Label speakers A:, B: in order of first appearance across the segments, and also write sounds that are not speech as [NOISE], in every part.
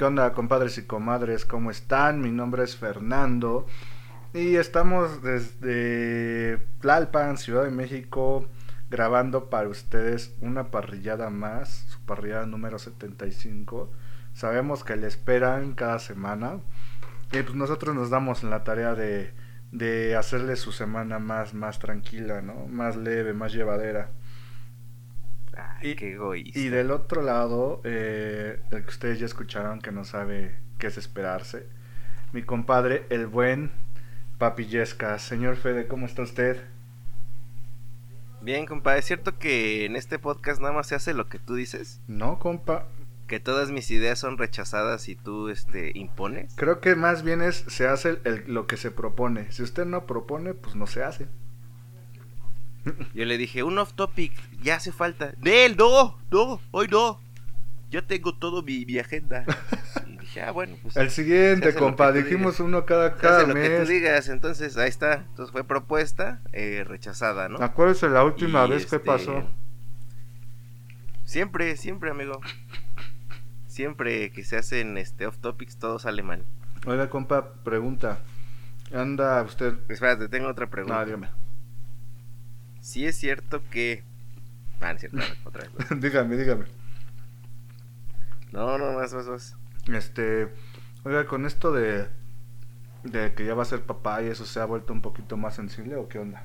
A: ¿Qué onda, compadres y comadres? ¿Cómo están? Mi nombre es Fernando y estamos desde Tlalpan, Ciudad de México, grabando para ustedes una parrillada más, su parrillada número 75. Sabemos que le esperan cada semana y pues nosotros nos damos la tarea de, de hacerle su semana más, más tranquila, ¿no? Más leve, más llevadera.
B: Ay, qué egoísta.
A: Y del otro lado, eh, el que ustedes ya escucharon que no sabe qué es esperarse, mi compadre, el buen Papi Yesca. Señor Fede, ¿cómo está usted?
B: Bien, compa, ¿es cierto que en este podcast nada más se hace lo que tú dices?
A: No, compa.
B: ¿Que todas mis ideas son rechazadas y tú este, impones?
A: Creo que más bien es se hace el- lo que se propone. Si usted no propone, pues no se hace.
B: Yo le dije, un off topic, ya hace falta. Del, no, no, hoy no. Yo tengo todo mi, mi agenda. Y dije, ah, bueno, pues.
A: El siguiente, compa. Dijimos uno cada,
B: hace
A: cada
B: lo que tú
A: mes.
B: digas, entonces ahí está. Entonces fue propuesta, eh, rechazada, ¿no?
A: Acuérdese la última
B: Y,
A: vez que
B: este,
A: pasó.
B: Siempre, siempre, amigo. Siempre que se hacen este off topics, todo sale mal.
A: Oiga, compa, pregunta. ¿Anda usted?
B: Espérate, tengo otra pregunta.
A: No, dígame.
B: Si es cierto que. Ah, no es cierto, ver, otra vez. [LAUGHS]
A: dígame, dígame.
B: No, no, más, más, más.
A: Este, oiga, con esto de, de que ya va a ser papá y eso se ha vuelto un poquito más sensible o qué onda?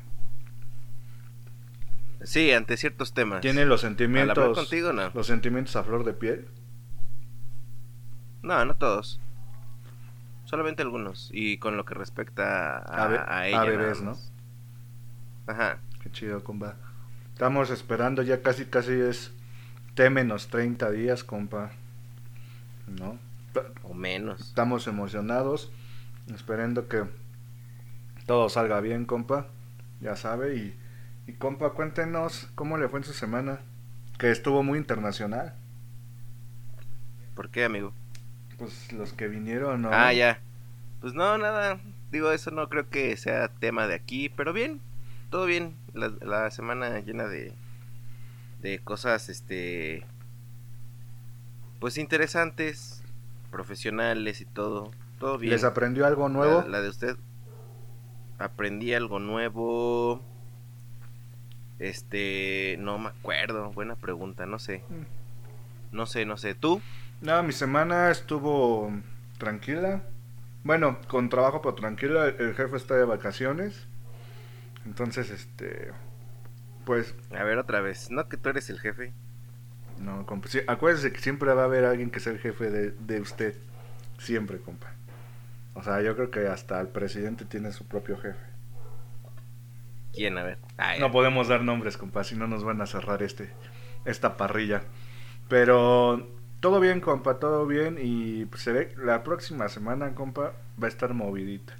B: Sí, ante ciertos temas.
A: ¿Tiene los
B: Al
A: sentimientos,
B: contigo, no.
A: los sentimientos a flor de piel?
B: No, no todos. Solamente algunos. Y con lo que respecta a,
A: A be-
B: a
A: a
B: ella. nada
A: bebés, ¿no?
B: Ajá.
A: Qué chido, compa. Estamos esperando, ya casi, casi es T menos 30 días, compa. ¿No?
B: O menos.
A: Estamos emocionados, esperando que todo salga bien, compa. Ya sabe, y, y compa, cuéntenos cómo le fue en su semana, que estuvo muy internacional.
B: ¿Por qué, amigo?
A: Pues los que vinieron, ¿no?
B: Ah, ya. Pues no, nada. Digo, eso no creo que sea tema de aquí. Pero bien. Todo bien. La, la semana llena de. De cosas, este. Pues interesantes. Profesionales y todo. Todo bien.
A: ¿Les aprendió algo nuevo?
B: La, la de usted. Aprendí algo nuevo. Este. No me acuerdo. Buena pregunta. No sé.
A: Mm.
B: No sé, no sé. ¿Tú?
A: No, mi semana estuvo tranquila. Bueno, con trabajo, pero tranquila. El jefe está de vacaciones. Entonces, este. Pues,
B: A ver, otra vez. No que tú eres el jefe.
A: no, compa. Sí, acuérdese que siempre va a haber alguien que sea el jefe de, de usted. Siempre, compa. O sea, yo creo que hasta el presidente tiene su propio jefe.
B: ¿Quién? A ver. Ay,
A: No podemos dar nombres, compa, si no nos van a cerrar este esta parrilla. Pero todo bien, compa, todo bien y pues, se ve la próxima semana, compa, va a estar movidita.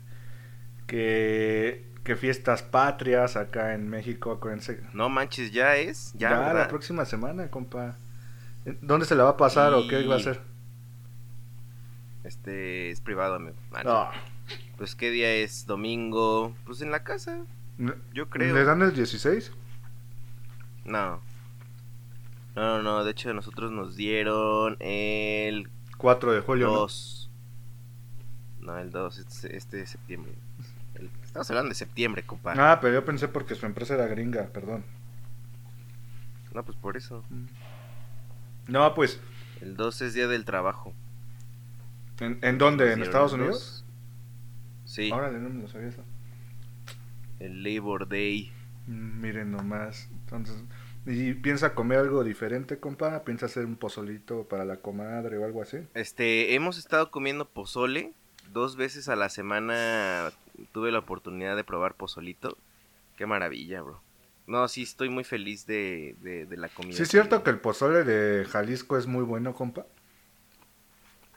A: Que que fiestas patrias acá en México, acuérdense.
B: No manches, ya es. Ya,
A: Ya, la próxima semana, compa. ¿Dónde se la va a pasar o qué va a hacer?
B: Este es privado, amigo. Ah,
A: No.
B: Pues qué día es domingo. Pues en la casa. Yo creo.
A: ¿Le dan el 16?
B: No. No, no, no. De hecho, nosotros nos dieron el
A: 4 de julio. ¿no?
B: 2. No, el 2. Este, este de septiembre. El- Estamos hablando de septiembre, compa.
A: Ah, pero yo pensé porque su empresa era gringa, perdón.
B: No, pues por eso.
A: No, pues,
B: El 2 es día del trabajo.
A: ¿en, en dónde? ¿En Estados Unidos?
B: 2. Sí,
A: Órale, no me lo sabía eso.
B: el Labor Day.
A: Mm, Miren nomás. Entonces, ¿y piensa comer algo diferente, compa? ¿Piensa hacer un pozolito para la comadre o algo así?
B: Este, hemos estado comiendo pozole. Dos veces a la semana tuve la oportunidad de probar pozolito. Qué maravilla, bro. No, sí, estoy muy feliz de, de, de la comida.
A: Sí, es cierto que el pozole de Jalisco es muy bueno, compa.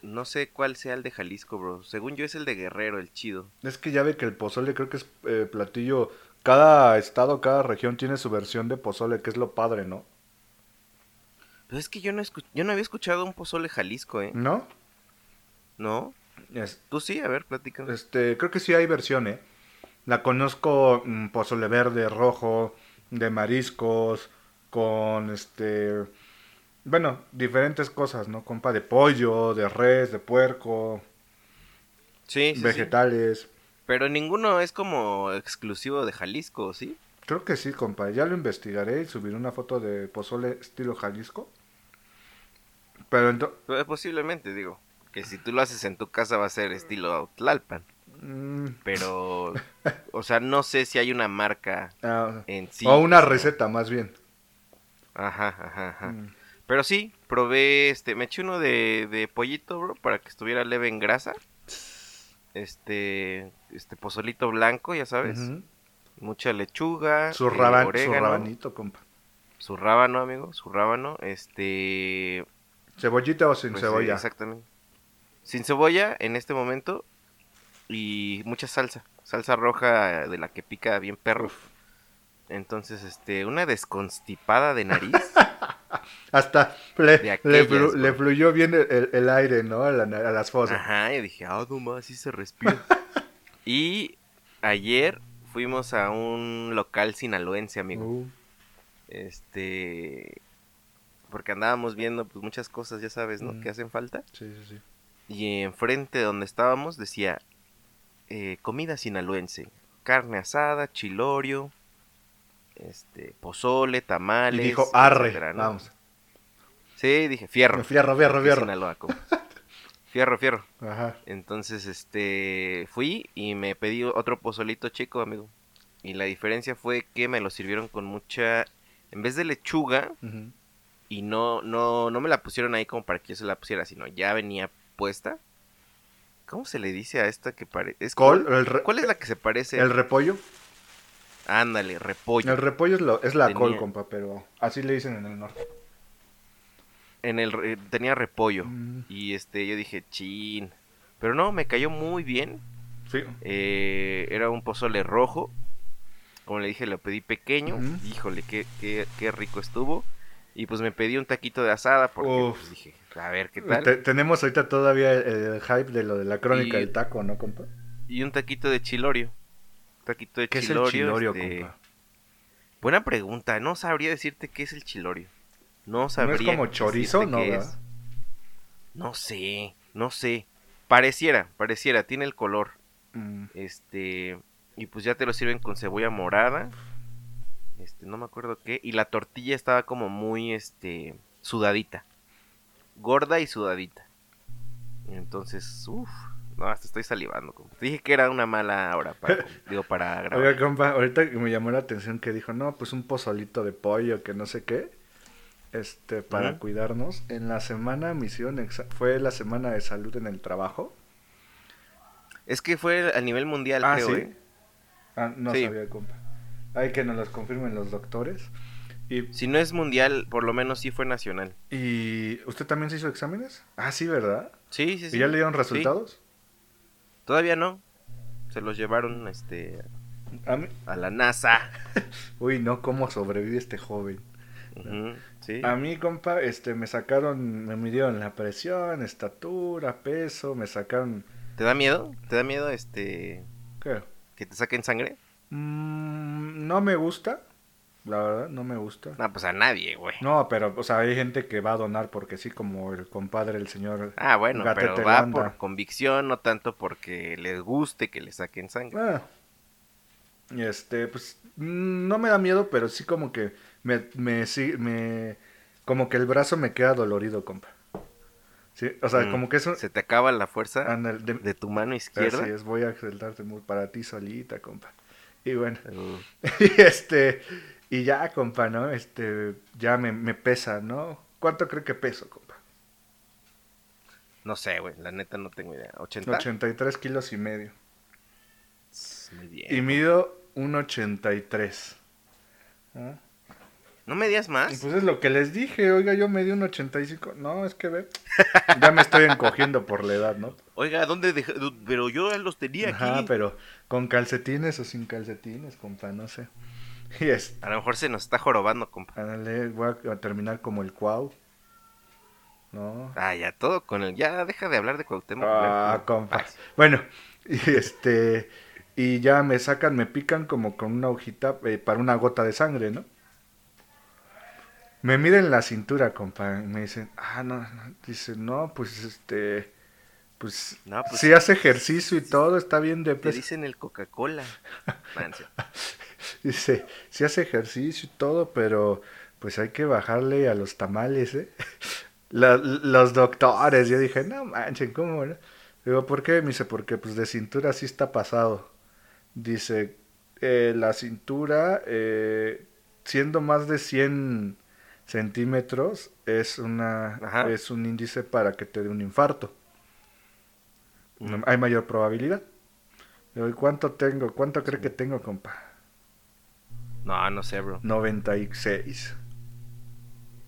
B: No sé cuál sea el de Jalisco, bro. Según yo es el de Guerrero, el chido.
A: Es que ya ve que el pozole creo que es eh, platillo. Cada estado, cada región tiene su versión de pozole, que es lo padre, ¿no?
B: Pero es que yo no, escu- yo no había escuchado un pozole Jalisco, ¿eh?
A: ¿No?
B: ¿No?
A: Es-
B: Tú sí, a ver, platícame.
A: este, creo que sí hay versión, ¿eh? La conozco mm, pozole verde, rojo, de mariscos, con este. Bueno, diferentes cosas, ¿no? Compa de pollo, de res, de puerco,
B: Sí, sí, sí.
A: vegetales.
B: Pero ninguno es como exclusivo de Jalisco, ¿sí?
A: Creo que sí, compa. Ya lo investigaré y subiré una foto de pozole estilo Jalisco. Pero ento-
B: Eh, Posiblemente, digo. Que si tú lo haces en tu casa va a ser estilo Tlalpan.
A: mm,
B: Pero, [LAUGHS] o sea, no sé si hay una marca
A: ah,
B: en sí.
A: o una receta, más bien.
B: Ajá, ajá, ajá.
A: Mm.
B: Pero sí, probé, este, me eché uno de, de pollito, bro, para que estuviera leve en grasa. Este, este pozolito blanco, ya sabes. Mucha lechuga.
A: Su,
B: eh,
A: raban- su rabanito, compa.
B: Su rábano, amigo, su rábano. Este,
A: ¿Cebollita o sin
B: Pues, sí,
A: cebolla?
B: exactamente. Sin cebolla en este momento y mucha salsa, salsa roja de la que pica bien perro. Entonces, este, una desconstipada de nariz. [LAUGHS]
A: Hasta le,
B: De
A: le, flu- fluyó bien el, el- el aire, ¿no? A, la- a las fosas.
B: Ajá, y dije, ah, no más, sí se respira. [LAUGHS] y ayer fuimos a un local sinaloense, amigo.
A: Uh,
B: Este, porque andábamos viendo pues muchas cosas, ya sabes, ¿no?
A: Mm.
B: Que hacen falta.
A: sí, sí, sí.
B: Y enfrente de donde estábamos decía eh, comida sinaloense, carne asada, chilorio, este, pozole,
A: Y
B: tamales.
A: dijo, arre,
B: etcétera, ¿no?
A: vamos.
B: Sí, dije, fierro.
A: Fierro, fierro, fierro.
B: Sinaloa, [LAUGHS] fierro, fierro.
A: Ajá.
B: Entonces, este, fui y me pedí otro pozolito chico, amigo. Y la diferencia fue que me lo sirvieron con mucha, en vez de lechuga, y no, no, no me la pusieron ahí como para que yo se la pusiera, sino ya venía ¿Cómo se le dice a esta que parece?
A: Re-
B: ¿Cuál es la que se parece?
A: el repollo.
B: Ándale, repollo.
A: El repollo es, lo- es la
B: Tenía-
A: col, compa, pero así le dicen en el norte.
B: En el tenía repollo.
A: Mm,
B: Y este, yo dije, chin. Pero no, me cayó muy bien.
A: Sí.
B: Eh, era un pozole rojo. Como le dije, lo pedí pequeño. Híjole, qué, qué, qué rico estuvo. Y pues me pedí un taquito de asada porque pues, dije, a ver qué tal.
A: Te- tenemos ahorita todavía el, hype de lo de la crónica
B: Y-
A: del taco, ¿no, compa?
B: Y un taquito de chilorio. Un taquito de
A: ¿Qué es
B: chilorio.
A: el chilorio,
B: este,
A: compa?
B: Buena pregunta. No sabría decirte qué es el chilorio. No sabría.
A: como chorizo, no,
B: es. No sé, no sé. Pareciera, pareciera, tiene el color.
A: Mm,
B: Este, y pues ya te lo sirven con cebolla morada. Este, no me acuerdo qué. Y la tortilla estaba como muy, este, sudadita. Gorda y sudadita. Entonces, uff. No, hasta estoy salivando. Te dije que era una mala hora para, [LAUGHS] digo, para grabar.
A: Oiga, compa, ahorita que me llamó la atención que dijo, no, pues un pozolito de pollo, que no sé qué, este, para cuidarnos. En la semana misión, fue la semana de salud en el trabajo.
B: Es que fue a nivel mundial,
A: Ah,
B: creo,
A: ¿sí?
B: ¿eh?
A: Ah, no
B: Sí.
A: sabía, compa. Hay que nos los confirmen los doctores. Y,
B: Si no es mundial, por lo menos sí fue nacional.
A: y ¿usted también se hizo exámenes? Ah, sí, ¿verdad?
B: Sí, sí, sí.
A: ¿Y ya le dieron
B: Sí.
A: resultados?
B: Todavía no. Se los llevaron, este,
A: A mí-
B: a la NASA. [LAUGHS]
A: Uy, no, ¿cómo sobrevive este joven?
B: Sí.
A: A mí, compa, este, me sacaron, me midieron la presión, estatura, peso, me sacaron,
B: ¿Te da miedo? ¿Te da miedo, este,
A: ¿qué?
B: que te saquen sangre?
A: Mm, no me gusta, la verdad, no me gusta.
B: No, pues a nadie, güey.
A: No, pero, o sea, hay gente que va a donar porque sí, como el compadre, el señor.
B: Ah, bueno,
A: Gatete
B: pero va
A: Landa.
B: por convicción, no tanto porque les guste que le saquen sangre.
A: Ah, y este, pues, mm, no me da miedo, pero sí como que me, me, sí, me, como que el brazo me queda dolorido, compa. Sí, o sea,
B: Mm,
A: como que eso,
B: Se te acaba la fuerza
A: de-
B: de tu mano izquierda.
A: Así es, voy a exaltarte para ti solita, compa. Y bueno,
B: Uh, [LAUGHS]
A: y este, y ya, compa, ¿no? Este, ya me, me pesa, ¿no? ¿Cuánto cree que peso, compa?
B: No sé, güey, la neta no tengo idea. ¿80?
A: 83 kilos y medio.
B: Muy bien.
A: Y mido un 83. ¿Ah?
B: ¿No medías
A: Y
B: más?
A: pues es lo que les dije, oiga, yo medí un 85. No, es que ve. Ya me estoy encogiendo por la edad, ¿no?
B: Oiga, ¿dónde dejé? Pero yo los tenía aquí.
A: Ajá, pero con calcetines o sin calcetines, compa, no sé. Y es,
B: A lo mejor se nos está jorobando, compa.
A: ándale, voy a terminar como el cuau. No.
B: Ah, ya todo con el... Ya deja de hablar de Cuauhtémoc.
A: Ah, compa.
B: Ah,
A: Bueno, [LAUGHS] y este. Y ya me sacan, me pican como con una hojita eh, para una gota de sangre, ¿no? Me miden la cintura, compa. y Me dicen, ah, no, no. Dice, no, pues este. Pues,
B: No, pues-
A: si hace ejercicio y todo, está bien de
B: Te
A: peso.
B: dicen el Coca-Cola. [LAUGHS]
A: Dice, si hace ejercicio y todo, pero pues hay que bajarle a los tamales, ¿eh? [LAUGHS] La- los doctores, yo dije, no manchen, ¿cómo? no?". Digo, ¿por qué? Me dice, porque pues de cintura sí está pasado. Dice, eh, la cintura, eh, siendo más de 100 centímetros, es, una,
B: Ajá.
A: es un índice para que te dé un infarto. Hay mayor probabilidad. Digo, ¿y cuánto tengo? ¿Cuánto cree que tengo, compa?
B: No, no sé, bro.
A: 96.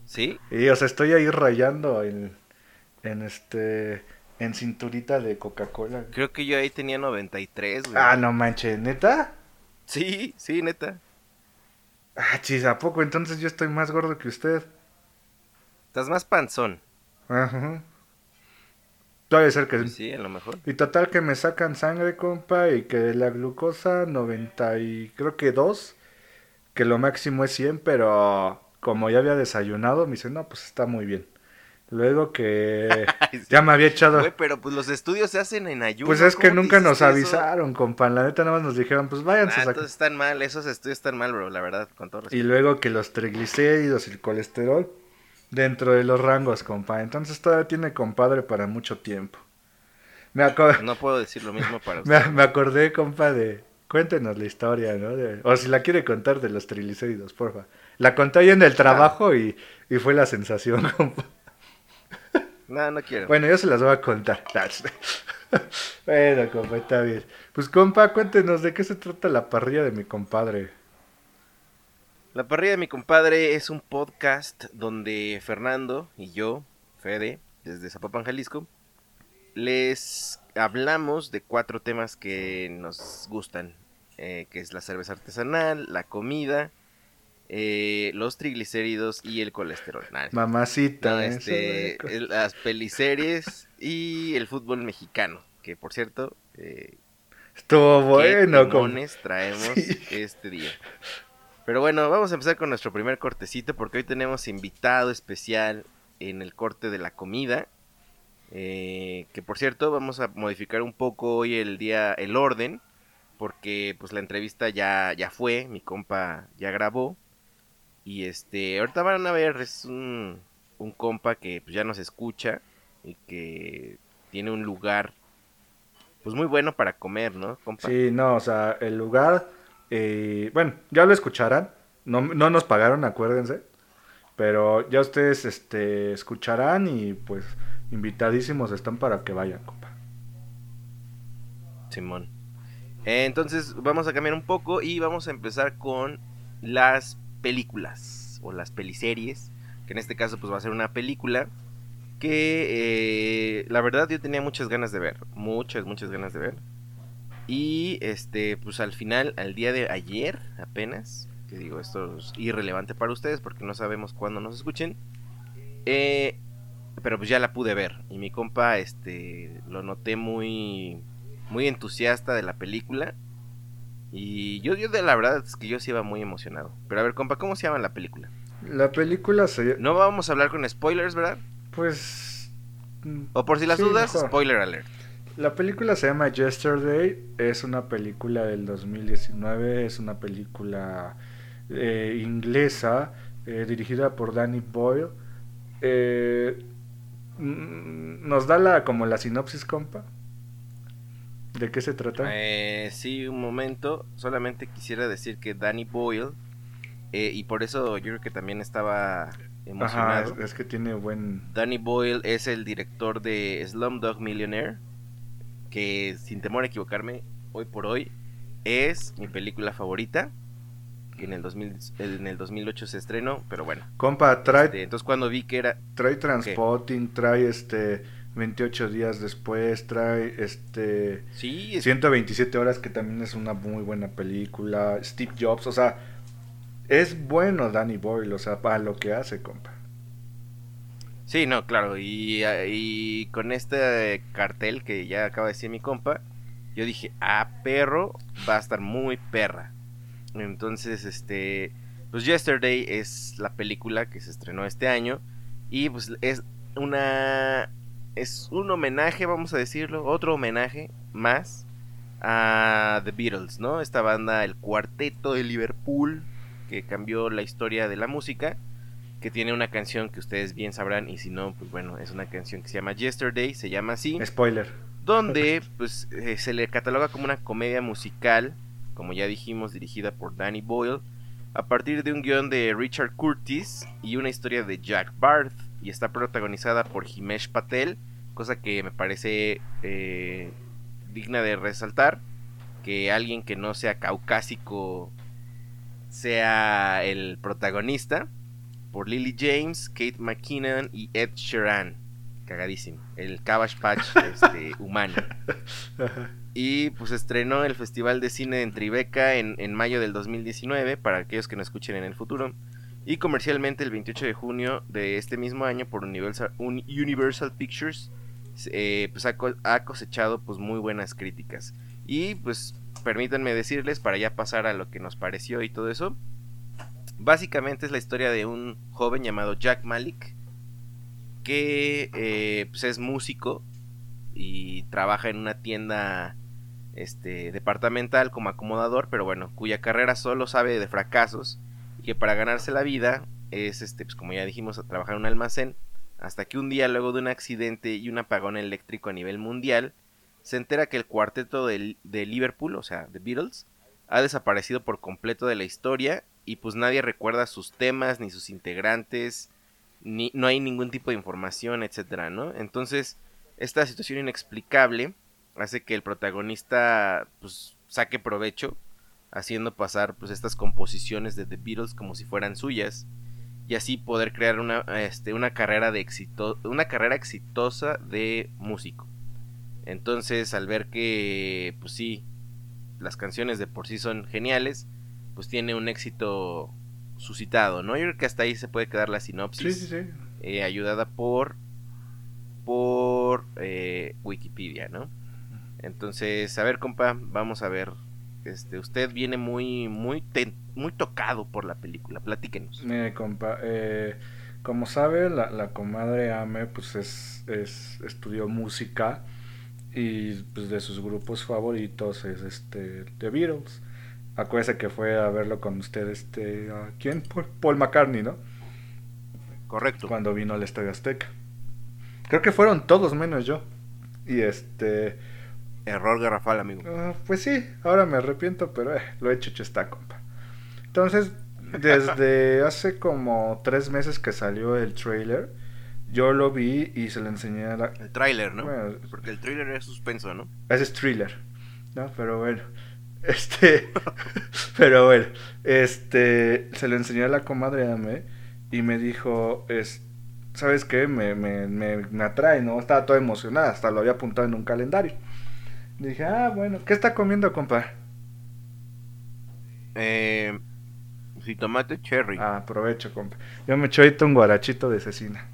B: ¿Sí?
A: Y o sea, estoy ahí rayando en, en este en cinturita de Coca-Cola.
B: Creo que yo ahí tenía 93, güey.
A: Ah, no manches, ¿neta?
B: Sí, sí, neta.
A: Ah, chis, ¿a poco? Entonces yo estoy más gordo que usted.
B: Estás más panzón.
A: Ajá. Puede ser que
B: Pues sí, a lo mejor.
A: Y total que me sacan sangre, compa, y que la glucosa 90 y creo que 2, que lo máximo es 100, pero como ya había desayunado, me dice, no, pues está muy bien. Luego que [LAUGHS]
B: sí.
A: ya me había echado...
B: Güey, pero pues los estudios se hacen en ayuno.
A: Pues es que
B: ¿cómo te
A: nunca nos
B: eso?
A: avisaron, compa. La neta nada más nos dijeron, pues
B: Ah,
A: váyanse a sacar.
B: entonces están mal, esos estudios están mal, bro, la verdad, con todo
A: Y
B: respeto.
A: luego que los triglicéridos y el colesterol dentro de los rangos, compa. Entonces todavía tiene compadre para mucho tiempo. Me,
B: No puedo decir lo mismo para [LAUGHS] usted.
A: me acordé, compa, de... Cuéntenos la historia, ¿no? De- o si la quiere contar de los triglicéridos, porfa. La conté ahí en el trabajo y, y fue la sensación, [LAUGHS] compa.
B: No, no quiero.
A: Bueno, yo se las voy a contar. [LAUGHS] bueno, compa, está bien. Pues, compa, cuéntenos de qué se trata la parrilla de mi compadre.
B: La parrilla de mi compadre es un podcast donde Fernando y yo, Fede, desde Zapopan, Jalisco, les hablamos de cuatro temas que nos gustan, eh, que es la cerveza artesanal, la comida, eh, los triglicéridos y el colesterol. Nah,
A: Mamacita.
B: no,
A: eso
B: este, las peliseries y el fútbol mexicano, que por cierto, eh,
A: Estuvo bueno,
B: traemos
A: Sí.
B: este día. Pero bueno, vamos a empezar con nuestro primer cortecito porque hoy tenemos invitado especial en el corte de la comida. eh, que por cierto, vamos a modificar un poco hoy el día, el orden. Porque pues la entrevista ya, ya fue, mi compa ya grabó. Y este, ahorita van a ver, es un, un compa que pues, ya nos escucha y que tiene un lugar pues muy bueno para comer, ¿no, compa?
A: Sí, no, o sea, el lugar, eh, bueno, ya lo escucharán, no, no nos pagaron, acuérdense, pero ya ustedes este, escucharán y pues invitadísimos están para que vayan, compa.
B: Simón. Eh, entonces vamos a cambiar un poco y vamos a empezar con las películas o las peliseries, que en este caso pues va a ser una película que eh, la verdad yo tenía muchas ganas de ver, muchas, muchas ganas de ver. Y este, pues al final, al día de ayer apenas, que digo, esto es irrelevante para ustedes porque no sabemos cuándo nos escuchen. eh, pero pues ya la pude ver y mi compa este lo noté muy muy entusiasta de la película y yo, yo de la verdad es que yo sí iba muy emocionado. Pero a ver, compa, ¿cómo se llama la película?
A: La película se...
B: No vamos a hablar con spoilers, ¿verdad?
A: Pues... mm,
B: O por si las
A: Sí,
B: dudas,
A: mejor.
B: spoiler alert.
A: La película se llama Yesterday, es una película del 2019, es una película eh, inglesa eh, dirigida por Danny Boyle. Eh, mm, ¿Nos da la como la sinopsis, compa? ¿De qué se trata?
B: Eh, sí, un momento. Solamente quisiera decir que Danny Boyle, eh, y por eso yo creo que también estaba emocionado.
A: Ajá, es, que tiene buen...
B: Danny Boyle es el director de Slumdog Millionaire, que sin temor a equivocarme, hoy por hoy es mi película favorita. Que en el, 2000, en el 2008 se estrenó, pero bueno.
A: Compa, trae,
B: Este, entonces cuando vi que era...
A: trae Transpotting, trae este 28 días después, trae este
B: Sí, es-
A: 127 horas que también es una muy buena película, Steve Jobs, o sea, es bueno Danny Boyle, o sea, para lo que hace, compa.
B: Sí, no, claro. Y, y con este cartel que ya acaba de decir mi compa, yo dije, ah, perro, va a estar muy perra. Entonces, este, pues Yesterday es la película que se estrenó este año y pues es una, es un homenaje, vamos a decirlo, otro homenaje más a The Beatles, ¿no? Esta banda, el cuarteto de Liverpool, que cambió la historia de la música que tiene una canción que ustedes bien sabrán y si no, pues bueno, es una canción que se llama Yesterday, se llama así,
A: Spoiler.
B: donde pues eh, se le cataloga como una comedia musical, como ya dijimos, dirigida por Danny Boyle, a partir de un guion de Richard Curtis y una historia de Jack Barth, y está protagonizada por Himesh Patel, cosa que me parece eh, digna de resaltar, que alguien que no sea caucásico sea el protagonista, por Lily James, Kate McKinnon y Ed Sheeran. Cagadísimo. El Cabbage Patch [LAUGHS] este, humano. Y pues estrenó el Festival de Cine en Tribeca en, en mayo del 2019, para aquellos que no escuchen en el futuro. Y comercialmente el 28 de junio de este mismo año por Universal, Un- Universal Pictures, eh, pues ha, co- ha cosechado pues muy buenas críticas. Y pues permítanme decirles, para ya pasar a lo que nos pareció y todo eso, básicamente es la historia de un joven llamado Jack Malik, que eh, pues es músico y trabaja en una tienda este departamental como acomodador, pero bueno, cuya carrera solo sabe de fracasos que para ganarse la vida es este pues como ya dijimos a trabajar en un almacén hasta que un día luego de un accidente y un apagón eléctrico a nivel mundial se entera que el cuarteto de, de Liverpool, o sea, The Beatles, ha desaparecido por completo de la historia y pues nadie recuerda sus temas ni sus integrantes, ni no hay ningún tipo de información, etcétera, ¿no? Entonces, esta situación inexplicable hace que el protagonista pues saque provecho haciendo pasar pues estas composiciones de The Beatles como si fueran suyas y así poder crear una este una carrera de éxito una carrera exitosa de músico. Entonces, al ver que pues sí las canciones de por sí son geniales, pues tiene un éxito suscitado, ¿no? Yo creo que hasta ahí se puede quedar la sinopsis
A: Sí, sí, sí.
B: eh, ayudada por por eh, Wikipedia, ¿no? Entonces, a ver, compa, vamos a ver. Este, usted viene muy, muy, ten- muy tocado por la película. Platíquenos.
A: Mire, compa, eh, como sabe, la, la comadre Ame, pues es, es, estudió música y pues de sus grupos favoritos es este The Beatles. Acuérdese que fue a verlo con usted, este, ¿a ¿quién? Paul, Paul McCartney, ¿no?
B: Correcto.
A: Cuando vino al Estadio Azteca. Creo que fueron todos menos yo. Y este,
B: Error garrafal, amigo.
A: Ah, pues sí, ahora me arrepiento, pero eh, lo hecho hecho está, compa. Entonces, desde [LAUGHS] hace como tres meses que salió el trailer, yo lo vi y se lo enseñé a la...
B: El tráiler, ¿no?
A: Bueno,
B: Porque el tráiler es suspenso, ¿no?
A: ese es thriller, ¿no? Pero bueno, este... [LAUGHS] pero bueno, este... Se lo enseñé a la comadre Ame y me dijo, es, ¿sabes qué? Me, me, me, me atrae, ¿no? Estaba toda emocionada, hasta lo había apuntado en un calendario. Dije, ah, bueno, ¿qué está comiendo, compa?
B: Eh, tomate cherry.
A: Ah, aprovecho, compa. Yo me eché ahorita un guarachito de cecina.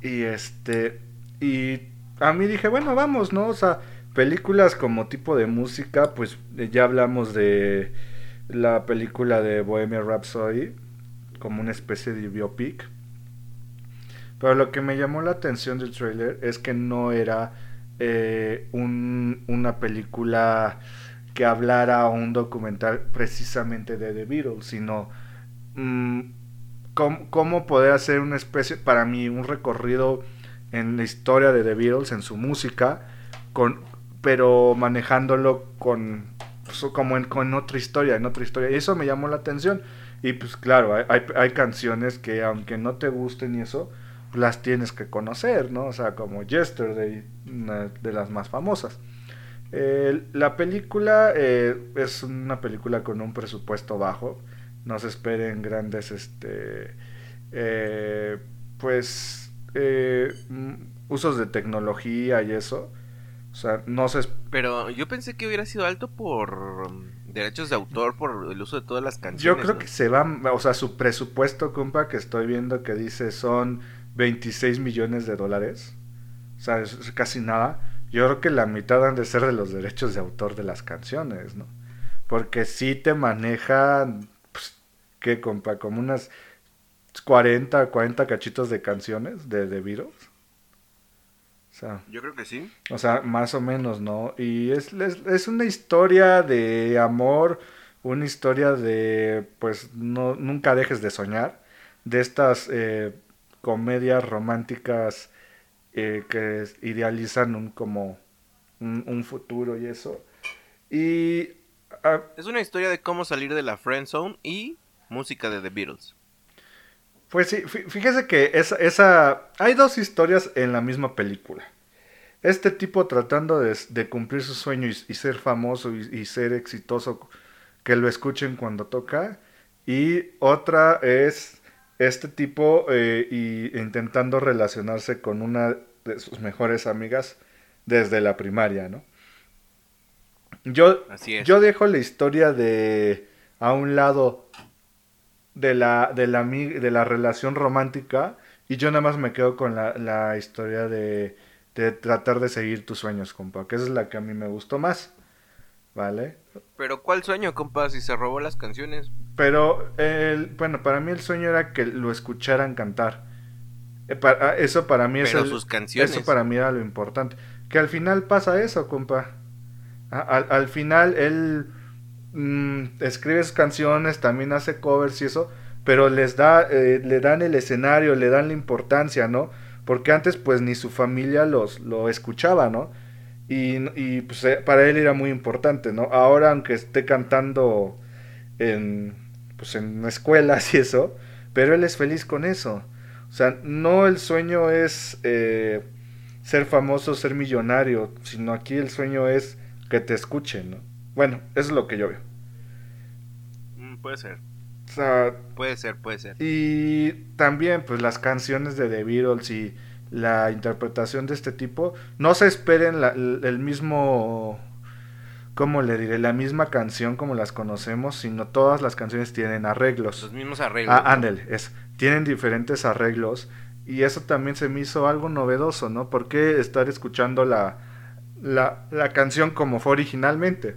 A: Y este. Y a mí dije, bueno, vamos, ¿no? O sea, películas como tipo de música, pues eh, ya hablamos de la película de Bohemian Rhapsody, como una especie de biopic. Pero lo que me llamó la atención del trailer es que no era eh, un- una película que hablara o un documental precisamente de The Beatles, sino mm, cómo, cómo poder hacer una especie, para mí, un recorrido en la historia de The Beatles, en su música, con, pero manejándolo con pues, como en, con otra historia, en otra historia. Y eso me llamó la atención. Y pues claro, hay, hay, canciones que aunque no te gusten y eso, las tienes que conocer, ¿no? O sea, como Yesterday, una de las más famosas. la película eh, es una película con un presupuesto bajo. No se esperen grandes, este, eh, pues, eh, usos de tecnología y eso. O sea, no se...
B: Pero yo pensé que hubiera sido alto por derechos de autor, por el uso de todas las canciones.
A: Yo creo que se va, o sea, su presupuesto, compa, que estoy viendo que dice son 26 millones de dólares. O sea, es casi nada. Yo creo que la mitad han de ser de los derechos de autor de las canciones, ¿no? Porque si te manejan, pues, ¿qué, compa? Como unas 40, 40 cachitos de canciones de, de Beatles.
B: O sea, Yo creo que sí.
A: O sea, más o menos, ¿no? Y es, es, una historia de amor, una historia de, pues, no, nunca dejes de soñar, de estas eh, comedias románticas eh, que idealizan un, como un, futuro y eso. Y...
B: Ah, es una historia de cómo salir de la friend zone y música de The Beatles.
A: Pues sí, fíjese que esa, esa, hay dos historias en la misma película. Este tipo tratando de, cumplir su sueño y, ser famoso y, ser exitoso, que lo escuchen cuando toca. Y otra es este tipo eh, y intentando relacionarse con una de sus mejores amigas desde la primaria, ¿no? Yo, yo dejo la historia de a un lado de la, de la, de la relación romántica y yo nada más me quedo con la, la historia de, de tratar de seguir tus sueños, compa, que esa es la que a mí me gustó más, ¿vale?
B: Pero ¿cuál sueño, compa, si se robó las canciones?
A: Pero, el, bueno, para mí el sueño era que lo escucharan cantar. Eh, ah, eso para mí
B: es sus canciones.
A: Eso para mí era lo importante. Que al final pasa eso, compa. Al, final él mm, escribe sus canciones, también hace covers y eso, pero les da, eh, le dan el escenario, le dan la importancia, ¿no? Porque antes pues ni su familia los, lo escuchaba, ¿no? Y, y pues eh, para él era muy importante, ¿no? Ahora aunque esté cantando en, pues, en escuelas y eso, pero él es feliz con eso. O sea, no el sueño es eh, ser famoso, ser millonario, sino aquí el sueño es que te escuchen, ¿no? Bueno, eso es lo que yo veo.
B: Mm, puede ser. O sea, puede ser, puede ser.
A: Y también, pues las canciones de The Beatles y la interpretación de este tipo, no se esperen el mismo, ¿cómo le diré? La misma canción como las conocemos, sino todas las canciones tienen arreglos.
B: Los mismos arreglos.
A: Ah, ándale, es, tienen diferentes arreglos y eso también se me hizo algo novedoso, ¿no? ¿Por qué estar escuchando la, la, la canción como fue originalmente?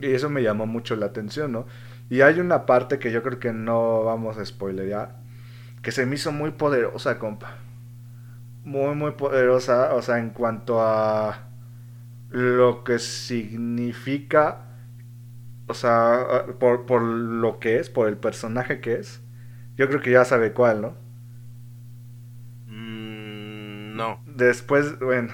A: Y eso me llamó mucho la atención, ¿no? Y hay una parte que yo creo que no vamos a spoilerear, que se me hizo muy poderosa, compa. Muy, muy poderosa, o sea, en cuanto a lo que significa, o sea, por, por lo que es, por el personaje que es. Yo creo que ya sabe cuál, ¿no?
B: Mm, no.
A: Después, bueno.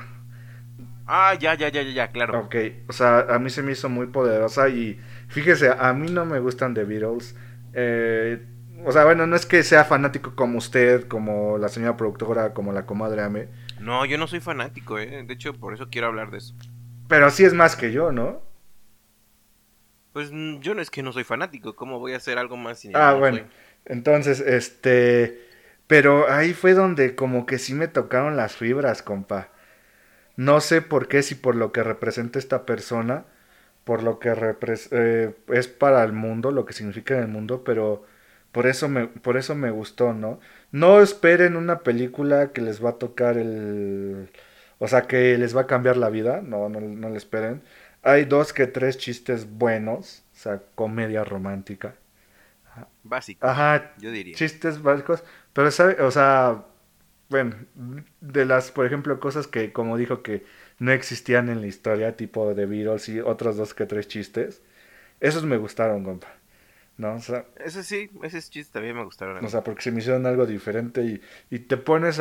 B: Ah, ya, ya, ya, ya, ya, claro.
A: Ok, o sea, a mí se me hizo muy poderosa y Fíjese, a mí no me gustan The Beatles. Eh, o sea, bueno, no es que sea fanático como usted, como la señora productora, como la comadre Ame.
B: No, yo no soy fanático, ¿eh? De hecho, por eso quiero hablar de eso.
A: Pero sí es más que yo, ¿no?
B: Pues mm, yo no es que no soy fanático, ¿cómo voy a hacer algo más
A: sin Ah, bueno. Entonces, este... Pero ahí fue donde como que sí me tocaron las fibras, compa. No sé por qué, si por lo que representa esta persona por lo que eh, es para el mundo, lo que significa en el mundo, pero por eso me, por eso me gustó, ¿no? No esperen una película que les va a tocar el... O sea, que les va a cambiar la vida, no, no, no le esperen. Hay dos que tres chistes buenos, o sea, comedia romántica.
B: Básicos,
A: Ajá,
B: yo diría.
A: Chistes básicos, pero, ¿sabe? O sea, bueno, de las, por ejemplo, cosas que, como dijo que no existían en la historia, tipo de Beatles y otros dos que tres chistes. Esos me gustaron, compa. ¿No? O sea,
B: ese sí, esos chistes también me gustaron.
A: O sea, porque se me hicieron algo diferente y, y te pones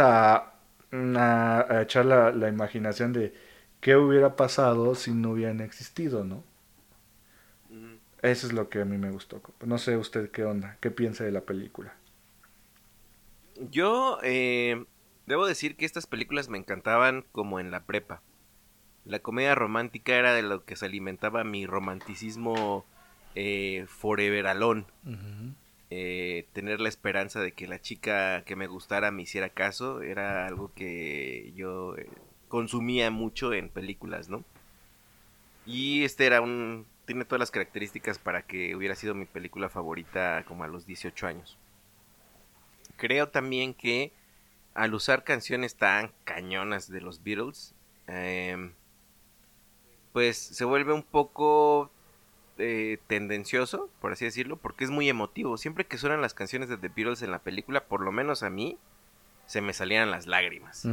A: a, a, echar la, la, imaginación de qué hubiera pasado si no hubieran existido, ¿no? Eso es lo que a mí me gustó. No sé usted qué onda, qué piensa de la película.
B: Yo eh, debo decir que estas películas me encantaban como en la prepa. La comedia romántica era de lo que se alimentaba mi romanticismo eh, forever alone. Eh, tener la esperanza de que la chica que me gustara me hiciera caso era algo que yo eh, consumía mucho en películas, ¿no? Y este era un... tiene todas las características para que hubiera sido mi película favorita como a los 18 años. Creo también que al usar canciones tan cañonas de los Beatles, em, pues se vuelve un poco eh, tendencioso, por así decirlo, porque es muy emotivo. Siempre que suenan las canciones de The Beatles en la película, por lo menos a mí, se me salían las lágrimas.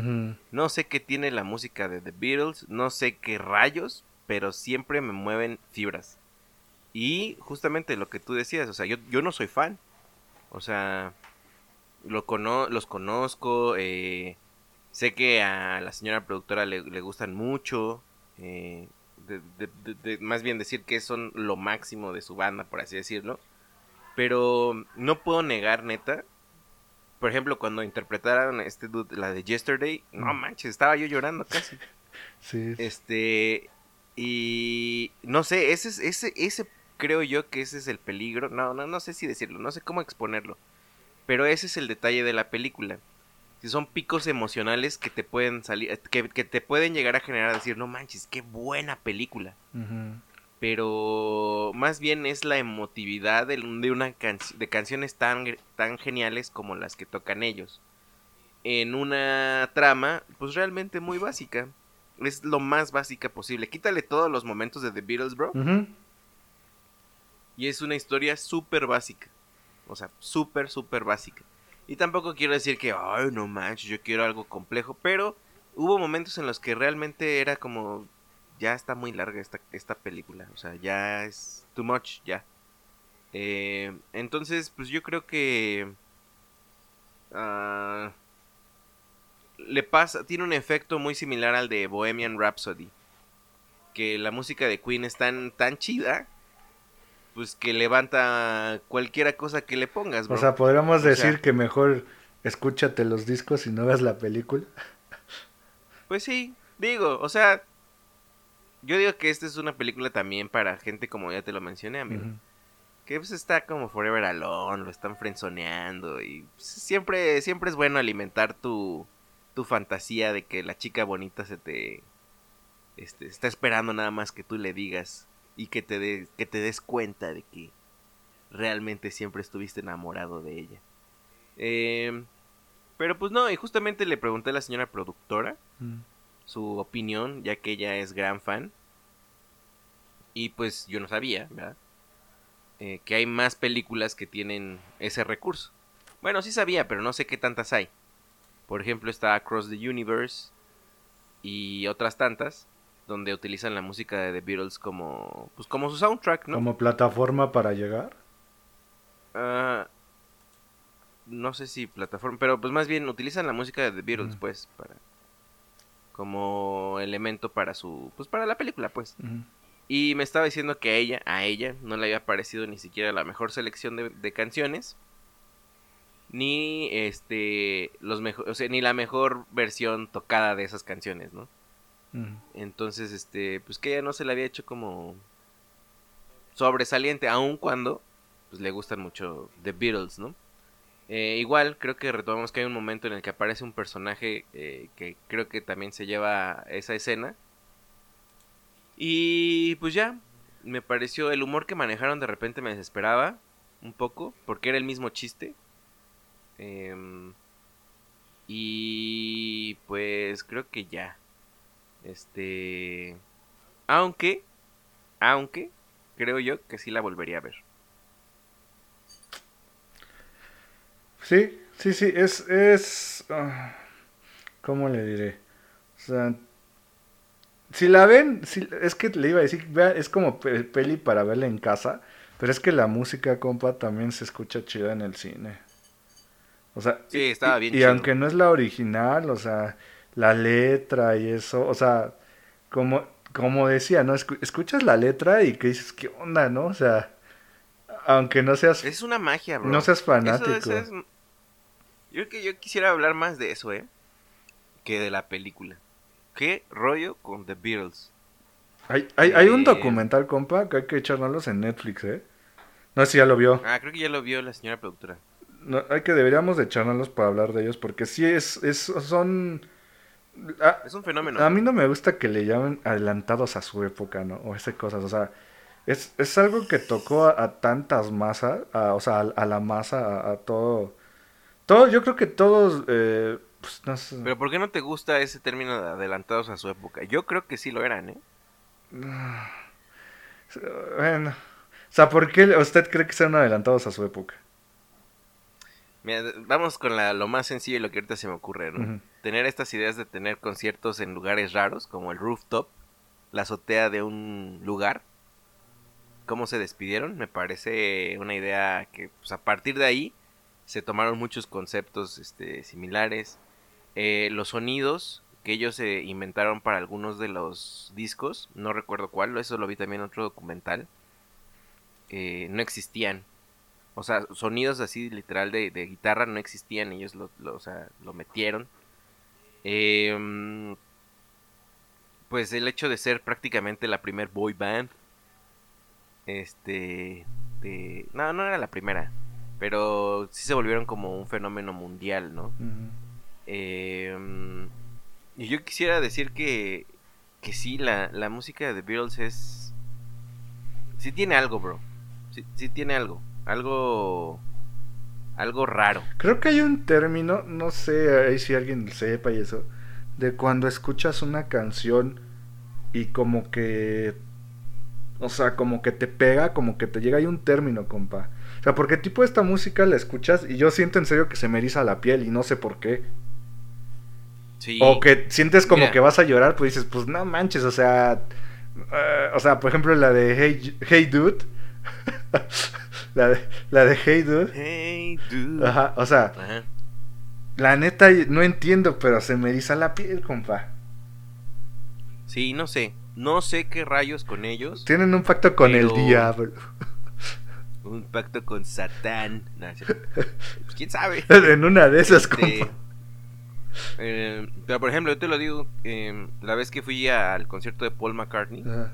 B: No sé qué tiene la música de The Beatles, no sé qué rayos, pero siempre me mueven fibras. Y justamente lo que tú decías, o sea, yo, yo no soy fan. O sea, lo cono los conozco, eh, sé que a la señora productora le, le gustan mucho. eh, de- de- de- de- más bien decir que son lo máximo de su banda, por así decirlo. Pero no puedo negar, neta. Por ejemplo, cuando interpretaron este dude, la de Yesterday, no
A: Mm.
B: manches, estaba yo llorando casi. [LAUGHS]
A: Sí.
B: Este. Y. No sé, ese es. Ese, ese creo yo que ese es el peligro. No, no, no sé si decirlo, no sé cómo exponerlo. Pero ese es el detalle de la película. Si son picos emocionales que te pueden salir. Que, que te pueden llegar a generar decir, no manches, qué buena película. Pero más bien es la emotividad de, de una de canciones tan, tan geniales como las que tocan ellos. En una trama, pues realmente muy básica. Es lo más básica posible. Quítale todos los momentos de The Beatles, bro. Y es una historia súper básica. O sea, súper, súper básica. Y tampoco quiero decir que, ay, no manches, yo quiero algo complejo. Pero hubo momentos en los que realmente era como, ya está muy larga esta, esta película. O sea, ya es too much, ya. Eh, entonces, pues yo creo que... ah, le pasa, tiene un efecto muy similar al de Bohemian Rhapsody. Que la música de Queen es tan, tan chida pues que levanta cualquiera cosa que le pongas, bro.
A: O sea, podríamos
B: O sea-
A: decir que mejor escúchate los discos y no veas la película. [LAUGHS]
B: Pues sí, digo, o sea, yo digo que esta es una película también para gente como ya te lo mencioné, amigo.
A: Ujú.
B: Que pues está como Forever Alone, lo están frenzoneando y pues, siempre siempre es bueno alimentar tu tu fantasía de que la chica bonita se te este, está esperando nada más que tú le digas y que te de- que te des cuenta de que realmente siempre estuviste enamorado de ella. Em, pero pues no, y justamente le pregunté a la señora productora
A: Mm.
B: su opinión, ya que ella es gran fan. Y pues yo no sabía, ¿verdad? Eh, que hay más películas que tienen ese recurso. Bueno, sí sabía, pero no sé qué tantas hay. Por ejemplo, está Across the Universe y otras tantas donde utilizan la música de The Beatles como pues como su soundtrack, ¿no?
A: Como plataforma para llegar.
B: Ah, no sé si plataforma, pero pues más bien utilizan la música de The Beatles, pues, para como elemento para su, pues para la película, pues. Y me estaba diciendo que a ella, a ella, no le había parecido ni siquiera la mejor selección de, de canciones, ni este, los mejor, o sea, ni la mejor versión tocada de esas canciones, ¿no? Entonces, este, pues que ella no se le había hecho como sobresaliente, aun cuando pues le gustan mucho The Beatles, ¿no? Eh, igual, creo que retomamos que hay un momento en el que aparece un personaje eh, que creo que también se lleva esa escena. Y pues ya, me pareció el humor que manejaron de repente me desesperaba un poco, porque era el mismo chiste. Em, y pues creo que ya. Este. Aunque. Aunque. Creo yo que sí la volvería a ver.
A: Sí, sí, sí, es, es, ah, ¿cómo le diré? O sea, si la ven, si, es que le iba a decir, vea, es como pe- peli para verla en casa, pero es que la música, compa, también se escucha chida en el cine. O sea,
B: Sí,
A: y-
B: estaba
A: y-
B: bien
A: Y,
B: chido.
A: aunque no es la original, o sea, la letra y eso, o sea, como, como decía, ¿no? Escu- escuchas la letra y que dices, ¿qué onda, no? O sea, Aunque no seas,
B: Es una magia, bro.
A: no seas fanático.
B: eso es- Yo creo que yo quisiera hablar más de eso, ¿eh? Que de la película. ¿Qué rollo con The Beatles?
A: Hay, hay, hay un
B: Eh.
A: documental, compa, que hay que echárnoslos en Netflix, ¿eh? No sé si ya lo vio.
B: Ah, creo que ya lo vio la señora productora.
A: No, hay que deberíamos de echárnoslos para hablar de ellos porque sí es, es son... A,
B: Es un fenómeno.
A: a mí no me gusta que le llamen adelantados a su época, ¿no? O esas cosas, o sea, es, es algo que tocó a, a tantas masas, a- o sea, a, la masa, a, a todo... Todo, yo creo que todos, eh, pues, no sé.
B: Pero ¿por qué no te gusta ese término de adelantados a su época? Yo creo que sí lo eran, ¿eh?
A: Bueno, o sea, ¿por qué usted cree que sean adelantados a su época?
B: Mira, vamos con la- lo más sencillo y lo que ahorita se me ocurre. Tener estas ideas de tener conciertos en lugares raros, como el rooftop, la azotea de un lugar. ¿Cómo se despidieron? Me parece una idea que, pues, a partir de ahí, se tomaron muchos conceptos este, similares. Eh, los sonidos que ellos eh, inventaron para algunos de los discos, no recuerdo cuál, eso lo vi también en otro documental, eh, no existían. O sea, sonidos así literal de, de guitarra no existían, ellos lo, o sea, lo metieron. Mm, pues el hecho de ser prácticamente la primer boy band. Este. No, no era la primera. Pero sí se volvieron como un fenómeno mundial, ¿no? Mm, y yo quisiera decir que, que sí, la, la música de The Beatles es... Sí tiene algo, bro. Sí, sí tiene algo. Algo... Algo raro.
A: Creo que hay un término, no sé ahí si alguien sepa y eso, de cuando escuchas una canción y como que, o sea, como que te pega, como que te llega, hay un término, compa. O sea, porque tipo esta música la escuchas y yo siento en serio que se me eriza la piel y no sé por qué.
B: Sí.
A: O que sientes como
B: Mira.
A: que vas a llorar, pues dices, pues no manches, o sea, eh, o sea, por ejemplo la de Hey, hey Dude, [LAUGHS] [LAUGHS] la, de, la de Hey Dude,
B: Hey, dude.
A: ajá, o sea,
B: Ajá.
A: la neta no entiendo, pero se me eriza la piel, compa.
B: Sí, no sé. No sé qué rayos con ellos.
A: Tienen un pacto con el diablo.
B: Un pacto con Satán. No, [LAUGHS] quién sabe.
A: en una de esas,
B: Este,
A: compa.
B: eh, pero por ejemplo, yo te lo digo, eh, la vez que fui al concierto de Paul McCartney,
A: Ajá.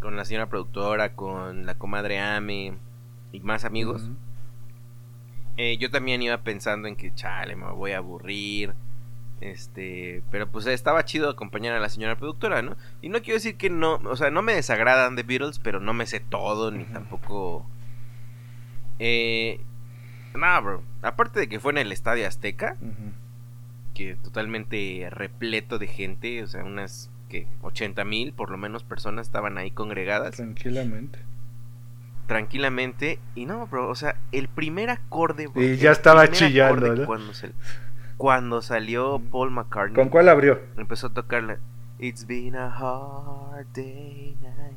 B: Con la señora productora, con la comadre Ame y más amigos, eh, yo también iba pensando en que, chale, me voy a aburrir. Este, pero pues estaba chido acompañar a la señora productora, ¿no? Y no quiero decir que no, o sea, no me desagradan The Beatles, pero no me sé todo, ni tampoco... Eh... Bro. Aparte de que fue en el Estadio Azteca, que totalmente repleto de gente, o sea, unas que 80 mil por lo menos personas estaban ahí congregadas
A: Tranquilamente.
B: tranquilamente. Y no, bro, o sea, el primer acorde, bro,
A: Y ya estaba chillando.
B: Cuando, se- cuando salió Paul McCartney,
A: ¿Con cuál abrió?
B: empezó a tocarla. It's been a hard day night.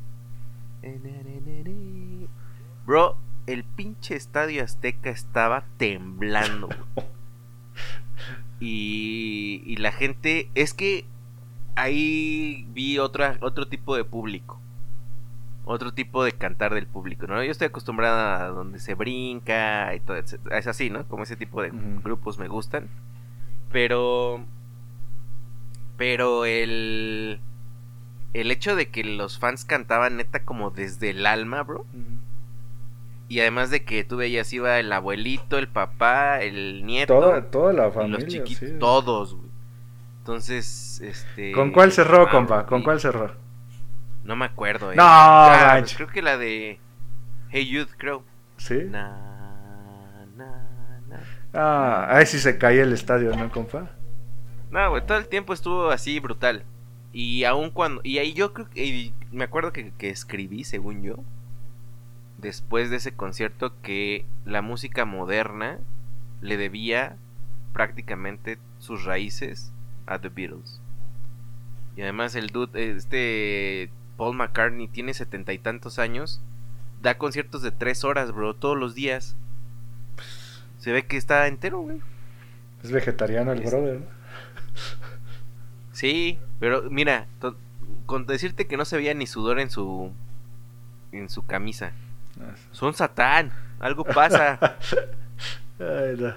B: Bro, el pinche estadio Azteca estaba temblando. [LAUGHS] Y, y la gente, es que ahí vi otra, otro tipo de público. Otro tipo de cantar del público, ¿no? Yo estoy acostumbrada a donde se brinca y todo, etcétera. es así, ¿no? Como ese tipo de grupos me gustan. Pero pero el el hecho de que los fans cantaban neta como desde el alma, bro. Y además de que tú veías iba el abuelito, el papá, el nieto,
A: Toda, toda la familia.
B: los chiquitos,
A: sí.
B: todos, güey. Entonces, este
A: ¿Con cuál cerró,
B: ah,
A: compa? ¿Con
B: y-
A: cuál cerró?
B: No me acuerdo, eh.
A: No,
B: Ah, pues creo que la de Hey Youth, creo.
A: ¿Sí?
B: Na, na, na.
A: Ah, ahí sí se caía el estadio, ¿no, compa?
B: No, güey, todo el tiempo estuvo así brutal. Y aún cuando. Y ahí yo creo que. me acuerdo que, que escribí, según yo. Después de ese concierto, que la música moderna le debía prácticamente sus raíces a The Beatles. Y además, el dude, este. Paul McCartney tiene setenta y tantos años. Da conciertos de tres horas, bro, todos los días. Se ve que está entero, güey.
A: Es vegetariano el
B: Es-
A: brother, ¿no?
B: Sí, pero mira, con decirte que no se veía ni sudor en su en su camisa. Son Satán. Algo pasa. [LAUGHS]
A: Ay, no.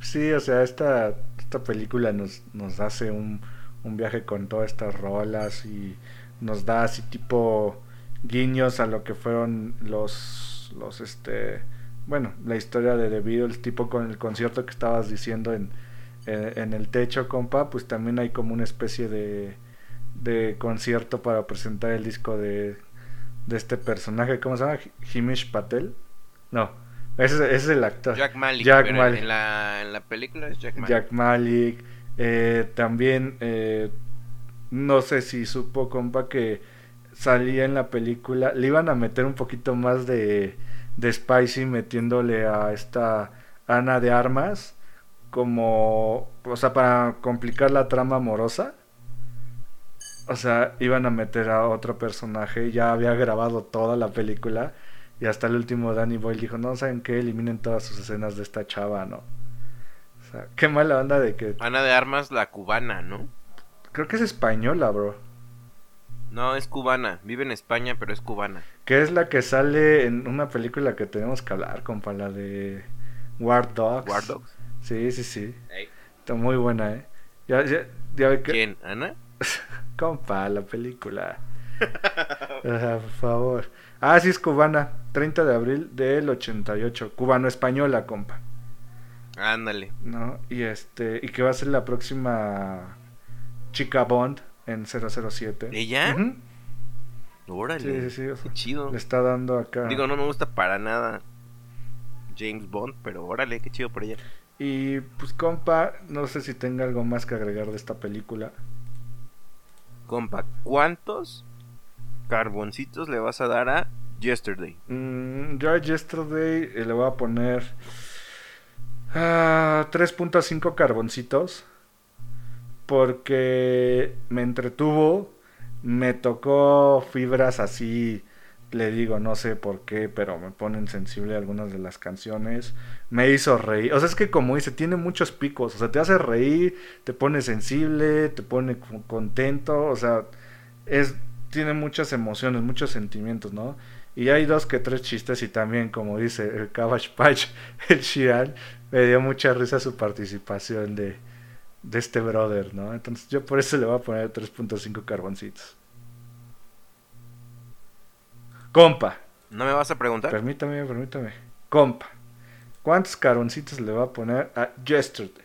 A: Sí, o sea, esta, esta película nos, nos hace un, un viaje con todas estas rolas y nos da así tipo guiños a lo que fueron los los este bueno la historia de The Beatles tipo con el concierto que estabas diciendo en, en, en el techo compa pues también hay como una especie de de concierto para presentar el disco de de este personaje. Cómo se llama Himish Patel. No ese, ese es el actor
B: Jack Malik.
A: Jack Malik.
B: En, la, en la película es Jack Malik.
A: Jack Malik. eh, también, eh, no sé si supo, compa, que salía en la película. Le iban a meter un poquito más de, de Spicy metiéndole a esta Ana de Armas. Como, o sea, para complicar la trama amorosa. O sea, iban a meter a otro personaje. Ya había grabado toda la película. Y hasta el último Danny Boyle dijo, no, ¿saben qué? Eliminen todas sus escenas de esta chava, ¿no? O sea, qué mala onda de que...
B: Ana de Armas, la cubana, ¿no?
A: Creo que es española, bro.
B: No, es cubana. Vive en España, pero es cubana.
A: Que es la que sale en una película que tenemos que hablar, compa, la de War Dogs.
B: War Dogs.
A: Sí, sí, sí. Está muy buena, ¿eh? Ya, ya, ya ve que...
B: ¿Quién? ¿Ana? [LAUGHS]
A: Compa, la película. [LAUGHS] Ajá, por favor. Ah, sí, es cubana. 30 de abril del 88. Cubano-española, compa.
B: Ándale.
A: ¿No? Y este... Y que va a ser la próxima chica Bond en 007.
B: ¿Ella?
A: Ujú.
B: Órale.
A: Sí, sí, sí. o sea,
B: Qué chido.
A: le está dando acá.
B: Digo, no me gusta para nada James Bond, pero órale, qué chido por ella.
A: Y pues compa, no sé si tenga algo más que agregar de esta película.
B: Compa, ¿cuántos carboncitos le vas a dar a Yesterday?
A: Mm, yo a Yesterday eh, le voy a poner ah, 3.5 carboncitos. Porque me entretuvo, me tocó fibras así, le digo, no sé por qué, pero me ponen sensible algunas de las canciones. Me hizo reír, o sea, es que como dice, tiene muchos picos, o sea, te hace reír, te pone sensible, te pone co- contento, o sea, es tiene muchas emociones, muchos sentimientos, ¿no? Y hay dos que tres chistes y también, como dice el Cabbage Patch, [LAUGHS] el Shiran, me dio mucha risa su participación de, de este brother, ¿no? Entonces yo por eso le voy a poner 3.5 carboncitos. Compa,
B: ¿No me vas a preguntar?
A: permítame, permítame. Compa, ¿cuántos carboncitos le va a poner a Yesterday?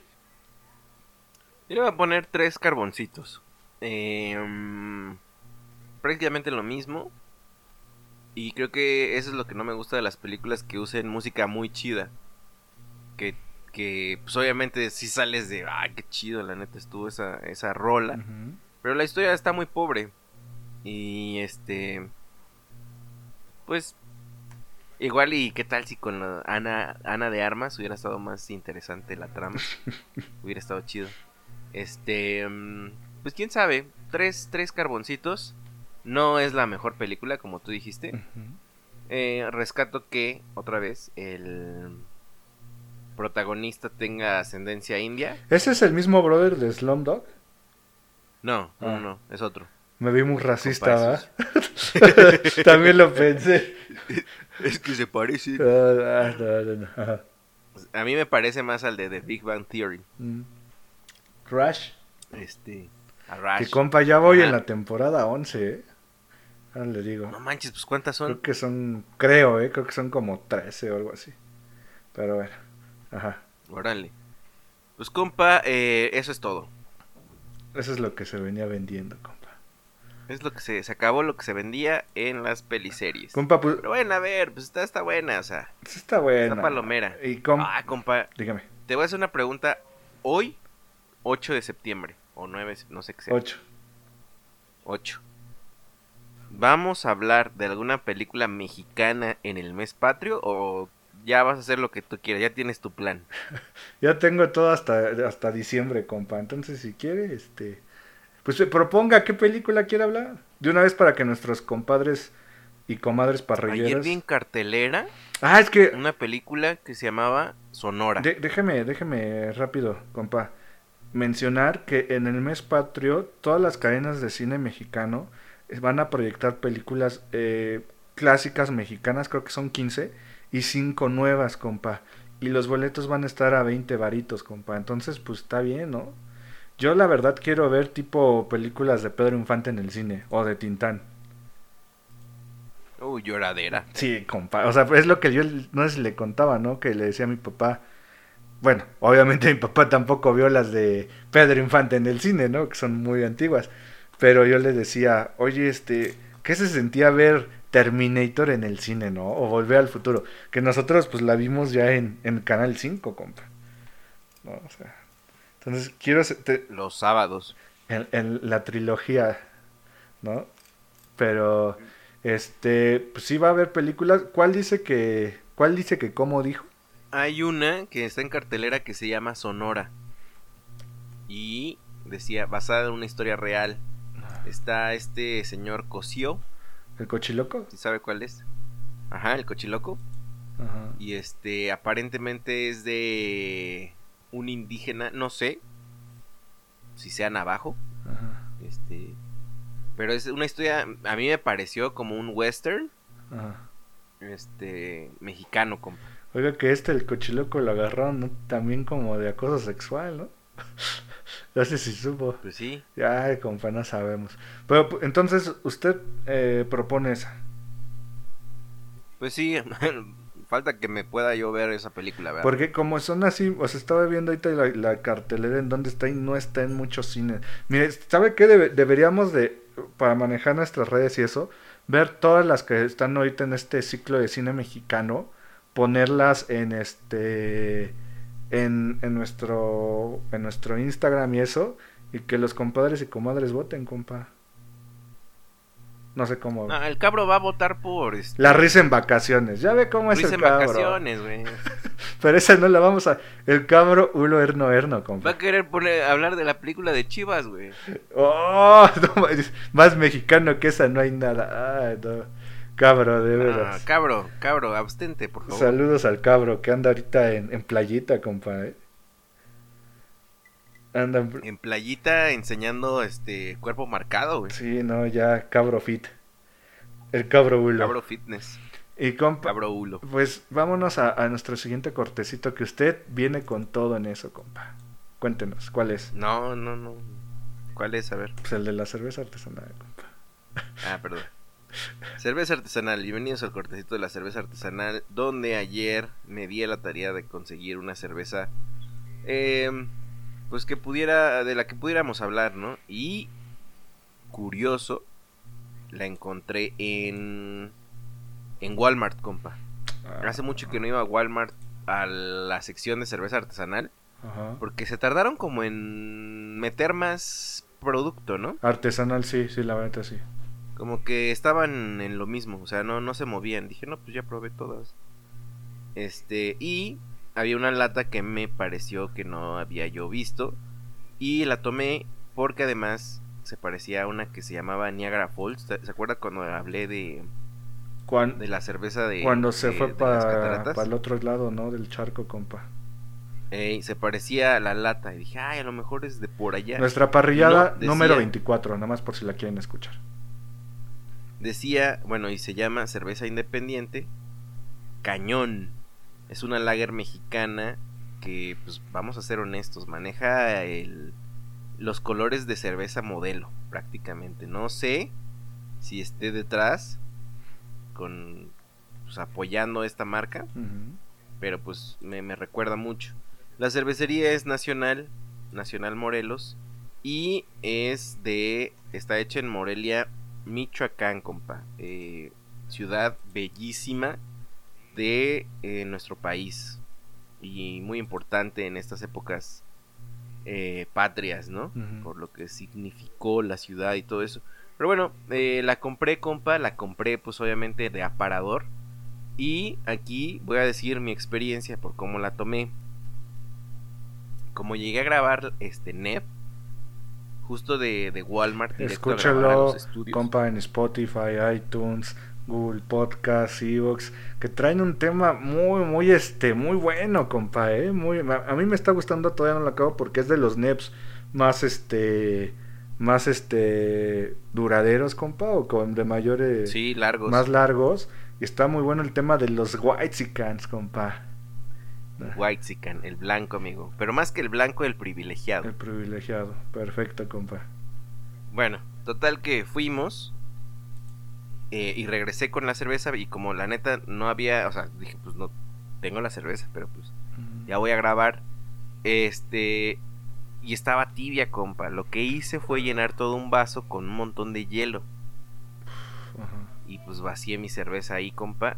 B: Yo le voy a poner tres carboncitos. Eh, prácticamente lo mismo. Y creo que eso es lo que no me gusta de las películas que usen música muy chida. Que, que pues obviamente si sales de, ay, qué chido, la neta estuvo esa, esa rola. Pero la historia está muy pobre. Y este. Pues. Igual y qué tal si con la Ana, Ana de Armas hubiera estado más interesante la trama. [LAUGHS] hubiera estado chido. Este. mm, Pues quién sabe. Tres, tres carboncitos. No es la mejor película, como tú dijiste. Eh, rescato que, otra vez, el protagonista tenga ascendencia india.
A: ¿Ese es el mismo brother de Slumdog?
B: No, no,
A: Ah.
B: no, es otro.
A: Me vi muy racista, ¿verdad? [LAUGHS] También lo pensé.
B: Es que se parece.
A: Ah, no, no, no. Ajá.
B: A mí me parece más al de The Big Bang Theory.
A: Mm. Rush.
B: Este. A Rush.
A: Que compa, ya voy
B: Ajá.
A: en la temporada 11, ¿eh? Ahora le digo.
B: No manches, pues cuántas son.
A: Creo que son, creo, ¿eh? Creo que son como 13 o algo así. Pero bueno. Ajá.
B: Órale. Pues compa, eh, eso es todo.
A: Eso es lo que se venía vendiendo, compa.
B: Es lo que se, se acabó lo que se vendía en las peliseries.
A: Compa, pues,
B: Pero bueno, a ver, pues está, está buena, o sea.
A: está buena.
B: Está palomera.
A: Y com-
B: Ah, compa,
A: Dígame.
B: te voy a hacer una pregunta. Hoy, 8 de septiembre. O 9, no sé qué sea.
A: 8.
B: 8. ¿Vamos a hablar de alguna película mexicana en el mes patrio o ya vas a hacer lo que tú quieras? Ya tienes tu plan. [LAUGHS]
A: Ya tengo todo hasta, hasta diciembre, compa. Entonces, si quiere, este. Pues eh, proponga qué película quiere hablar. De una vez para que nuestros compadres y comadres
B: Ayer
A: parrilleras.
B: vi en cartelera
A: Ah, es que.
B: una película que se llamaba Sonora.
A: de- déjeme, déjeme rápido, compa. Mencionar que en el mes patrio, todas las cadenas de cine mexicano van a proyectar películas eh, clásicas mexicanas, creo que son 15, y 5 nuevas, compa. Y los boletos van a estar a 20 varitos, compa. Entonces, pues está bien, ¿no? Yo la verdad quiero ver tipo películas de Pedro Infante en el cine o de Tintán.
B: Uy, lloradera.
A: Sí, compa. O sea, es lo que yo no sé si le contaba, ¿no? Que le decía a mi papá. Bueno, obviamente mi papá tampoco vio las de Pedro Infante en el cine, ¿no? Que son muy antiguas. Pero yo le decía, oye, este, ¿qué se sentía ver Terminator en el cine, ¿no? O Volver al Futuro. Que nosotros pues la vimos ya en, en Canal 5, compa. ¿No? O sea, entonces quiero... Te,
B: Los sábados.
A: En, en, la trilogía, ¿no? Pero, este, pues sí va a haber películas. ¿Cuál dice que, cuál dice que cómo dijo?
B: Hay una que está en cartelera que se llama Sonora. Y decía, basada en una historia real. Está este señor Cosío.
A: ¿El cochiloco?
B: ¿Sí sabe cuál es? Ajá, el cochiloco.
A: Ajá.
B: Y este, aparentemente es de un indígena, no sé si sea navajo.
A: Ajá.
B: Este, pero es una historia, a mí me pareció como un western,
A: Ajá.
B: este, mexicano, compa.
A: Oiga que este, el cochiloco, lo agarraron ¿no? también como de acoso sexual, ¿no? [LAUGHS] no sé si supo.
B: Pues sí.
A: Ay, compa, no sabemos. Pero entonces, usted eh, propone esa.
B: Pues sí, [LAUGHS] falta que me pueda yo ver esa película, ¿verdad?
A: Porque como son así, o sea, estaba viendo ahorita la, la cartelera en donde está y no está en muchos cines. Mire, ¿sabe qué Debe- deberíamos de, para manejar nuestras redes y eso, ver todas las que están ahorita en este ciclo de cine mexicano, ponerlas en este, en, en nuestro, en nuestro Instagram y eso, y que los compadres y comadres voten, compa. No sé cómo.
B: Ah, el cabro va a votar por este,
A: La risa en vacaciones. Ya ve cómo es
B: Luis
A: el
B: en
A: cabro.
B: vacaciones, güey. [LAUGHS]
A: Pero esa no la vamos a. El cabro Ulo Erno Erno,
B: Va
A: compa.
B: a querer poner, hablar de la película de Chivas, güey.
A: Oh, [LAUGHS] no, más mexicano que esa no hay nada. Ay, no. Cabro, de
B: Ah,
A: veras.
B: cabro, cabro, abstente, por favor.
A: Saludos al cabro que anda ahorita en, en playita, compa. ¿eh? Anda. en-
B: En playita enseñando este cuerpo marcado, güey.
A: Sí, no, ya cabro fit. El cabro Ulo.
B: Cabro fitness,
A: Y compa.
B: cabro hulo.
A: Pues vámonos a, a nuestro siguiente cortecito que usted viene con todo en eso, compa. Cuéntenos, ¿cuál es?
B: No, no, no. ¿Cuál es? A ver.
A: Pues el de la cerveza artesanal, compa.
B: Ah, perdón. Cerveza artesanal, bienvenidos al cortecito de la cerveza artesanal, donde ayer me di a la tarea de conseguir una cerveza, eh, pues que pudiera, de la que pudiéramos hablar, ¿no? Y curioso, la encontré en, en Walmart, compa. Hace mucho que no iba a Walmart a la sección de cerveza artesanal,
A: Ajá.
B: porque se tardaron como en meter más producto, ¿no?
A: Artesanal, sí, sí, la verdad sí.
B: Como que estaban en lo mismo, o sea, no, no se movían. Dije, no, pues ya probé todas. Este, y había una lata que me pareció que no había yo visto. Y la tomé porque además se parecía a una que se llamaba Niagara Falls. ¿Se acuerda cuando hablé de, de la cerveza de.
A: cuando se
B: de-
A: fue para
B: cataratas?
A: el otro lado, ¿no? Del charco, compa.
B: Ey, se parecía a la lata. Y dije, ay, a lo mejor es de por allá.
A: Nuestra parrillada
B: No, decía-
A: número 24, nada más por si la quieren escuchar.
B: Decía, bueno, y se llama cerveza independiente Cañón. Es una lager mexicana que, pues vamos a ser honestos, maneja el, los colores de cerveza modelo, prácticamente. No sé si esté detrás con pues, apoyando esta marca, pero pues me, me recuerda mucho. La cervecería es nacional, Nacional Morelos, y es de, está hecha en Morelia, Michoacán, compa. Eh, ciudad bellísima de eh, nuestro país y muy importante en estas épocas eh, patrias, ¿no? Por lo que significó la ciudad y todo eso. Pero bueno, eh, la compré, compa, la compré pues obviamente de aparador. Y aquí voy a decir mi experiencia por cómo la tomé. Como llegué a grabar este NEP, justo de, de Walmart,
A: Escúchalo, compa, en Spotify, iTunes, Google Podcast, Evox, que traen un tema muy, muy, este, muy bueno, compa, eh, muy, a, a mí me está gustando, todavía no lo acabo porque es de los NEPs más, este, más este duraderos, compa, o con de mayores
B: Sí, largos.
A: más largos. Y está muy bueno el tema de los Whitesicans, compa.
B: White el blanco, amigo. Pero más que el blanco, el privilegiado.
A: El privilegiado. Perfecto, compa.
B: Bueno, total que fuimos. eh, y regresé con la cerveza. Y como la neta no había. O sea, dije, pues no tengo la cerveza, pero pues ya voy a grabar. Este. Y estaba tibia, compa. Lo que hice fue llenar todo un vaso con un montón de hielo. Y pues vacié mi cerveza ahí, compa.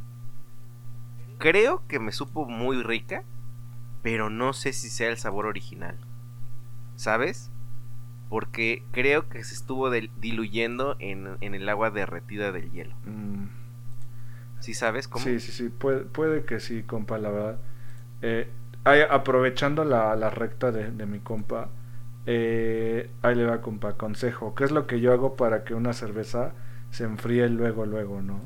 B: Creo que me supo muy rica. Pero no sé si sea el sabor original. ¿Sabes? Porque creo que se estuvo diluyendo en, en el agua derretida del hielo.
A: Mm,
B: ¿Sí sabes cómo?
A: Sí, sí, sí, puede, puede que sí, compa, la verdad. Eh, ahí, aprovechando la, la recta de, de mi compa, eh, ahí le va, compa, consejo. ¿Qué es lo que yo hago para que una cerveza se enfríe luego, luego, no?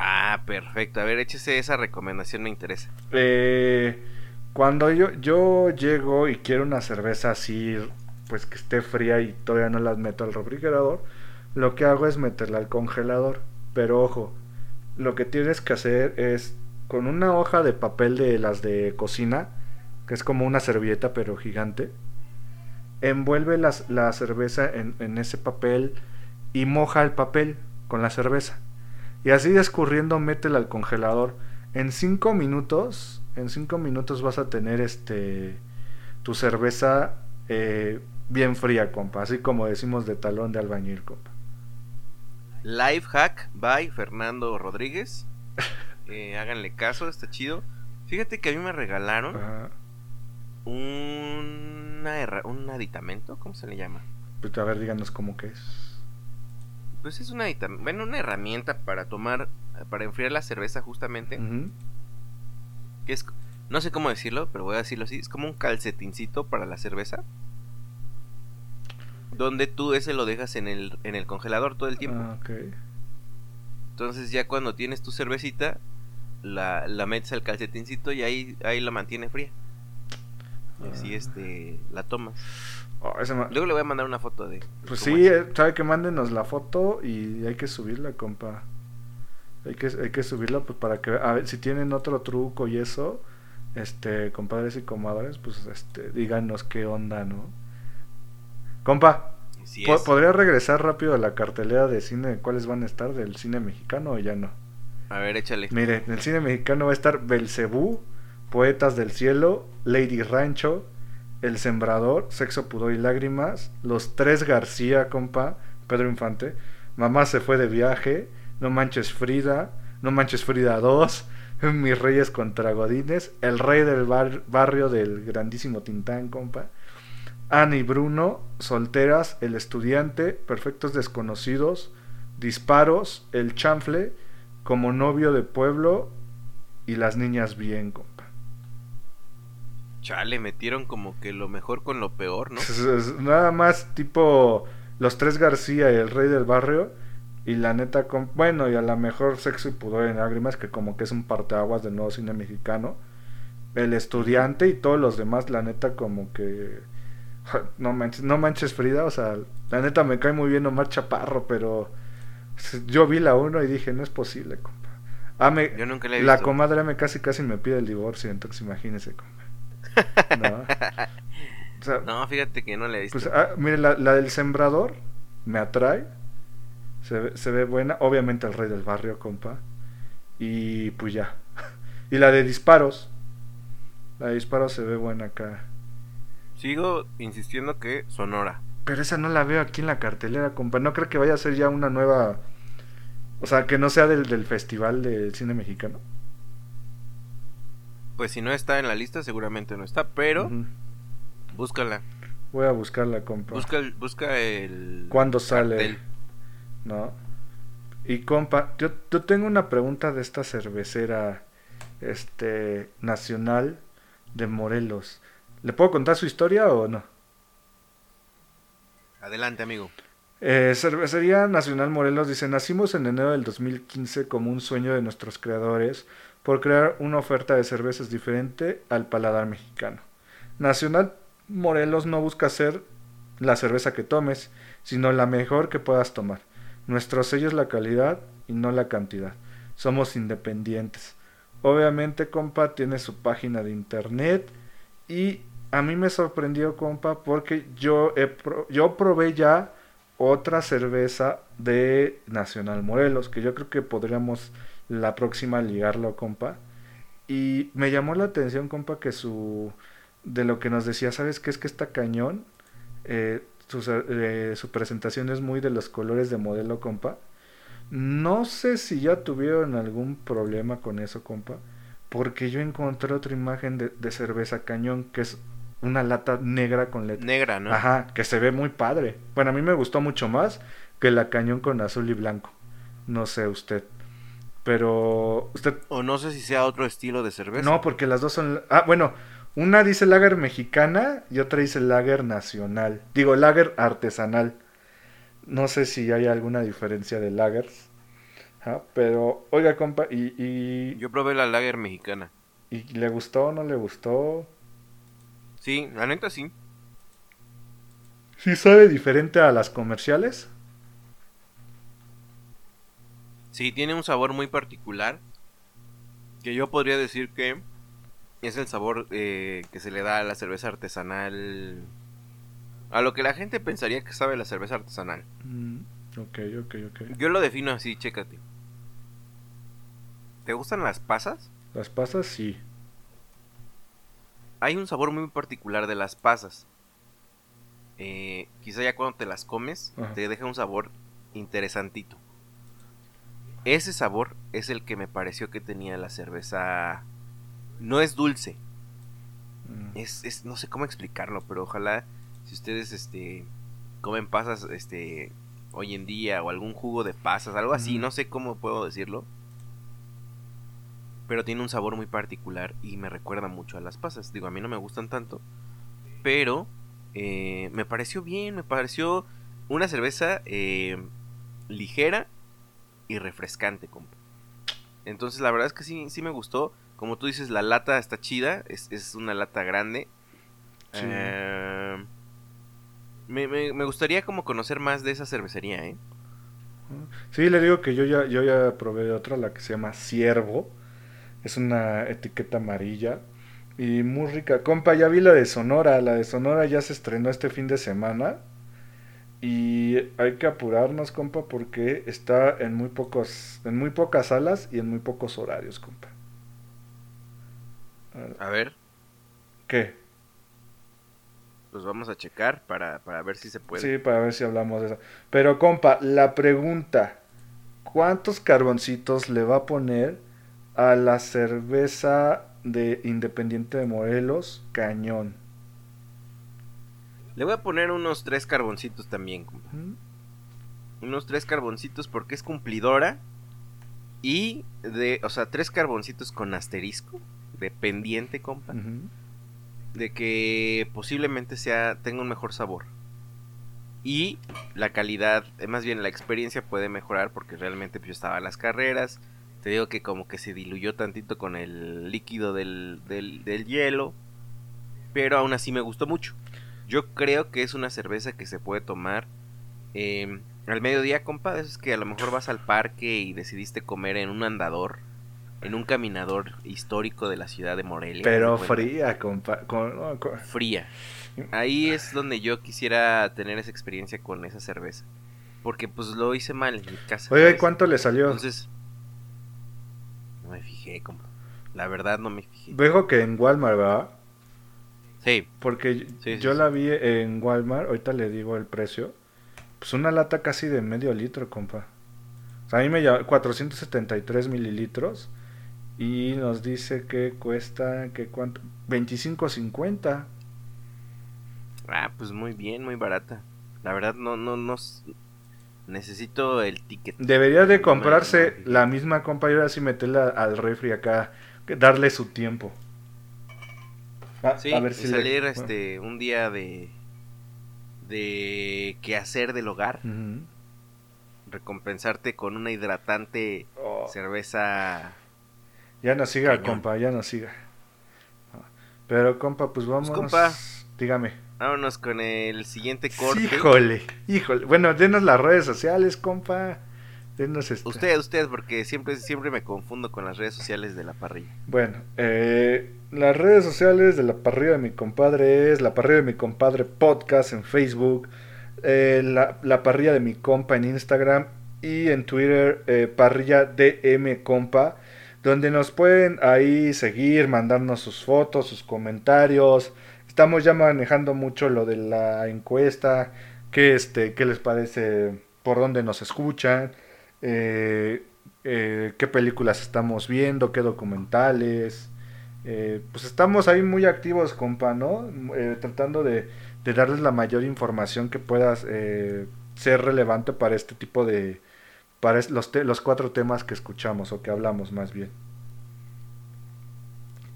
B: Ah, perfecto. A ver, échese esa recomendación, me interesa.
A: Eh, cuando yo, yo llego y quiero una cerveza así, pues que esté fría y todavía no las meto al refrigerador, lo que hago es meterla al congelador. Pero ojo, lo que tienes que hacer es con una hoja de papel de las de cocina, que es como una servilleta pero gigante, envuelve las- la cerveza en, en ese papel y moja el papel con la cerveza. Y así escurriendo, métela al congelador. En 5 minutos, en 5 minutos vas a tener este tu cerveza eh, bien fría, compa. Así como decimos de talón de albañil, compa.
B: Life Hack by Fernando Rodríguez. [LAUGHS] Eh, háganle caso, está chido. Fíjate que a mí me regalaron
A: Ajá.
B: una un aditamento, ¿cómo se le llama?
A: Pues a ver, díganos cómo que es.
B: Pues es una bueno, una herramienta para tomar, para enfriar la cerveza justamente. Que es, no sé cómo decirlo, pero voy a decirlo así. Es como un calcetincito para la cerveza. Donde tú ese lo dejas en el, en el congelador todo el tiempo.
A: Ah.
B: Entonces ya cuando tienes tu cervecita, la, la metes al calcetincito y ahí, ahí la mantiene fría. Y así
A: Ah.
B: este la tomas.
A: Oh, ma-
B: Luego le voy a mandar una foto de.
A: Pues sí,
B: es.
A: eh, sabe que mándenos la foto y hay que subirla, compa. Hay que, hay que subirla pues para que a ver si tienen otro truco y eso, este, compadres y comadres, pues este, díganos qué onda, ¿no? Compa,
B: Así
A: ¿po-
B: es.
A: ¿podría regresar rápido a la cartelera de cine? ¿Cuáles van a estar del cine mexicano o ya no?
B: A ver, échale.
A: Mire, en el cine mexicano va a estar Belcebú, Poetas del Cielo, Lady Rancho, El Sembrador, Sexo, Pudor y Lágrimas, Los Tres García, compa, Pedro Infante, Mamá se fue de viaje, No Manches Frida, No Manches Frida 2, [LAUGHS] Mis Reyes contra Godines, El Rey del bar- Barrio del grandísimo Tintán, compa, Ana y Bruno, Solteras, El Estudiante, Perfectos Desconocidos, Disparos, El Chanfle, Como Novio de Pueblo y Las Niñas Bien, compa.
B: Chale, metieron como que lo mejor con lo peor, ¿no? [LAUGHS]
A: Nada más tipo Los Tres García y El Rey del Barrio. Y la neta, com- bueno, y a lo mejor Sexo y Pudor y Lágrimas, que como que es un parteaguas del nuevo cine mexicano. El Estudiante y todos los demás, la neta, como que. No manches, no manches Frida, o sea, la neta me cae muy bien Omar Chaparro, pero yo vi la uno y dije, no es posible, compa. Ah, me-
B: Yo nunca la he
A: la
B: visto.
A: comadre me casi casi me pide el divorcio, entonces imagínese, compa. [LAUGHS] No. O sea,
B: No, fíjate que no le he visto.
A: pues, ah, mire, la, la del sembrador me atrae. Se ve, se ve buena. Obviamente el rey del barrio, compa. Y pues ya. [LAUGHS] Y la de disparos. La de disparos se ve buena acá.
B: Sigo insistiendo que Sonora.
A: Pero esa no la veo aquí en la cartelera, compa. No creo que vaya a ser ya una nueva. O sea, que no sea del, del festival del cine mexicano.
B: Pues si no está en la lista, seguramente no está, pero búscala.
A: Voy a buscarla, compa.
B: Busca el, busca el
A: ¿Cuándo sale?
B: cartel.
A: ¿no? Y compa, yo, yo tengo una pregunta de esta cervecera este nacional de Morelos. ¿Le puedo contar su historia o no?
B: Adelante, amigo.
A: Eh, Cervecería Nacional Morelos dice, nacimos en enero del 2015 como un sueño de nuestros creadores por crear una oferta de cervezas diferente al paladar mexicano. Nacional Morelos no busca ser la cerveza que tomes, sino la mejor que puedas tomar. Nuestro sello es la calidad y no la cantidad. Somos independientes. Obviamente, compa, tiene su página de internet y a mí me sorprendió, compa, porque yo, yo probé ya otra cerveza de Nacional Morelos, que yo creo que podríamos la próxima ligarlo, compa. Y me llamó la atención, compa, que su... De lo que nos decía, ¿sabes qué? Es que está cañón. Eh, su, eh, su presentación es muy de los colores de modelo, compa. No sé si ya tuvieron algún problema con eso, compa. Porque yo encontré otra imagen de, de cerveza cañón, que es una lata negra con letra.
B: Negra, ¿no?
A: Ajá, que se ve muy padre. Bueno, a mí me gustó mucho más que la cañón con azul y blanco. No sé usted. Pero usted...
B: O no sé si sea otro estilo de cerveza.
A: No, porque las dos son... Ah, bueno, una dice lager mexicana y otra dice lager nacional. Digo, lager artesanal. No sé si hay alguna diferencia de lagers. Ah, pero, oiga, compa, y, y...
B: Yo probé la lager mexicana.
A: ¿Y le gustó o no le gustó?
B: Sí, la neta sí.
A: ¿Sí sabe diferente a las comerciales?
B: Sí, tiene un sabor muy particular. Que yo podría decir que es el sabor eh, que se le da a la cerveza artesanal. A lo que la gente pensaría que sabe la cerveza artesanal.
A: Mm, ok, ok, ok.
B: Yo lo defino así, chécate. ¿Te gustan las pasas?
A: Las pasas sí
B: hay un sabor muy particular de las pasas. Eh, quizá ya cuando te las comes, te deja un sabor interesantito. Ese sabor es el que me pareció que tenía la cerveza. No es dulce. Mm. Es, no sé cómo explicarlo, pero ojalá si ustedes este comen pasas este hoy en día o algún jugo de pasas, algo así, no sé cómo puedo decirlo pero tiene un sabor muy particular y me recuerda mucho a las pasas. Digo, a mí no me gustan tanto, pero eh, me pareció bien, me pareció una cerveza eh, ligera y refrescante, compa. Entonces la verdad es que sí, sí me gustó. Como tú dices, la lata está chida, es, una lata grande. Eh, me, me, gustaría como conocer más de esa cervecería, ¿eh?
A: Sí, le digo que yo ya, yo ya probé otra, la que se llama Ciervo. Es una etiqueta amarilla. Y muy rica. Compa, ya vi la de Sonora. La de Sonora ya se estrenó este fin de semana. Y hay que apurarnos, compa, porque está en muy pocos, en muy pocas salas y en muy pocos horarios, compa.
B: A ver.
A: ¿Qué?
B: Pues vamos a checar para, para ver si se puede.
A: Sí, para ver si hablamos de eso. Pero, compa, la pregunta: ¿cuántos carboncitos le va a poner a la cerveza de Independiente de Morelos, Cañón.
B: Le voy a poner unos tres carboncitos también, Unos tres carboncitos porque es cumplidora. Y de, o sea, tres carboncitos con asterisco, dependiente, compa. De que posiblemente sea, tenga un mejor sabor. Y la calidad, eh, más bien la experiencia puede mejorar porque realmente pues, yo estaba en las carreras te digo que como que se diluyó tantito con el líquido del, del, hielo. Pero aún así me gustó mucho. Yo creo que es una cerveza que se puede tomar eh, al mediodía, compa. Es que a lo mejor vas al parque y decidiste comer en un andador, en un caminador histórico de la ciudad de Morelia.
A: Pero fría, compa.
B: Fría. Ahí es donde yo quisiera tener esa experiencia con esa cerveza. Porque pues lo hice mal en mi casa.
A: Oye, ¿cuánto le salió?
B: Entonces, no me fijé, como. La verdad no me fijé.
A: Dejo que en Walmart, ¿verdad?
B: Sí.
A: Porque yo la vi en Walmart, ahorita le digo el precio. Pues una lata casi de medio litro, compa. O sea, a mí me llama 473 mililitros. Y nos dice que cuesta, que cuánto, 25.50.
B: Ah, pues muy bien, muy barata. La verdad no, no, no, Necesito el ticket.
A: Debería de comprarse la misma compa y ahora sí meterla al refri acá, darle su tiempo.
B: A ver si salir este un día de de qué hacer del hogar. Recompensarte con una hidratante oh. cerveza.
A: Ya no siga, compa, ya no siga. Pero compa, pues vamos.
B: Pues, compa,
A: Dígame.
B: Vámonos con el siguiente corte.
A: Híjole, híjole. Bueno, denos las redes sociales, compa. Denos este.
B: Usted, usted, porque siempre, siempre me confundo con las redes sociales de la parrilla.
A: Bueno, eh, las redes sociales de la parrilla de mi compadre es la parrilla de mi compadre podcast en Facebook, eh, la, la parrilla de mi compa en Instagram y en Twitter eh, parrilla DM compa, donde nos pueden ahí seguir, mandarnos sus fotos, sus comentarios. Estamos ya manejando mucho lo de la encuesta, qué este, qué les parece, por dónde nos escuchan, eh, eh, qué películas estamos viendo, qué documentales. Eh, pues estamos ahí muy activos, compa, ¿no? Tratando de, de darles la mayor información que pueda eh, ser relevante para este tipo de, para es- los, te- los cuatro temas que escuchamos o que hablamos más bien.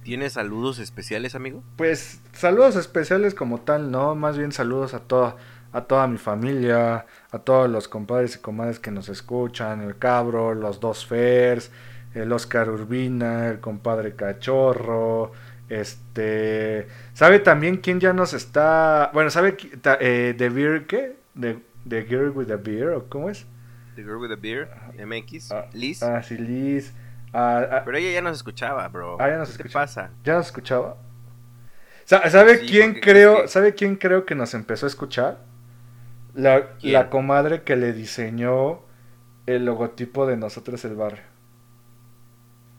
B: ¿Tienes saludos especiales, amigo?
A: Pues saludos especiales como tal, ¿no? Más bien saludos a toda, a toda mi familia, a todos los compadres y comadres que nos escuchan, el cabro, los dos Fers, el Oscar Urbina, el compadre Cachorro, este... ¿Sabe también quién ya nos está... Bueno, ¿sabe eh, The Beer qué? The, the Girl with the Beer, ¿o cómo es?
B: The Girl with a Beer, MX,
A: Ah,
B: Liz.
A: Ah, sí, Liz. Ah, ah,
B: Pero ella ya nos escuchaba, bro.
A: Ah, ya nos
B: ¿Qué te
A: escuchaba.
B: pasa?
A: ¿Ya nos escuchaba? Sa- ¿Sabe
B: Sí,
A: quién creo
B: que-
A: sabe quién creo que nos empezó a escuchar? La, la comadre que le diseñó el logotipo de nosotros el barrio.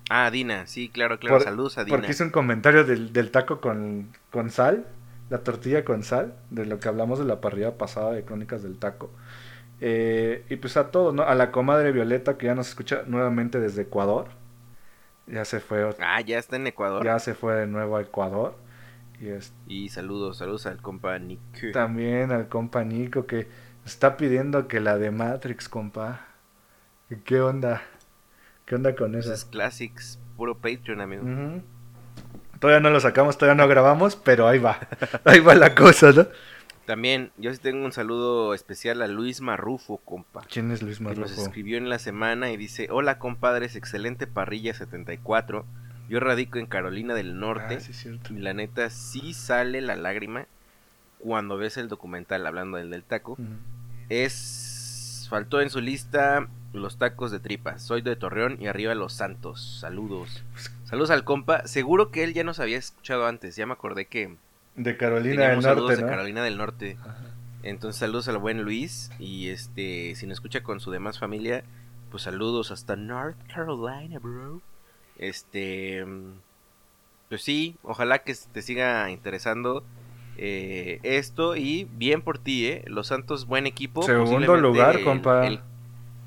B: Ah, Dina, sí, claro, claro.
A: Por-
B: Saludos a Dina.
A: Porque hizo un comentario del, del taco con, con sal, la tortilla con sal, de lo que hablamos de la parrilla pasada de Crónicas del Taco. Eh, y pues a todos, ¿no? A la comadre Violeta que ya nos escucha nuevamente desde Ecuador. Ya se fue,
B: Ah, ya está en Ecuador.
A: ya se fue de nuevo a Ecuador. Y
B: Y saludos, saludos al compa Nick.
A: También al compa Nico que está pidiendo que la de Matrix, compa. ¿Qué onda? ¿Qué onda con
B: Pues
A: eso?
B: es Classics, puro Patreon, amigo.
A: Todavía no lo sacamos, todavía no grabamos, pero ahí va. [LAUGHS] Ahí va la cosa, ¿no?
B: También, yo sí tengo un saludo especial a Luis Marrufo, compa.
A: ¿Quién es Luis
B: Que nos
A: Marrufo?
B: escribió en la semana y dice, hola compadres, excelente parrilla 74. Yo radico en Carolina del Norte.
A: Ah, sí, cierto.
B: Y la neta sí sale la lágrima cuando ves el documental hablando del del taco. Es... Faltó en su lista los tacos de tripa. Soy de Torreón y arriba los santos. Saludos. Saludos al compa. Seguro que él ya nos había escuchado antes. Ya me acordé que
A: De Carolina del Norte,
B: de. Carolina del Norte.
A: Ajá.
B: Entonces saludos al buen Luis. Y este, si nos escucha con su demás familia, pues saludos hasta North Carolina, bro. Este, mm, pues sí, ojalá que te siga interesando eh, esto y bien por ti, ¿eh? Los Santos, buen equipo.
A: Segundo lugar,
B: el-
A: compa.
B: el-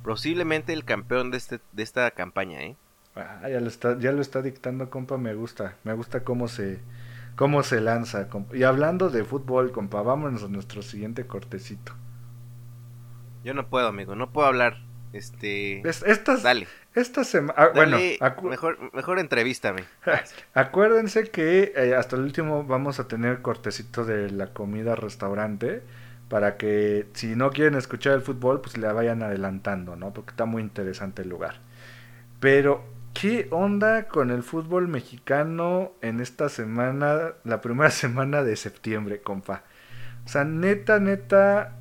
B: posiblemente el campeón de, este, de esta campaña, ¿eh?
A: Ah, ya lo está, ya lo está dictando, compa, me gusta. Me gusta cómo se, cómo se lanza, compa. Y hablando de fútbol, compa, vámonos a nuestro siguiente cortecito.
B: Yo no puedo, amigo, no puedo hablar. Este,
A: Es- estas,
B: dale,
A: esta semana, bueno,
B: dale,
A: acu-
B: mejor, mejor entrevístame. [LAUGHS]
A: Acuérdense que eh, hasta el último vamos a tener cortecito de la comida restaurante para que si no quieren escuchar el fútbol, pues le vayan adelantando, ¿no? Porque está muy interesante el lugar. Pero, ¿qué onda con el fútbol mexicano en esta semana, la primera [LAUGHS] semana de septiembre, compa? O sea, neta, neta,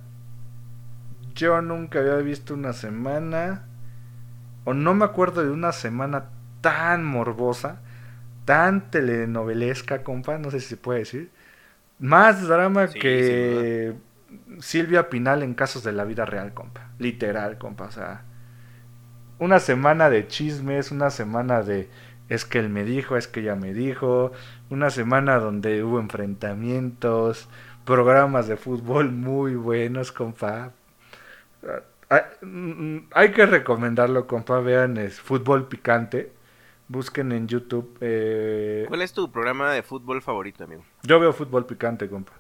A: yo nunca había visto una semana, o no me acuerdo de una semana tan morbosa, tan telenovelesca, compa, no sé si se puede decir. Más drama
B: Sí,
A: que Silvia Pinal en casos de la vida real, compa. Literal, compa. O sea, una semana de chismes, una semana de es que él me dijo, es que ella me dijo, una semana donde hubo enfrentamientos, programas de fútbol muy buenos, compa. Ah, mm, Hay que recomendarlo, compa. Vean, es fútbol picante. Busquen en YouTube. eh,
B: ¿Cuál es tu programa de fútbol favorito, amigo?
A: Yo veo fútbol picante, compa.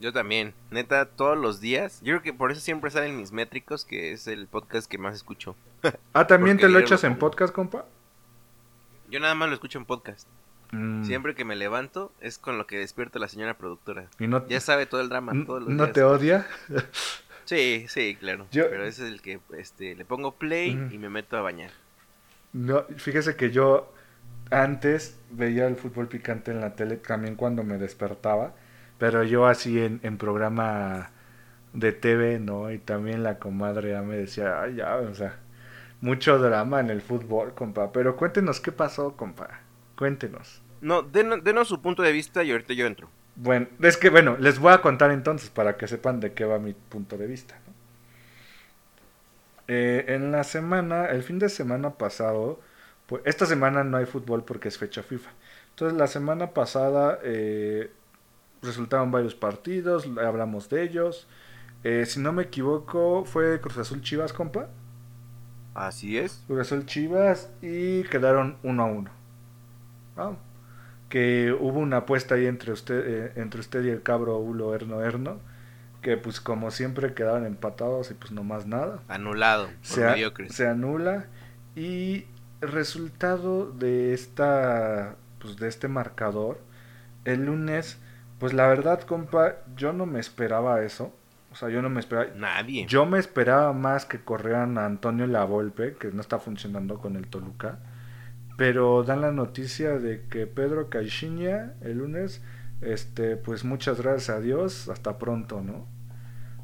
B: Yo también, neta, todos los días. Yo creo que por eso siempre salen mis métricos, que es el podcast que más escucho. [LAUGHS]
A: Ah, ¿también
B: Porque
A: te lo echas en podcast, compa?
B: Yo nada más lo escucho en podcast.
A: Mm,
B: Siempre que me levanto es con lo que despierta la señora productora.
A: ¿Y no,
B: Ya sabe todo el drama, todos los
A: no
B: días.
A: te odia? [LAUGHS]
B: Sí, sí, claro.
A: Yo-
B: Pero ese es el que este, le pongo play y me meto a bañar.
A: No, fíjese que yo antes veía el fútbol picante en la tele también cuando me despertaba, pero yo así en, en programa de TV, ¿no? Y también la comadre ya me decía, ay, ya, o sea, mucho drama en el fútbol, compa. Pero cuéntenos qué pasó, compa. Cuéntenos.
B: No, den- denos su punto de vista y ahorita yo entro.
A: Bueno, es que, bueno, les voy a contar entonces para que sepan de qué va mi punto de vista. ¿no? Eh, en la semana, el fin de semana pasado, pues esta semana no hay fútbol porque es fecha FIFA. Entonces la semana pasada eh, resultaron varios partidos, hablamos de ellos. Eh, si no me equivoco, fue Cruz Azul Chivas, compa.
B: Así es.
A: Cruz Azul Chivas y quedaron uno a uno. Ah, Que hubo una apuesta ahí entre usted, eh, entre usted y el cabro Ulo Erno Erno. Que pues como siempre quedaron empatados y pues no más nada.
B: Anulado. Por
A: Se, a-
B: mediocres.
A: se anula. Y resultado de esta. Pues de este marcador. El lunes. Pues la verdad, compa, yo no me esperaba eso. O sea, yo no me esperaba.
B: Nadie.
A: Yo me esperaba más que corrieran a Antonio Lavolpe, que no está funcionando con el Toluca. Pero dan la noticia de que Pedro Caixinha el lunes, este, pues muchas gracias a Dios, hasta pronto, ¿no?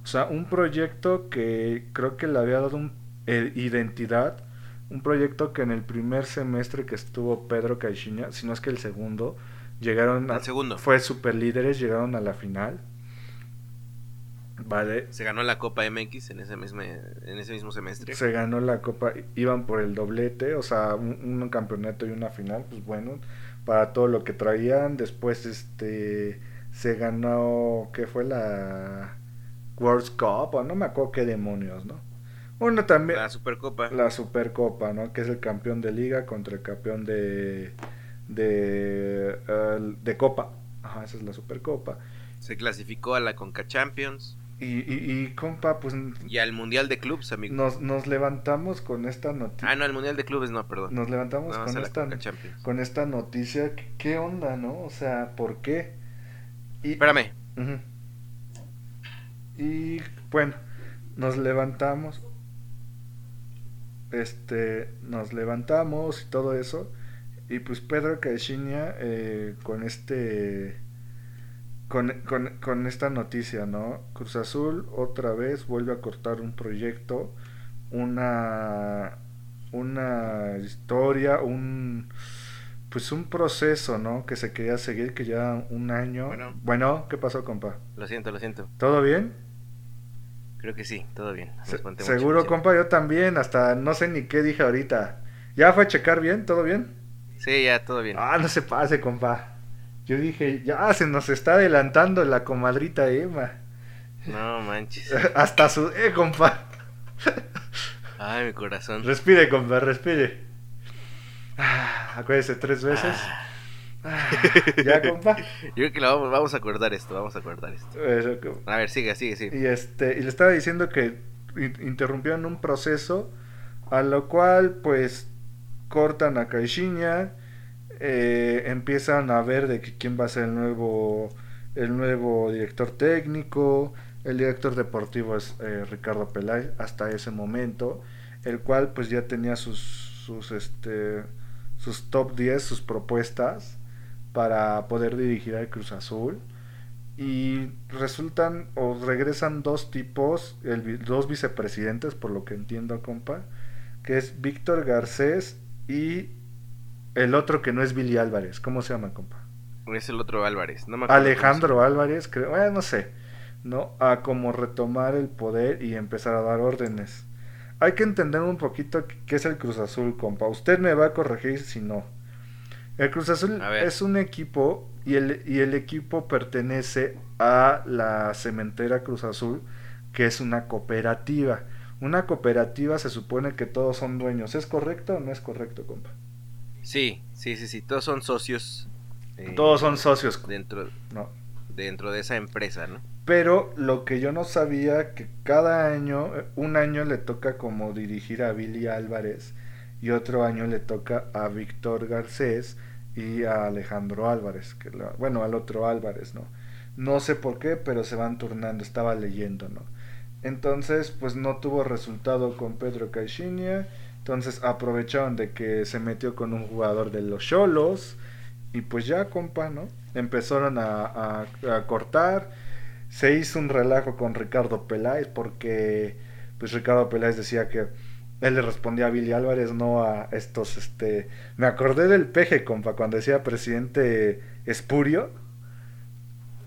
A: O sea, un proyecto que creo que le había dado un, eh, identidad, un proyecto que en el primer semestre que estuvo Pedro Caixinha, si no es que el segundo, llegaron a,
B: El segundo.
A: fue super líderes, llegaron a la final. Vale,
B: Se ganó la Copa MX en ese mismo, en ese mismo semestre.
A: se ganó la copa, iban por el doblete, o sea, un, un campeonato y una final, pues bueno, para todo lo que traían. Después, este, se ganó, ¿qué fue la World Cup? O no me acuerdo qué demonios, ¿no? Bueno, también
B: La Supercopa.
A: la Supercopa, ¿no? Que es el campeón de liga contra el campeón de de de Copa. Ajá, esa es la Supercopa.
B: Se clasificó a la Conca Champions
A: Y, y, y compa, pues
B: y al Mundial de Clubs, amigo.
A: nos, nos levantamos con esta noticia.
B: Ah, no, al Mundial de Clubes no, perdón.
A: Nos levantamos con esta, con esta noticia. ¿Qué- ¿Qué onda, no? O sea, ¿por qué? Y,
B: Espérame.
A: Y bueno, nos levantamos. Este, nos levantamos y todo eso. Y pues Pedro Caixinha eh, con este. Con, con, con esta noticia, ¿no? Cruz Azul otra vez vuelve a cortar un proyecto, una, una historia, un, pues un proceso, ¿no? Que se quería seguir, que ya un año.
B: Bueno.
A: bueno ¿qué pasó, compa?
B: Lo siento, lo siento.
A: ¿Todo bien?
B: Creo que sí, todo bien.
A: Se-
B: mucho,
A: seguro, compa, yo también, hasta no sé ni qué dije ahorita. ¿Ya fue a checar bien? ¿Todo bien?
B: Sí, ya, todo bien.
A: Ah, no se pase, compa. Yo dije, ya se nos está adelantando la comadrita Emma.
B: No manches. [LAUGHS]
A: Hasta sudé, compa.
B: Ay, mi corazón.
A: Respire, compa, respire. Ah, acuérdese tres veces. Ah, ya, compa. [LAUGHS]
B: Yo creo que lo vamos, vamos a acordar esto, vamos a acordar esto.
A: Eso,
B: A ver, sigue, sigue, sigue.
A: Y este, y le estaba diciendo que in- interrumpieron un proceso a lo cual pues cortan a Caixinha, eh, empiezan a ver de quién va a ser el nuevo el nuevo director técnico, el director deportivo es eh, Ricardo Peláez hasta ese momento, el cual pues ya tenía sus sus este sus top 10, sus propuestas para poder dirigir al Cruz Azul. Y resultan o regresan dos tipos, el dos vicepresidentes, por lo que entiendo, compa, que es Víctor Garcés y el otro que no es Billy Álvarez. ¿Cómo se llama, compa?
B: Es el otro Álvarez. No me acuerdo
A: Alejandro Álvarez, creo, bueno, no sé, ¿no? A como retomar el poder y empezar a dar órdenes. Hay que entender un poquito qué es el Cruz Azul, compa. Usted me va a corregir si no. El Cruz Azul es un equipo y el, y el equipo pertenece a la cementera Cruz Azul, que es una cooperativa. Una cooperativa se supone que todos son dueños. ¿Es correcto o no es correcto, compa?
B: Sí, sí, sí, sí. Todos son socios. eh,
A: Todos son socios.
B: Dentro,
A: No.
B: dentro de esa empresa, ¿no?
A: Pero lo que yo no sabía que cada año, eh, un año le toca como dirigir a Billy Álvarez y otro año le toca a Víctor Garcés y a Alejandro Álvarez, que la- bueno, al otro Álvarez, ¿no? No sé por qué, pero se van turnando, estaba leyendo, ¿no? Entonces, pues no tuvo resultado con Pedro Caixinha Entonces aprovecharon de que se metió con un jugador de los Cholos. Y pues ya, compa, ¿no? Empezaron a, a cortar. Se hizo un relajo con Ricardo Peláez porque pues Ricardo Peláez decía que él le respondía a Billy Álvarez, no a estos, este... Me acordé del peje, compa, cuando decía presidente Espurio.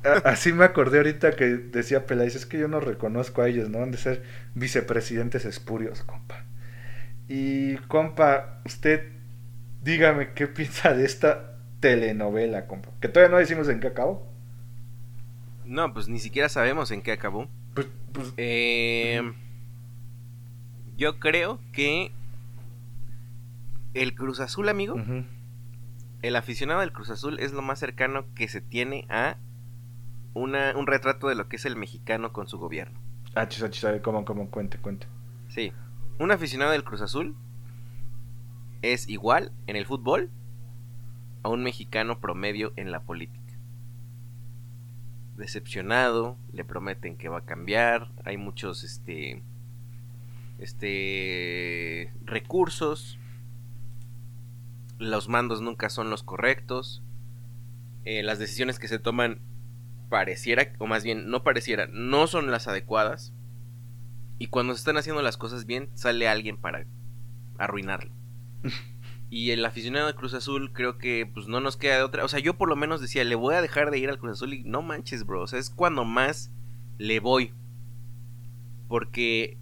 A: [LAUGHS] así me acordé ahorita que decía Peláez, es que yo no reconozco a ellos, ¿no? Han de ser vicepresidentes espurios, compa. Y, compa, usted dígame qué [LAUGHS] piensa de esta telenovela, compa. Que todavía no decimos en qué acabó.
B: No, pues ni siquiera sabemos en qué acabó. Pues, pues... Eh... Yo creo que el Cruz Azul, amigo, el aficionado del Cruz Azul es lo más cercano que se tiene a una, un retrato de lo que es el mexicano con su gobierno.
A: Ah, chis, chis, cómo, cómo, cuente, cuente.
B: Sí, un aficionado del Cruz Azul es igual en el fútbol a un mexicano promedio en la política. Decepcionado, le prometen que va a cambiar, hay muchos, este, este recursos los mandos nunca son los correctos eh, las decisiones que se toman pareciera o más bien no pareciera no son las adecuadas y cuando se están haciendo las cosas bien sale alguien para arruinarlo. [LAUGHS] Y el aficionado de Cruz Azul creo que pues no nos queda de otra. O sea yo por lo menos decía le voy a dejar de ir al Cruz Azul y no manches bro. O sea es cuando más le voy. Porque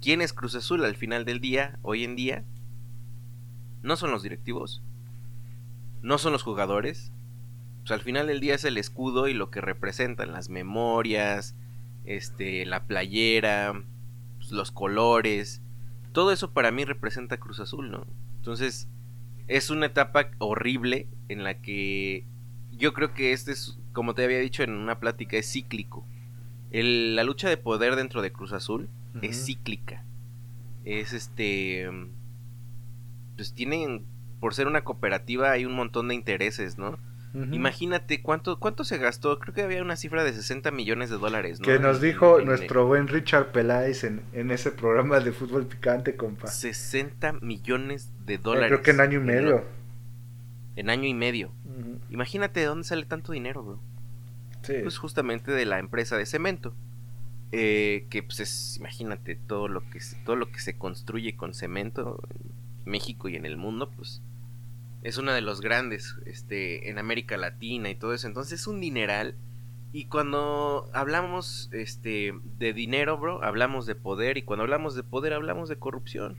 B: ¿Quién es Cruz Azul al final del día, hoy en día? No son los directivos, no son los jugadores. Pues al final del día es el escudo y lo que representan, las memorias, este, la playera, los colores. Todo eso para mí representa Cruz Azul, ¿no? Entonces, es una etapa horrible en la que yo creo que este es, como te había dicho en una plática, es cíclico. la lucha de poder dentro de Cruz Azul es cíclica. Es este. Pues tienen. Por ser una cooperativa, hay un montón de intereses, ¿no? Imagínate cuánto cuánto se gastó. Creo que había una cifra de 60 millones de dólares, ¿no?
A: Que nos dijo nuestro buen Richard Peláez en, en, ese programa de fútbol picante, compa.
B: 60 millones de dólares.
A: creo que en año y medio.
B: En, año y medio. Imagínate de dónde sale tanto dinero, bro. Sí. Pues justamente de la empresa de cemento. Eh, que pues es, imagínate, todo lo que, todo lo que se construye con cemento en México y en el mundo, pues es uno de los grandes este, en América Latina y todo eso. Entonces es un dineral. Y cuando hablamos este, de dinero, bro, hablamos de poder. Y cuando hablamos de poder, hablamos de corrupción.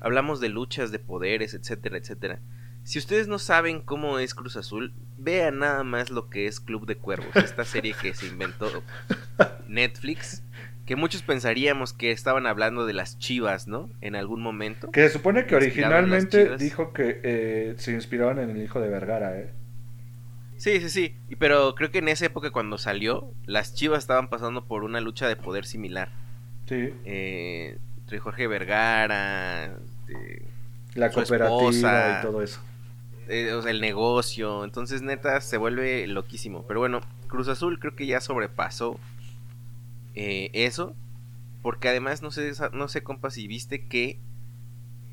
B: Hablamos de luchas de poderes, etcétera, etcétera. Si ustedes no saben cómo es Cruz Azul, vean nada más lo que es Club de Cuervos, esta serie que se inventó Netflix, que muchos pensaríamos que estaban hablando de las chivas, ¿no? En algún momento.
A: Que se supone que originalmente dijo que eh, se inspiraban en el hijo de Vergara, ¿eh?
B: Sí, sí, sí. Pero creo que en esa época cuando salió, las chivas estaban pasando por una lucha de poder similar.
A: Sí.
B: Eh, entre Jorge Vergara, este,
A: la cooperativa y todo eso.
B: Eh, o sea, el negocio. Entonces, neta, se vuelve loquísimo. Pero bueno, Cruz Azul creo que ya sobrepasó eh, eso. Porque además, no sé, no sé, compa, si viste que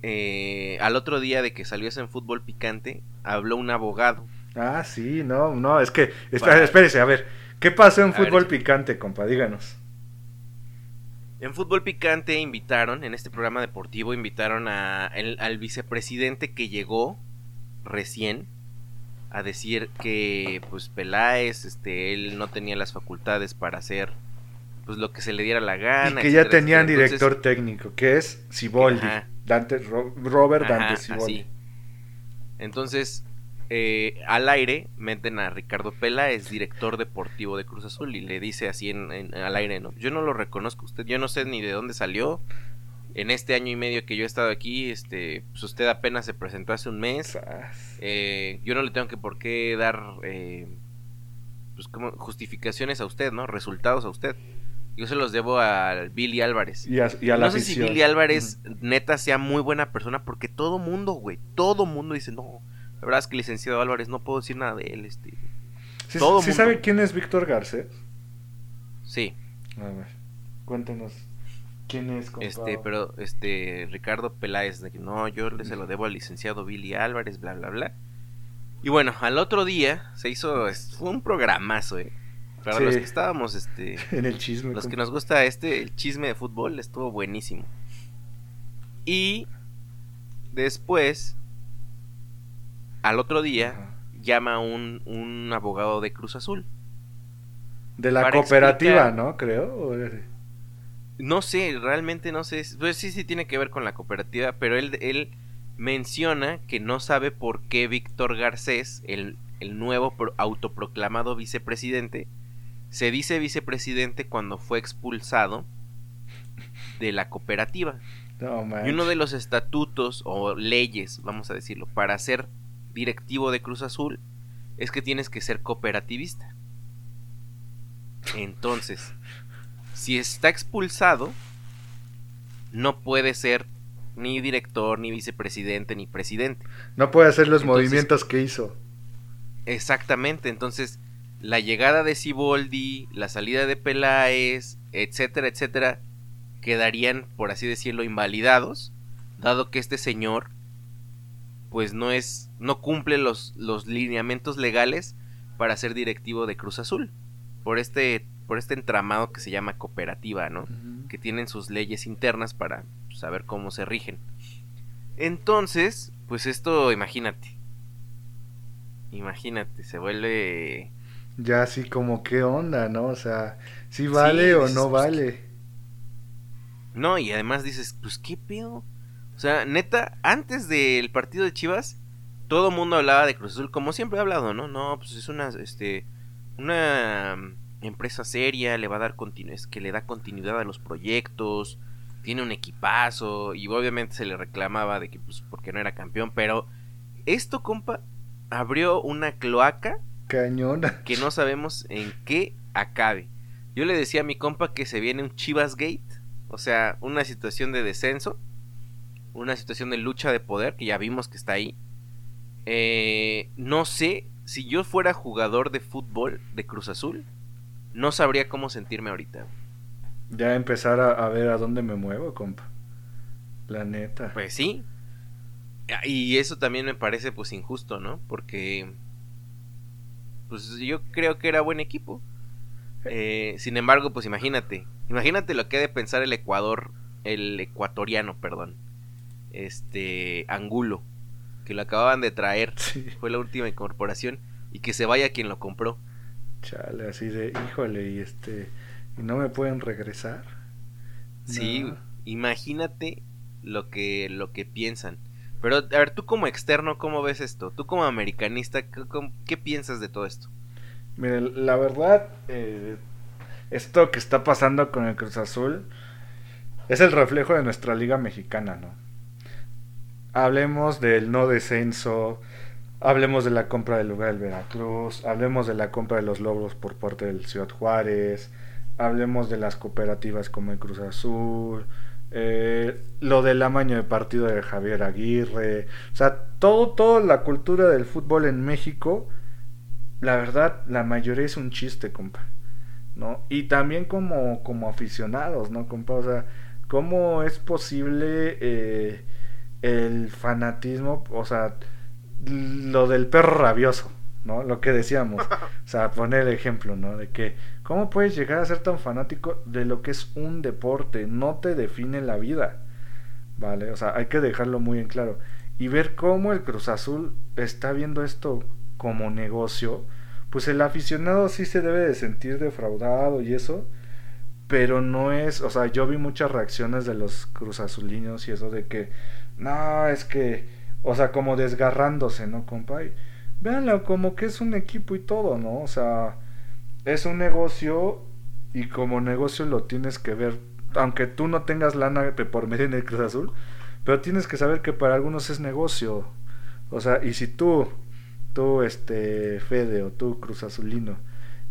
B: eh, al otro día de que salió ese en fútbol picante, habló un abogado.
A: Ah, sí, no, no, es que, espérese, a ver, ¿qué pasó en fútbol picante, compa? Díganos.
B: En Fútbol Picante invitaron, en este programa deportivo, invitaron a, al vicepresidente que llegó recién a decir que pues Peláez, este, él no tenía las facultades para hacer pues lo que se le diera la gana.
A: Y que ya tenían director técnico, que es Siboldi, Dante, Robert Dante Siboldi.
B: Entonces, eh, al aire meten a Ricardo Peláez, director deportivo de Cruz Azul, y le dice así en, al aire, no, yo no lo reconozco usted, yo no sé ni de dónde salió, en este año y medio que yo he estado aquí, este, pues usted apenas se presentó hace un mes. Eh, yo no le tengo que por qué dar eh, pues como justificaciones a usted, ¿no? Resultados a usted. Yo se los debo a Billy Álvarez.
A: Y a,
B: no sé si Billy Álvarez neta sea muy buena persona porque todo mundo, güey, todo mundo dice, no, la verdad es que licenciado Álvarez no puedo decir nada de él, este.
A: ¿Sí, todo ¿sí sabe quién es Víctor Garcés?
B: Sí.
A: A ver, cuéntenos ¿Quién es, compa?
B: Este, pero este Ricardo Peláez, de que no, yo le se lo debo al licenciado Billy Álvarez, bla, bla, bla. Y bueno, al otro día se hizo, fue un programazo, eh. Para
A: Sí.
B: los que estábamos, este, [LAUGHS]
A: En el chisme.
B: los que nos gusta este, el chisme de fútbol, estuvo buenísimo. Y después, al otro día, llama un, un abogado de Cruz Azul.
A: De la cooperativa,
B: explicar-
A: ¿no? Creo.
B: No sé, realmente no sé. Pues sí, sí tiene que ver con la cooperativa, pero él, él menciona que no sabe por qué Víctor Garcés, el, el nuevo pro- autoproclamado vicepresidente, se dice vicepresidente cuando fue expulsado de la cooperativa.
A: No,
B: Y uno de los estatutos o leyes, vamos a decirlo, para ser directivo de Cruz Azul es que tienes que ser cooperativista. Entonces, si está expulsado, no puede ser ni director, ni vicepresidente, ni presidente.
A: No puede hacer los
B: Entonces-
A: movimientos que hizo.
B: Exactamente, entonces la llegada de Siboldi, la salida de Peláez, etcétera, etcétera, quedarían, por así decirlo, invalidados, dado que este señor pues no es no cumple los los lineamientos legales para ser directivo de Cruz Azul. Por este por este entramado que se llama cooperativa, ¿no? Que tienen sus leyes internas para saber cómo se rigen. Entonces, pues esto, imagínate. Imagínate, se vuelve...
A: Ya así como qué onda, ¿no? O sea, si vale o
B: dices,
A: no
B: pues,
A: vale.
B: No, y además dices, pues qué pedo. O sea, neta, antes del partido de Chivas, todo el mundo hablaba de Cruz Azul, como siempre he hablado, ¿no? No, pues es una, este, una empresa seria, le va a dar es que le da continuidad a los proyectos, tiene un equipazo, y obviamente se le reclamaba de que, pues, porque no era campeón, pero esto, compa, abrió una cloaca
A: Cañona. [LAUGHS]
B: que no sabemos en qué acabe. Yo le decía a mi compa que se viene un Chivas Gate, o sea, una situación de descenso, una situación de lucha de poder, que ya vimos que está ahí. Eh, no sé, si yo fuera jugador de fútbol de Cruz Azul, no sabría cómo sentirme ahorita.
A: Ya empezar a, a ver a dónde me muevo, compa. La neta.
B: Pues sí. Y eso también me parece pues injusto, ¿no? Porque pues yo creo que era buen equipo. Eh, sin embargo, pues imagínate, imagínate lo que ha de pensar el Ecuador, el ecuatoriano, perdón, este Angulo, que lo acababan de traer, [LAUGHS]
A: Sí,
B: fue la última incorporación y que se vaya quien lo compró.
A: chale, así de, híjole, y este, ¿y no me pueden regresar?
B: Sí,
A: No.
B: imagínate lo que lo que piensan. Pero a ver, tú como externo, ¿cómo ves esto? Tú como americanista, ¿qué, qué piensas de todo esto?
A: Mire, la verdad, eh, esto que está pasando con el Cruz Azul es el reflejo de nuestra liga mexicana, ¿no? Hablemos del no descenso, hablemos de la compra del lugar del Veracruz, hablemos de la compra de los logros por parte del Ciudad Juárez, hablemos de las cooperativas como el Cruz Azul, eh, lo del amaño de partido de Javier Aguirre, o sea, todo, toda la cultura del fútbol en México la verdad, la mayoría es un chiste, compa. ¿No? Y también como, como aficionados, ¿no, compa? O sea, ¿cómo es posible eh, el fanatismo? O sea, lo del perro rabioso, ¿no? Lo que decíamos. O sea, poner el ejemplo, ¿no? De que, ¿cómo puedes llegar a ser tan fanático de lo que es un deporte? No te define la vida, ¿vale? O sea, hay que dejarlo muy en claro. Y ver cómo el Cruz Azul está viendo esto como negocio, pues el aficionado sí se debe de sentir defraudado y eso, pero no es, o sea, yo vi muchas reacciones de los cruzazulinos y eso de que, no, es que, o sea, como desgarrándose, ¿no, compa? Véanlo como que es un equipo y todo, ¿no? O sea, es un negocio y como negocio lo tienes que ver, aunque tú no tengas lana por medio en el Cruz Azul, pero tienes que saber que para algunos es negocio. O sea, y si tú tú, este, Fede o tú, Cruz Azulino,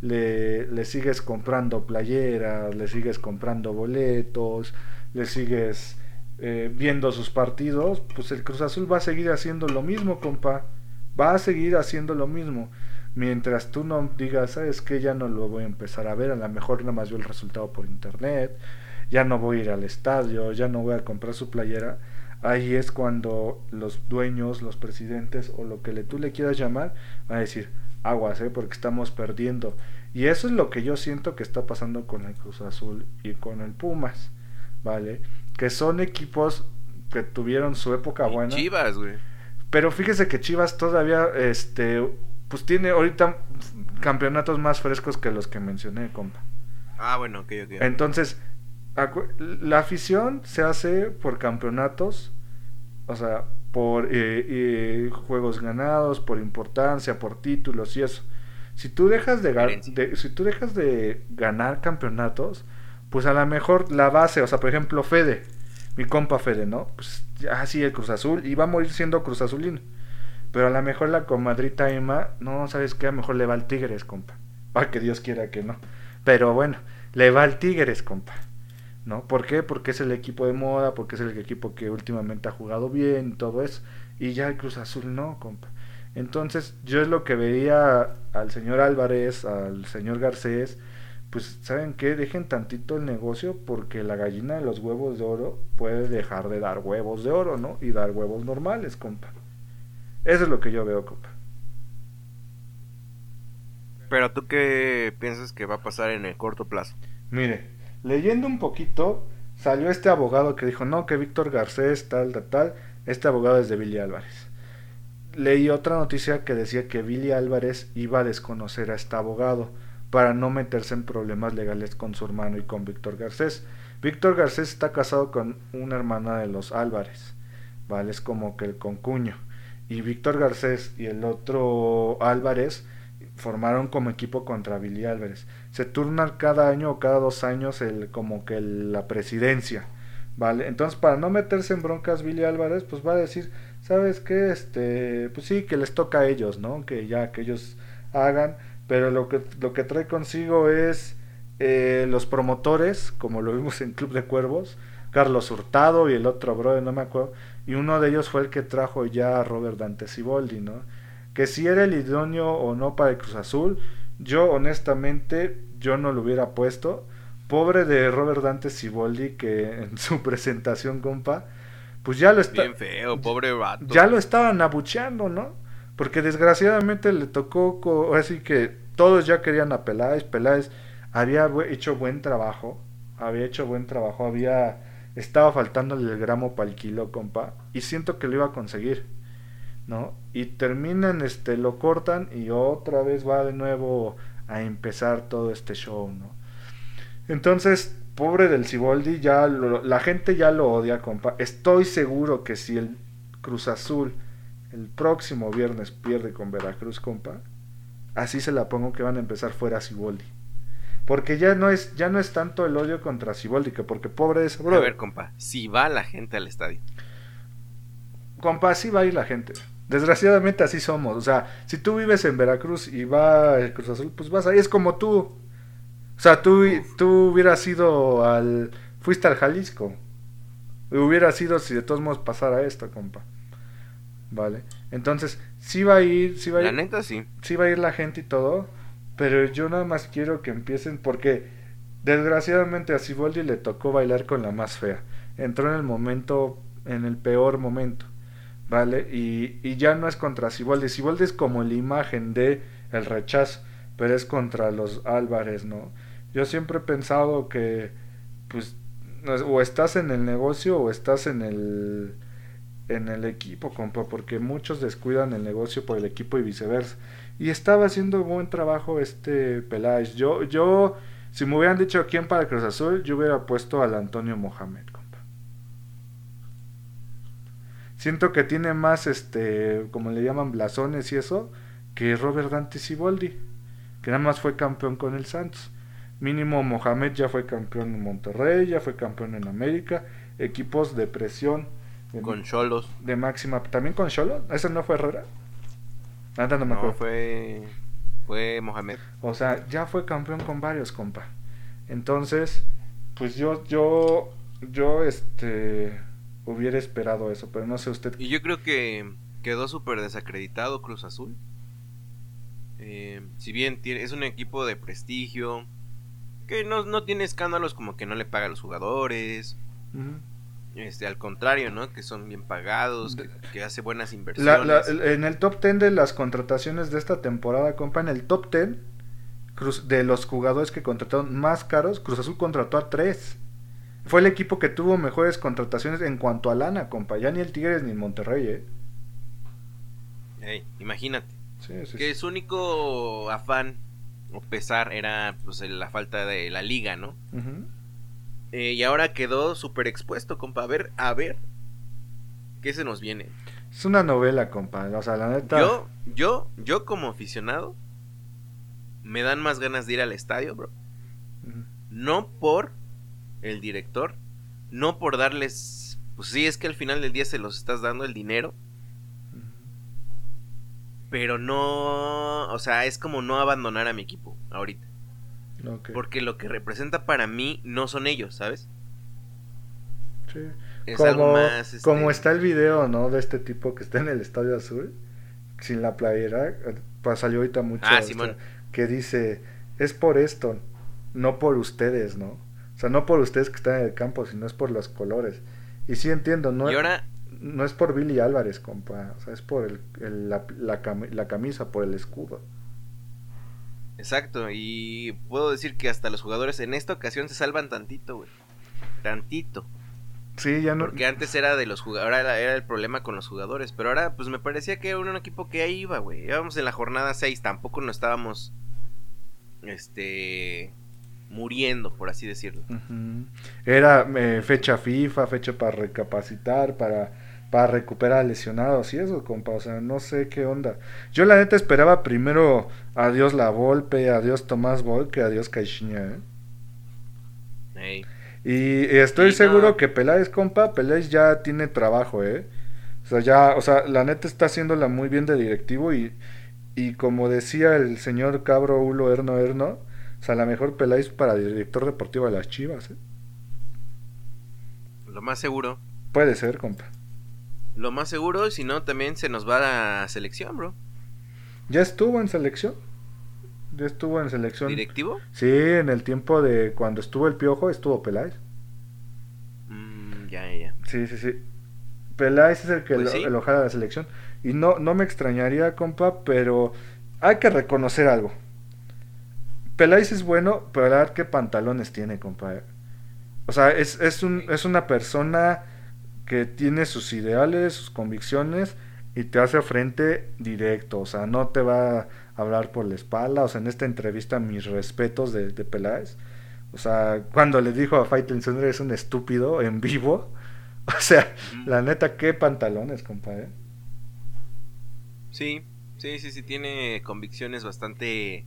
A: le, le sigues comprando playeras, le sigues comprando boletos, le sigues eh, viendo sus partidos, pues el Cruz Azul va a seguir haciendo lo mismo, compa. Va a seguir haciendo lo mismo. Mientras tú no digas, ¿sabes qué? Ya no lo voy a empezar a ver, a lo mejor nada más veo el resultado por internet. ya no voy a ir al estadio, ya no voy a comprar su playera, ahí es cuando los dueños, los presidentes o lo que le, tú le quieras llamar, van a decir, aguas, ¿eh? porque estamos perdiendo. Y eso es lo que yo siento que está pasando con el Cruz Azul y con el Pumas, ¿vale? Que son equipos que tuvieron su época buena.
B: Chivas, güey.
A: Pero fíjese que Chivas todavía, este, pues tiene ahorita campeonatos más frescos que los que mencioné, compa.
B: Ah, bueno, ok, ok.
A: Entonces, la afición se hace por campeonatos, o sea, por eh, eh, juegos ganados, por importancia, por títulos y eso. Si tú dejas de, si tú dejas de ganar campeonatos, pues a lo mejor la base, o sea, por ejemplo, Fede, mi compa Fede, ¿no? Pues así el Cruz Azul y va a morir siendo Cruz Azulino. Pero a lo mejor la comadrita Emma, no, ¿sabes qué? A lo mejor le va al Tigres, compa. Para que Dios quiera que no. Pero bueno, le va al Tigres, compa. ¿No? ¿Por qué? Porque es el equipo de moda, porque es el equipo que últimamente ha jugado bien todo eso. Y ya el Cruz Azul no, compa. Entonces, yo es lo que veía al señor Álvarez, al señor Garcés, pues, ¿saben qué? Dejen tantito el negocio porque la gallina de los huevos de oro puede dejar de dar huevos de oro, ¿no? Y dar huevos normales, compa. Eso es lo que yo veo, compa.
B: Pero tú qué piensas que va a pasar en el corto plazo?
A: Mire, leyendo un poquito, salió este abogado que dijo, no, que Víctor Garcés, tal, tal, tal, este abogado es de Billy Álvarez. Leí otra noticia que decía que Billy Álvarez iba a desconocer a este abogado para no meterse en problemas legales con su hermano y con Víctor Garcés. Víctor Garcés está casado con una hermana de los Álvarez, ¿vale? Es como que el concuño. Y Víctor Garcés y el otro Álvarez formaron como equipo contra Billy Álvarez. Se turnan cada año o cada dos años el, como que la presidencia, ¿vale? Entonces, para no meterse en broncas Billy Álvarez, pues va a decir, ¿sabes qué? Este, pues sí, que les toca a ellos, ¿no? Que ya, que ellos hagan, pero lo que, lo que trae consigo es eh, los promotores, como lo vimos en Club de Cuervos, Carlos Hurtado y el otro brother, no me acuerdo, y uno de ellos fue el que trajo ya a Robert Dante Siboldi, ¿no? Que si era el idóneo o no para el Cruz Azul, yo honestamente, yo no lo hubiera puesto. Pobre de Robert Dante Siboldi que [LAUGHS] en su presentación, compa, pues ya lo está...
B: Bien feo, pobre vato.
A: Ya lo estaban abucheando, ¿no? Porque desgraciadamente le tocó, así que todos ya querían a Peláez, Peláez había hecho buen trabajo, había hecho buen trabajo, había estaba faltándole el gramo para el kilo, compa, y siento que lo iba a conseguir, ¿no? Y terminan, este, lo cortan y otra vez va de nuevo a empezar todo este show, ¿no? Entonces, pobre del Ciboldi, ya la gente ya lo odia, compa. Estoy seguro que si el Cruz Azul el próximo viernes pierde con Veracruz, compa, así se la pongo que van a empezar fuera Ciboldi. Porque ya no es, ya no es tanto el odio contra Siboldi, que porque pobre es.
B: Bro. A ver, compa, si va la gente al estadio.
A: Compa, sí va a ir la gente. Desgraciadamente así somos. O sea, si tú vives en Veracruz y va el Cruz Azul, pues vas ahí. Es como tú. O sea, tú, tú hubieras ido al. Fuiste al Jalisco. Hubiera sido si de todos modos pasara esto, compa. Vale. Entonces, sí va a ir. Sí va a ir,
B: la neta sí.
A: Sí va a ir la gente y todo. Pero yo nada más quiero que empiecen porque desgraciadamente a Siboldi le tocó bailar con la más fea. Entró en el momento, en el peor momento. ¿Vale? Y, y ya no es contra Siboldi. Siboldi es como la imagen de el rechazo, pero es contra los Álvarez, ¿no? Yo siempre he pensado que, pues, o estás en el negocio o estás en el en el equipo, compa, porque muchos descuidan el negocio por el equipo y viceversa. Y estaba haciendo buen trabajo este Peláez. Yo, yo, si me hubieran dicho quién para Cruz Azul, yo hubiera puesto al Antonio Mohamed, compa. Siento que tiene más, este, como le llaman, blasones y eso, que Robert Dante Siboldi, que nada más fue campeón con el Santos. Mínimo Mohamed ya fue campeón en Monterrey, ya fue campeón en América, equipos de presión.
B: con Cholos.
A: De máxima. ¿También con Cholos? ¿Eso no fue Herrera?
B: No fue, fue Mohamed.
A: O sea, ya fue campeón con varios, compa. Entonces, pues yo, yo, yo, este, hubiera esperado eso, pero no sé usted.
B: Y yo creo que quedó súper desacreditado Cruz Azul. Eh, si bien tiene, es un equipo de prestigio, Que no, no tiene escándalos como que no le paga a los jugadores.
A: Ujú.
B: Este, al contrario, ¿no? Que son bien pagados, que, que hace buenas inversiones.
A: la- en el top 10 de las contrataciones de esta temporada, compa, en el top 10 Cruz- de los jugadores que contrataron más caros, Cruz Azul contrató a tres. Fue el equipo que tuvo mejores contrataciones en cuanto a lana, compa. Ya ni el Tigres ni el Monterrey, ¿eh?
B: Imagínate.
A: Sí, sí,
B: Que
A: sí.
B: su único afán o pesar era pues la falta de la liga, ¿no? Eh, y ahora quedó súper expuesto, compa. A ver, a ver. ¿Qué se nos viene?
A: Es una novela, compa. O sea, la neta.
B: Yo, yo, yo como aficionado, me dan más ganas de ir al estadio, bro. No por el director, no por darles... Pues sí, es que al final del día se los estás dando el dinero, pero no... O sea, es como no abandonar a mi equipo ahorita. Porque lo que representa para mí no son ellos, ¿sabes?
A: Sí.
B: Es
A: como,
B: algo más... este,
A: como está el video, ¿no? De este tipo que está en el Estadio Azul, sin la playera, pues salió ahorita mucho,
B: Ah,
A: este,
B: Simón.
A: que dice, es por esto, no por ustedes, ¿no? O sea, no por ustedes que están en el campo, sino es por los colores. Y sí entiendo, no,
B: Y ahora,
A: no es por Billy Álvarez, compa, o sea, es por el, el- la, la la camisa, por el escudo.
B: Exacto, y puedo decir que hasta los jugadores en esta ocasión se salvan tantito, güey. Tantito.
A: Sí, ya no...
B: Porque antes era de los jugadores, era, era el problema con los jugadores. Pero ahora, pues me parecía que era un equipo que ahí iba, güey. Íbamos en la jornada 6, tampoco nos estábamos. Este. Muriendo, por así decirlo.
A: Era eh, fecha FIFA, fecha para recapacitar, para, para recuperar lesionados y eso, compa. O sea, no sé qué onda. Yo la neta esperaba primero adiós La Volpe, adiós Tomás Boy, que adiós Caixinha, ¿eh? Y estoy
B: no.
A: seguro que Peláez, compa, Peláez ya tiene trabajo, ¿eh? O sea, ya, o sea, la neta está haciéndola muy bien de directivo y, y como decía el señor Cabro Ulo Erno Erno, o sea, la mejor Peláez para director deportivo de las Chivas, ¿eh?
B: Lo más seguro.
A: Puede ser, compa.
B: Lo más seguro, si no, también se nos va a la selección, bro.
A: ¿Ya estuvo en selección? ¿Ya estuvo en selección?
B: ¿Directivo?
A: Sí, en el tiempo de cuando estuvo el Piojo, estuvo Peláez.
B: Mm, ya, ya, ya.
A: Sí, sí, sí. Peláez es el que
B: Pues
A: lo,
B: sí.
A: el ojala de la selección. Y no, no me extrañaría, compa, pero hay que reconocer algo. Peláez es bueno, pero la verdad que pantalones tiene, compa. O sea, es, es, un, es una persona que tiene sus ideales, sus convicciones y te hace frente directo. O sea, no te va a hablar por la espalda. O sea, en esta entrevista, mis respetos de, de Peláez. O sea, cuando le dijo a Faitelson eres un estúpido en vivo. [LAUGHS] O sea, la neta, qué pantalones, compa, ¿eh?
B: Sí, sí, sí, sí, tiene convicciones bastante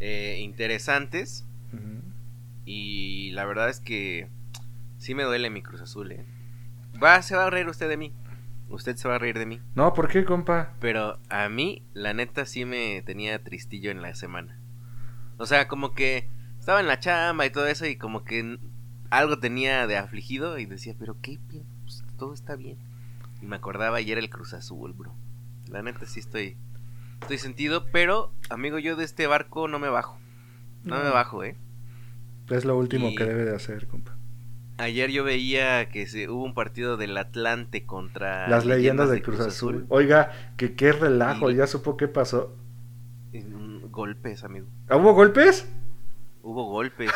B: eh, interesantes. Y la verdad es que sí me duele mi Cruz Azul, ¿eh? Va, se va a reír usted de mí. Usted se va a reír de mí.
A: No, ¿por qué, compa?
B: Pero a mí, la neta, sí me tenía tristillo en la semana. O sea, como que estaba en la chamba y todo eso y como que algo tenía de afligido y decía, pero qué, pues, todo está bien. Y me acordaba y era el Cruz Azul, bro. La neta, sí estoy, estoy sentido, pero, amigo, yo de este barco no me bajo. No, me bajo, ¿eh?
A: Es lo último
B: Y-
A: que debe de hacer, compa.
B: Ayer yo veía que se, hubo un partido del Atlante contra
A: Las leyendas de Cruz, Azul. Oiga, que qué relajo,
B: Y-
A: ya supo qué pasó.
B: Golpes, amigo.
A: ¿Ah, ¿Hubo golpes?
B: Hubo golpes.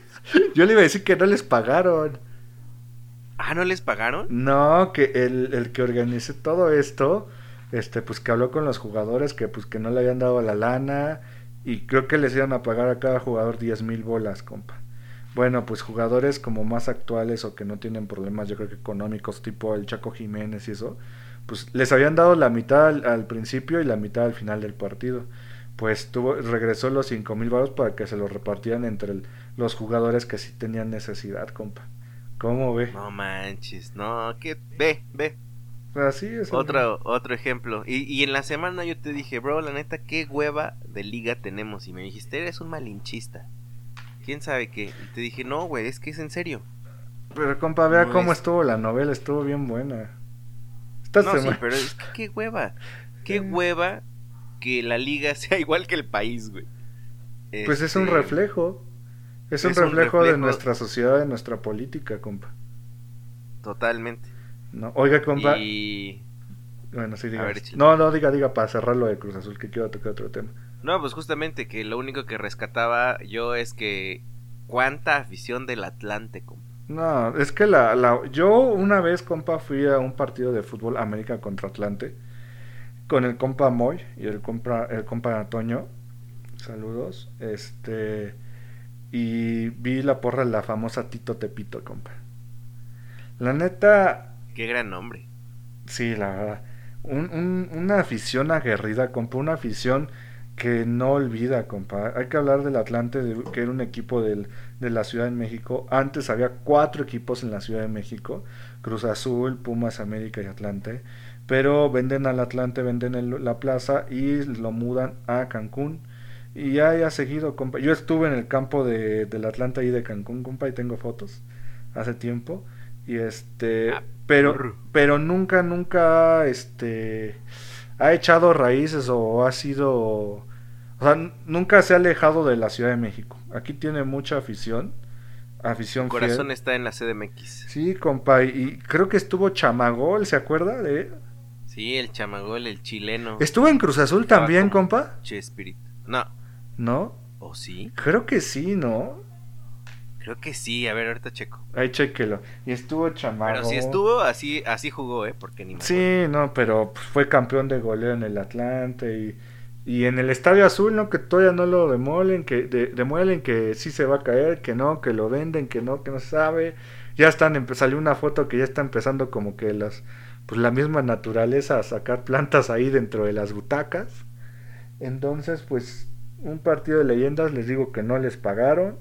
B: [LAUGHS]
A: Yo le iba a decir que no les pagaron.
B: ah, ¿no les pagaron?
A: No, que el, el que organizó todo esto, este, pues que habló con los jugadores que pues que no le habían dado la lana y creo que les iban a pagar a cada jugador 10 mil bolas, compa. Bueno, pues jugadores como más actuales o que no tienen problemas, yo creo que económicos, tipo el Chaco Jiménez y eso, pues les habían dado la mitad al, al principio y la mitad al final del partido. Pues tuvo, regresó los 5 mil baros para que se los repartieran entre el- los jugadores que sí tenían necesidad, compa. ¿Cómo ve?
B: No manches, no, que ve, ve.
A: Así es.
B: Otro, otro ejemplo. Y, y en la semana yo te dije, bro, la neta, qué hueva de liga tenemos. Y me dijiste, eres un malinchista. ¿Quién sabe qué? Y te dije, no, güey, es que es en serio.
A: Pero compa, vea
B: No
A: cómo
B: es-
A: estuvo la novela, estuvo bien buena. Esta
B: No, sí,
A: semana-
B: pero es que qué hueva. Qué
A: Eh.
B: hueva que la liga [LAUGHS] sea igual que el país, güey.
A: Pues es un
B: Este,
A: reflejo. Es un, reflejo, de nuestra sociedad, de nuestra política, compa.
B: Totalmente.
A: No, oiga, compa.
B: Y...
A: Bueno, sí, diga. No, no, diga, diga, para cerrarlo de Cruz Azul, que quiero tocar otro tema.
B: No, pues justamente que lo único que rescataba yo es que cuánta afición del Atlante, compa.
A: No, es que la, la, yo una vez, compa, fui a un partido de fútbol América contra Atlante con el compa Moy y el compa, el compa Antonio. Saludos. Este. Y vi la porra de la famosa Tito Tepito, compa. La neta.
B: Qué gran nombre.
A: Sí, la verdad. Un, una afición aguerrida, compa. Una afición que no olvida, compa. Hay que hablar del Atlante, que era un equipo del, de la Ciudad de México. Antes había cuatro equipos en la Ciudad de México. Cruz Azul, Pumas, América y Atlante. Pero venden al Atlante, venden la plaza y lo mudan a Cancún. Y ya ha seguido, compa. Yo estuve en el campo de, del Atlante y de Cancún, compa, y tengo fotos hace tiempo. Y este, ah, pero, pero nunca, nunca, este, ha echado raíces o ha sido, o sea, nunca se ha alejado de la Ciudad de México. Aquí tiene mucha afición, afición.
B: El corazón está en la CDMX.
A: Sí, compa, y creo que estuvo Chamagol, ¿se acuerda de?
B: Sí, el Chamagol, el chileno.
A: ¿Estuvo en Cruz Azul también, compa?
B: Chespirito. No.
A: ¿No?
B: ¿O sí?
A: Creo que sí, ¿no?
B: Creo que sí, a ver, ahorita checo.
A: Ahí chequelo. Y estuvo Chamagol.
B: Pero si estuvo, así así jugó, ¿eh? Porque ni
A: Sí, no, pero fue campeón de goleo en el Atlante y y en el Estadio Azul, ¿no? Que todavía no lo demolen, que de, demuelen que sí se va a caer, que no, que lo venden, que no, que no sabe. Ya están, salió una foto que ya está empezando como que las, pues la misma naturaleza a sacar plantas ahí dentro de las butacas. Entonces, pues, un partido de leyendas, les digo que no les pagaron.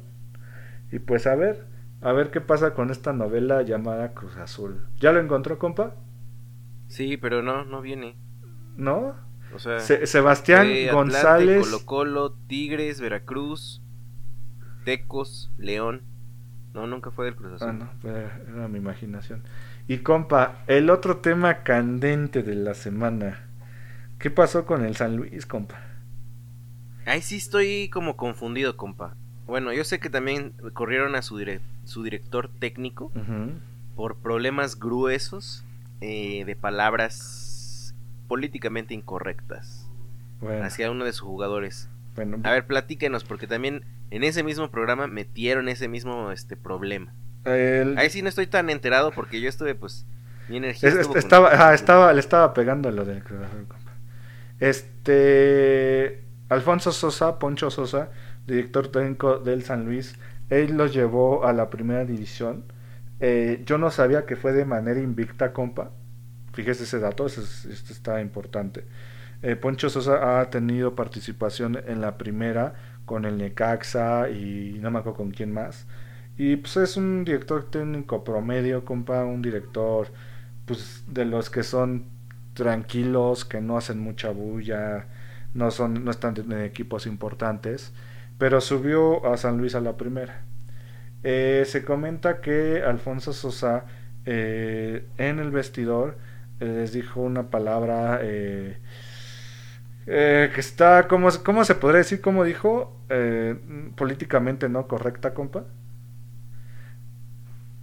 A: Y pues a ver, a ver qué pasa con esta novela llamada Cruz Azul. ¿Ya lo encontró, compa?
B: Sí, pero no, no viene.
A: ¿No? Sebastián González.
B: Colo Colo, Tigres, Veracruz, Tecos, León. No, nunca fue del Cruz Azul.
A: Ah, no, era mi imaginación. Y compa, el otro tema candente de la semana. ¿Qué pasó con el San Luis, compa?
B: Ahí sí estoy como confundido, compa. Bueno, yo sé que también corrieron a su, su director técnico por problemas gruesos eh, de palabras políticamente incorrectas hacia uno de sus jugadores. a ver, platíquenos, porque también en ese mismo programa metieron ese mismo este problema. Ahí sí no estoy tan enterado porque yo estuve, pues, mi energía.
A: estaba, estaba, le estaba pegando lo del Este. Alfonso Sosa, Poncho Sosa, director técnico del San Luis, él los llevó a la primera división. Eh, yo no sabía que fue de manera invicta, compa. Fíjese ese dato, esto está importante. Eh, Poncho Sosa ha tenido participación en la primera con el Necaxa y no me acuerdo con quién más. Y pues es un director técnico promedio, compa, un director pues de los que son tranquilos, que no hacen mucha bulla, no son no están en equipos importantes, pero subió a San Luis a la primera. Eh, se comenta que Alfonso Sosa eh, en el vestidor les dijo una palabra eh, eh, que está, ¿cómo, ¿cómo, se podría decir? ¿Cómo dijo? Eh, políticamente no correcta, compa.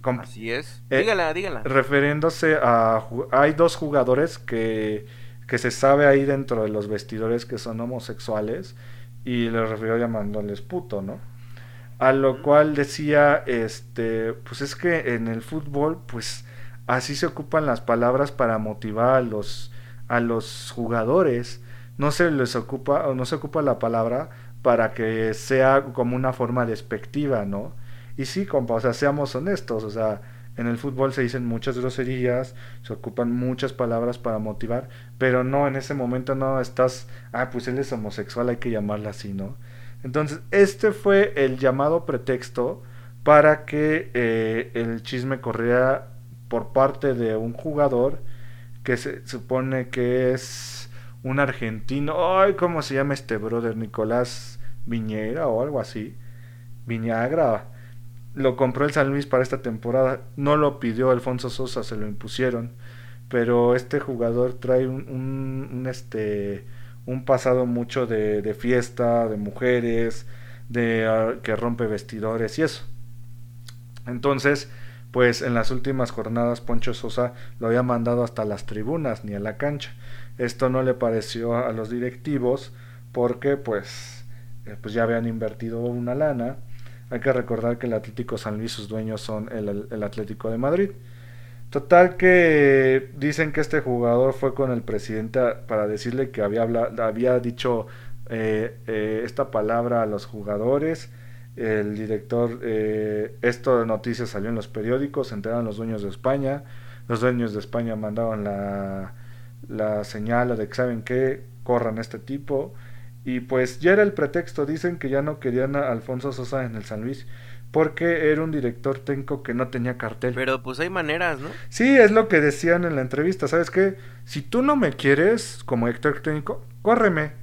B: Así es. dígala, dígala.
A: Refiriéndose a... Hay dos jugadores que, que se sabe ahí dentro de los vestidores que son homosexuales y les refirió llamándoles puto, ¿no? A lo cual decía, este, pues es que en el fútbol, pues así se ocupan las palabras para motivar a los, a los jugadores. No se les ocupa, o no se ocupa la palabra para que sea como una forma despectiva, ¿no? Y sí, compa, o sea, seamos honestos, o sea, en el fútbol se dicen muchas groserías, se ocupan muchas palabras para motivar, pero no, en ese momento no estás, ah, pues él es homosexual, hay que llamarla así, ¿no? Entonces, este fue el llamado pretexto para que eh, el chisme corriera por parte de un jugador que se supone que es un argentino. Ay, ¿cómo se llama este brother? Nicolás Viñera o algo así. Viñagra. Lo compró el San Luis para esta temporada. No lo pidió Alfonso Sosa, se lo impusieron. Pero este jugador trae un, un, este un pasado mucho de, de fiesta, de mujeres, de ah, que rompe vestidores y eso. Entonces, pues en las últimas jornadas Poncho Sosa lo había mandado hasta las tribunas ni a la cancha. Esto no le pareció a los directivos porque pues, eh, pues ya habían invertido una lana. Hay que recordar que el Atlético San Luis sus dueños son el, Atlético de Madrid. Total que dicen que este jugador fue con el presidente para decirle que había, había dicho eh, eh, esta palabra a los jugadores. El director, eh, esto de noticias salió en los periódicos, se enteraron los dueños de España. Los dueños de España mandaron la, la señal de que saben que corran este tipo. Y pues ya era el pretexto, dicen que ya no querían a Alfonso Sosa en el San Luis porque era un director técnico que no tenía cartel.
B: Pero pues hay maneras, ¿no?
A: Sí, es lo que decían en la entrevista, ¿sabes qué? Si tú no me quieres como director técnico, córreme,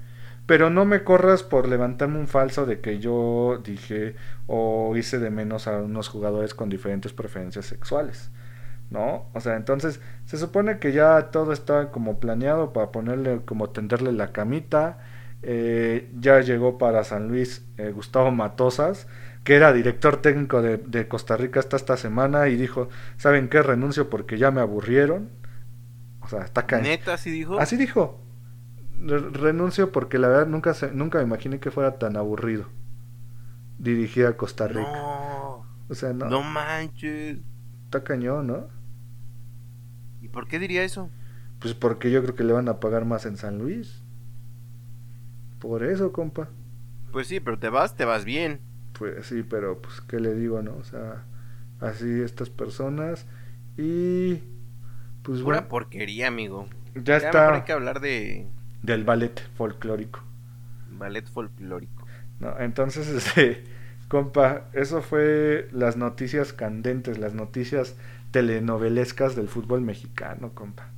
A: pero no me corras por levantarme un falso de que yo dije o hice de menos a unos jugadores con diferentes preferencias sexuales. ¿No? O sea, entonces se supone que ya todo está como planeado para ponerle, como tenderle la camita. Eh, ya llegó para San Luis eh, Gustavo Matosas que era director técnico de, Costa Rica hasta esta semana y dijo, ¿saben qué? Renuncio porque ya me aburrieron. O sea, está cañón.
B: ¿Neta así dijo?
A: Así dijo. Renuncio porque la verdad nunca, nunca me imaginé que fuera tan aburrido dirigir a Costa Rica.
B: No.
A: O sea, no.
B: No manches.
A: Está cañón, ¿no?
B: ¿Y por qué diría eso?
A: Pues porque yo creo que le van a pagar más en San Luis. Por eso, compa.
B: Pues sí, pero te vas, te vas bien
A: pues sí, pero pues qué le digo, ¿no? O sea, así estas personas y pues
B: Pura bueno, porquería, amigo.
A: Ya, está.
B: hay que hablar de
A: del ballet folclórico.
B: Ballet folclórico.
A: No, entonces [LAUGHS] este compa, eso fue las noticias candentes, las noticias telenovelescas del fútbol mexicano, compa.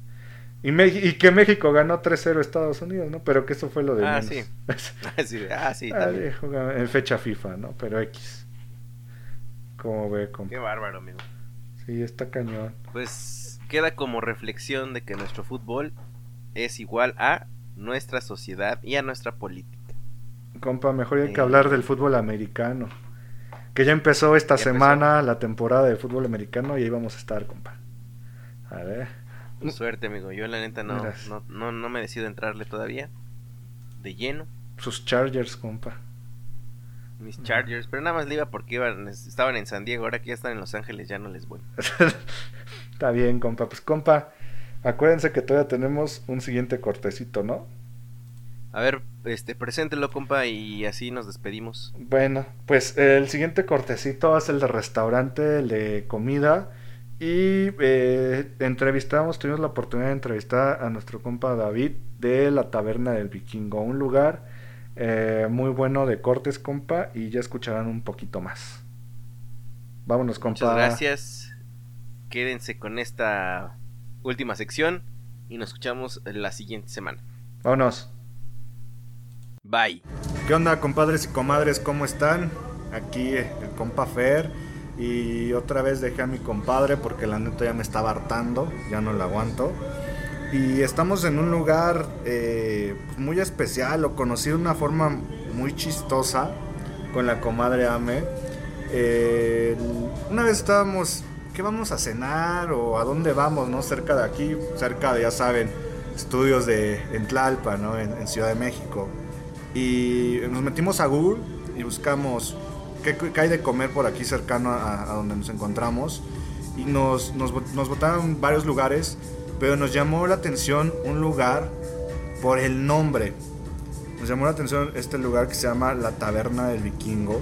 A: Y, y, que México ganó 3-0 Estados Unidos, ¿no? Pero que eso fue lo de
B: ah, Sí. [LAUGHS] [LAUGHS] ah, sí. Ah, también.
A: en fecha FIFA, ¿no? Pero X. ¿Cómo ve, compa?
B: Qué bárbaro, amigo.
A: Sí, está cañón.
B: Pues queda como reflexión de que nuestro fútbol es igual a nuestra sociedad y a nuestra política.
A: Compa, mejor hay que hablar del fútbol americano. Que ya empezó esta semana la temporada de fútbol americano y ahí vamos a estar, compa. A ver.
B: Pues suerte, amigo. Yo la neta no, no, no, me decido entrarle todavía. De lleno.
A: Sus Chargers, compa.
B: Mis Chargers. Pero nada más le iba porque iban, estaban en San Diego. Ahora que ya están en Los Ángeles ya no les voy. [LAUGHS]
A: Está bien, compa. Pues compa, acuérdense que todavía tenemos un siguiente cortecito, ¿no?
B: A ver, este, preséntelo, compa, y así nos despedimos.
A: Bueno, pues el siguiente cortecito es el de restaurante, el de comida. Y eh, entrevistamos, tuvimos la oportunidad de entrevistar a nuestro compa David de la Taberna del Vikingo, un lugar eh, muy bueno de cortes, compa, y ya escucharán un poquito más. Vámonos, compa.
B: Muchas gracias. Quédense con esta última sección y nos escuchamos la siguiente semana.
A: Vámonos.
B: Bye.
A: ¿Qué onda, compadres y comadres? ¿Cómo están? Aquí el compa Fer y otra vez dejé a mi compadre porque la neta ya me estaba hartando, ya no la aguanto. Y estamos en un lugar eh, muy especial, lo conocí de una forma muy chistosa con la comadre Ame. Eh, una vez estábamos, ¿qué vamos a cenar o a dónde vamos? ¿no? Cerca de aquí, cerca de, ya saben, estudios de en Tlalpa, en, en Ciudad de México. Y nos metimos a Google y buscamos qué, hay de comer por aquí cercano a, donde nos encontramos. Y nos, nos, nos botaron varios lugares, pero nos llamó la atención un lugar por el nombre. Nos llamó la atención este lugar que se llama La Taberna del Vikingo.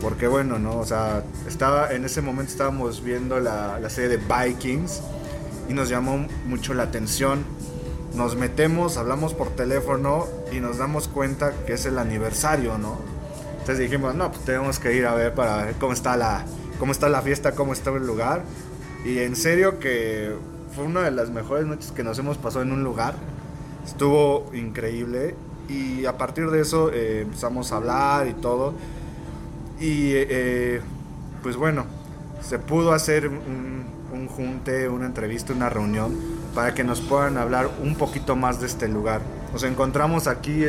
A: Porque bueno, ¿no? O sea, estaba, en ese momento estábamos viendo la, la serie de Vikings y nos llamó mucho la atención. Nos metemos, hablamos por teléfono y nos damos cuenta que es el aniversario, ¿no? Entonces dijimos, no, pues tenemos que ir a ver para ver cómo está la, cómo está la fiesta, cómo está el lugar. Y en serio que fue una de las mejores noches que nos hemos pasado en un lugar. Estuvo increíble. Y a partir de eso eh, empezamos a hablar y todo. Y eh, pues bueno, se pudo hacer un, un junte, una entrevista, una reunión para que nos puedan hablar un poquito más de este lugar. Nos encontramos aquí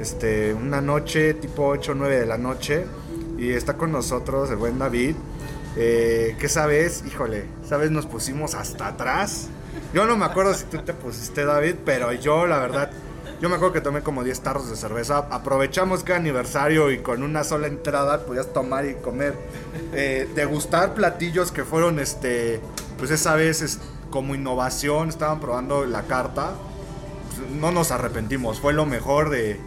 A: este, una noche, tipo 8 o 9 de la noche. Y está con nosotros el buen David. Eh, ¿Qué sabes? Híjole, ¿sabes? Nos pusimos hasta atrás. Yo no me acuerdo si tú te pusiste, David, pero yo, la verdad, yo me acuerdo que tomé como 10 tarros de cerveza. Aprovechamos que aniversario y con una sola entrada podías tomar y comer. Eh, degustar platillos que fueron, este, pues esa vez es como innovación. Estaban probando la carta. Pues, no nos arrepentimos. Fue lo mejor de,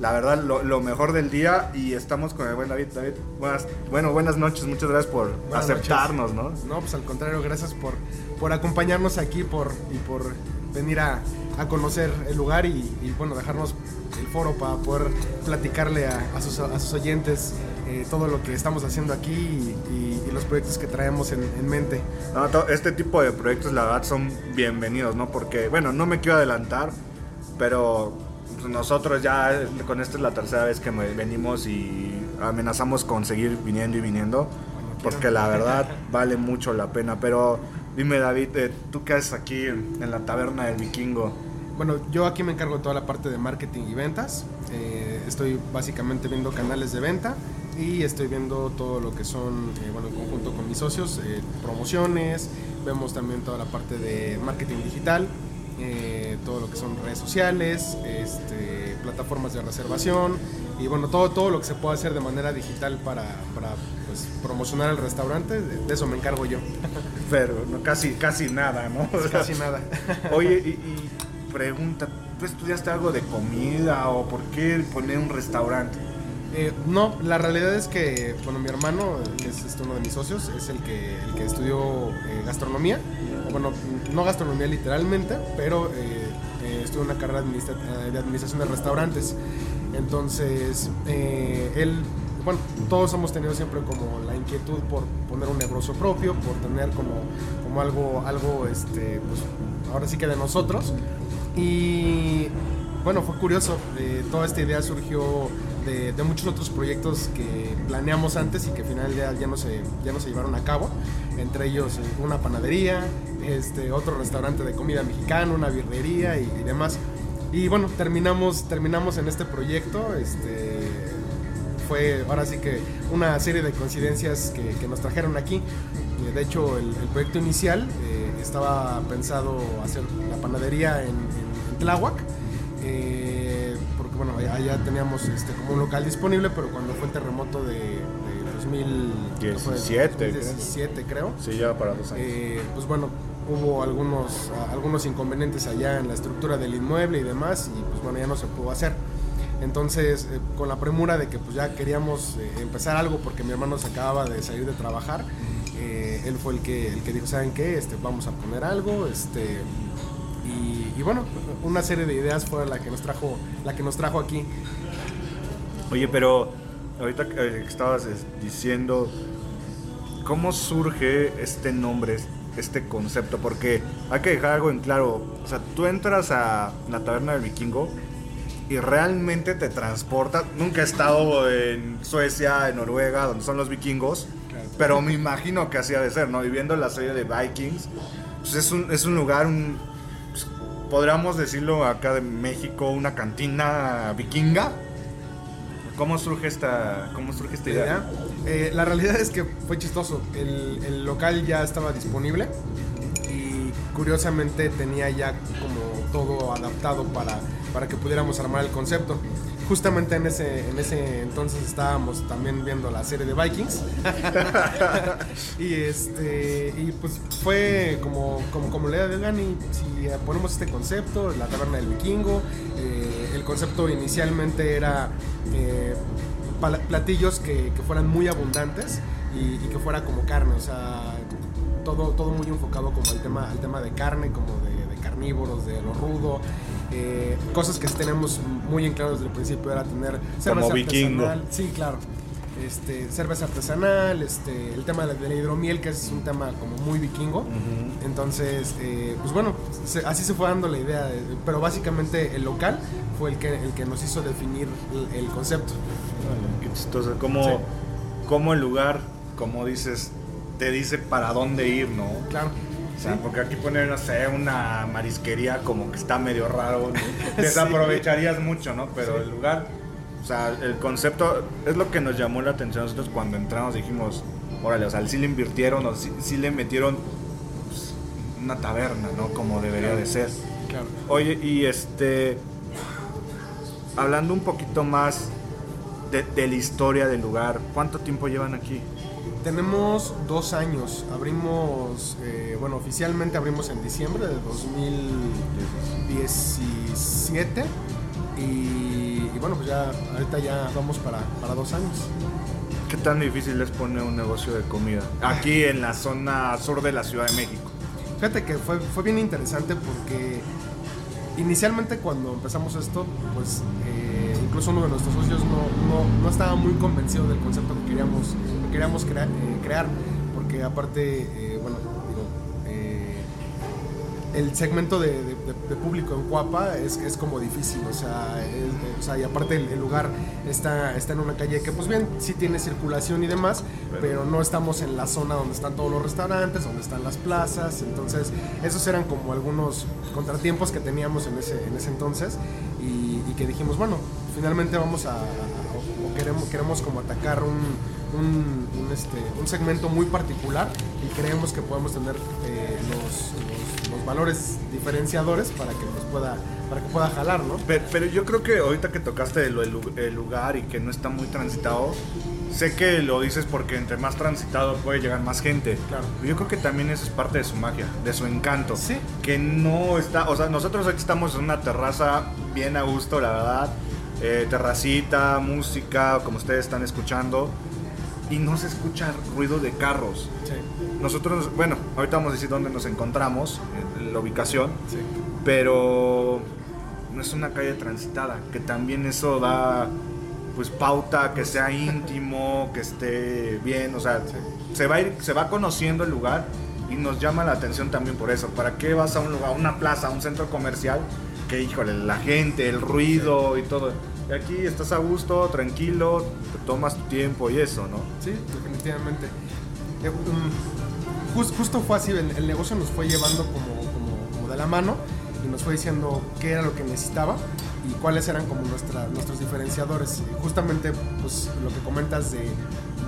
A: la verdad, lo, lo mejor del día. Y estamos con el buen David. David, buenas, bueno, buenas noches. Muchas gracias por
C: Buenas
A: aceptarnos,
C: noches. No, pues al contrario, gracias por, por acompañarnos aquí por, y por venir a, a conocer el lugar y, y, bueno, dejarnos el foro para poder platicarle a, a, sus, a sus, oyentes eh, todo lo que estamos haciendo aquí y, y los proyectos que traemos en, en mente.
A: No, este tipo de proyectos, la verdad, son bienvenidos, ¿no? Porque, bueno, no me quiero adelantar, pero nosotros ya con esta es la tercera vez que venimos y amenazamos con seguir viniendo y viniendo, porque la verdad [LAUGHS] vale mucho la pena. Pero dime, David, eh, ¿tú qué haces aquí en, en la taberna del vikingo?
C: Bueno, yo aquí me encargo de toda la parte de marketing y ventas. Eh, estoy básicamente viendo canales de venta y estoy viendo todo lo que son, eh, bueno, en conjunto con mis socios, eh, promociones. Vemos también toda la parte de marketing digital, eh, todo lo que son redes sociales, este, plataformas de reservación y bueno, todo, todo lo que se puede hacer de manera digital para, para pues, promocionar el restaurante. De, de eso me encargo yo. [LAUGHS]
A: Pero no, casi, casi nada, ¿no? [LAUGHS]
C: Casi nada. [LAUGHS]
A: Oye, y, y pregunta, ¿tú estudiaste algo de comida o por qué poner un restaurante?
C: Eh, no, la realidad es que, bueno, mi hermano, que es este, uno de mis socios, es el que, el que estudió eh, gastronomía. Bueno, no gastronomía literalmente, pero eh, estudió una carrera de administración de restaurantes. Entonces, él, bueno, todos hemos tenido siempre como la inquietud por poner un negocio propio, por tener como, como algo, algo, este, pues, ahora sí que de nosotros. Y bueno, fue curioso, toda esta idea surgió de, muchos otros proyectos que planeamos antes y que al final ya, no, se, ya no se llevaron a cabo. Entre ellos eh, una panadería, este, otro restaurante de comida mexicana, una birrería y, demás. Y bueno, terminamos, terminamos en este proyecto. Este, fue ahora sí que una serie de coincidencias que, nos trajeron aquí. Eh, De hecho, el, proyecto inicial eh, estaba pensado hacer la panadería en, en, Tláhuac. Bueno, allá- teníamos este, como un local disponible, pero cuando fue el terremoto de, de 2000, ¿qué fue?
A: 17, creo.
C: 2017 creo.
A: Sí, ya para dos años.
C: Eh, pues bueno, hubo algunos, algunos inconvenientes allá en la estructura del inmueble y demás, y pues bueno, ya no se pudo hacer. Entonces, eh, con la premura de que pues ya queríamos eh, empezar algo porque mi hermano se acababa de salir de trabajar, eh, él fue el que, el que dijo, ¿saben qué? Este, vamos a poner algo, este... Y, y bueno, una serie de ideas fue la que nos trajo, la que nos trajo aquí.
A: Oye, pero ahorita que eh, estabas es, diciendo, ¿cómo surge este nombre, este concepto? Porque hay que dejar algo en claro. O sea, tú entras a la taberna del vikingo y realmente te transporta. Nunca he estado en Suecia, en Noruega, donde son los vikingos. Pero me imagino que así ha de ser, ¿no? Y viendo la serie de Vikings, pues es un, es un lugar, un, podríamos decirlo acá de México, una cantina vikinga. ¿Cómo surge esta, cómo surge esta idea?
C: idea. Eh, la realidad es que fue chistoso. El, el local ya estaba disponible y curiosamente tenía ya como todo adaptado para, para que pudiéramos armar el concepto. Justamente en ese, en ese entonces estábamos también viendo la serie de Vikings. [LAUGHS] y este y pues fue como, como, como la idea de Gani, si ponemos este concepto, la taberna del vikingo, eh, el concepto inicialmente era eh, platillos que, que fueran muy abundantes y, y que fuera como carne, o sea, todo, todo muy enfocado como al tema, al tema de carne, como de, de carnívoros, de lo rudo. Eh, cosas que tenemos muy en claro desde el principio era tener cerveza
A: vikingo.
C: artesanal. Sí, claro. Este, cerveza artesanal, este, el tema de la, de la hidromiel, que es un tema como muy vikingo. Entonces, eh, pues bueno, se- así se fue dando la idea. Pero básicamente el local fue el que, el que nos hizo definir el, el concepto.
A: Qué chistoso. Cómo,
C: Sí.
A: cómo el lugar, como dices, te dice para dónde ir, ¿no?
C: Claro.
A: O sea, porque aquí poner, no sé, una marisquería como que está medio raro, ¿no? [LAUGHS] desaprovecharías mucho, ¿no? Pero el lugar, o sea, el concepto es lo que nos llamó la atención nosotros cuando entramos, dijimos, órale, o sea, sí le invirtieron, o sí, sí le metieron pues, una taberna, ¿no? Como debería de ser.
C: Claro.
A: Oye, y este, hablando un poquito más de, de la historia del lugar, ¿cuánto tiempo llevan aquí?
C: Tenemos dos años. Abrimos, eh, bueno, oficialmente abrimos en diciembre de 2017. Y, y bueno, pues ya ahorita ya vamos para, para dos años.
A: ¿Qué tan difícil es poner un negocio de comida? Aquí [LAUGHS] en la zona sur de la Ciudad de México.
C: Fíjate que fue, fue bien interesante porque inicialmente cuando empezamos esto, pues eh, incluso uno de nuestros socios no, no, no estaba muy convencido del concepto que queríamos, que queríamos crea- eh, crear, porque aparte, eh, bueno, digo, eh, el segmento de, de- de- de público en Cuapa es, es como difícil, o sea, es- o sea, y aparte el, el lugar está, está en una calle que pues bien, sí tiene circulación y demás, pero no estamos en la zona donde están todos los restaurantes, donde están las plazas, entonces esos eran como algunos contratiempos que teníamos en ese, en ese entonces y, y que dijimos, bueno, finalmente vamos a, a- o queremos, queremos como atacar un, un, un, este, un segmento muy particular y creemos que podemos tener eh, los, los- los valores diferenciadores para que nos pueda, para que pueda jalar, ¿no?
A: Pero, pero yo creo que ahorita que tocaste el, el lugar y que no está muy transitado, sé que lo dices porque entre más transitado puede llegar más gente.
C: Claro.
A: Yo creo que también eso es parte de su magia, de su encanto.
C: Sí.
A: Que no está, o sea, nosotros aquí estamos en una terraza bien a gusto, la verdad. Eh, terracita, música, como ustedes están escuchando. Y no se escucha ruido de carros.
C: Sí,
A: Nosotros, bueno, ahorita vamos a decir dónde nos encontramos, en la ubicación
C: sí.
A: pero no es una calle transitada, que también eso da pues pauta que sea íntimo, que esté bien, o sea, se va a ir, se va conociendo el lugar y nos llama la atención también por eso. ¿Para qué vas a un lugar, a una plaza, a un centro comercial? Que híjole, la gente, el ruido y todo. Y aquí estás a gusto, tranquilo, tomas tu tiempo y eso, ¿no?
C: Sí, definitivamente. Eh, um, jus- justo fue así, el, negocio nos fue llevando como, como, como de la mano y nos fue diciendo qué era lo que necesitaba y cuáles eran como nuestra, nuestros diferenciadores. Justamente, pues lo que comentas de,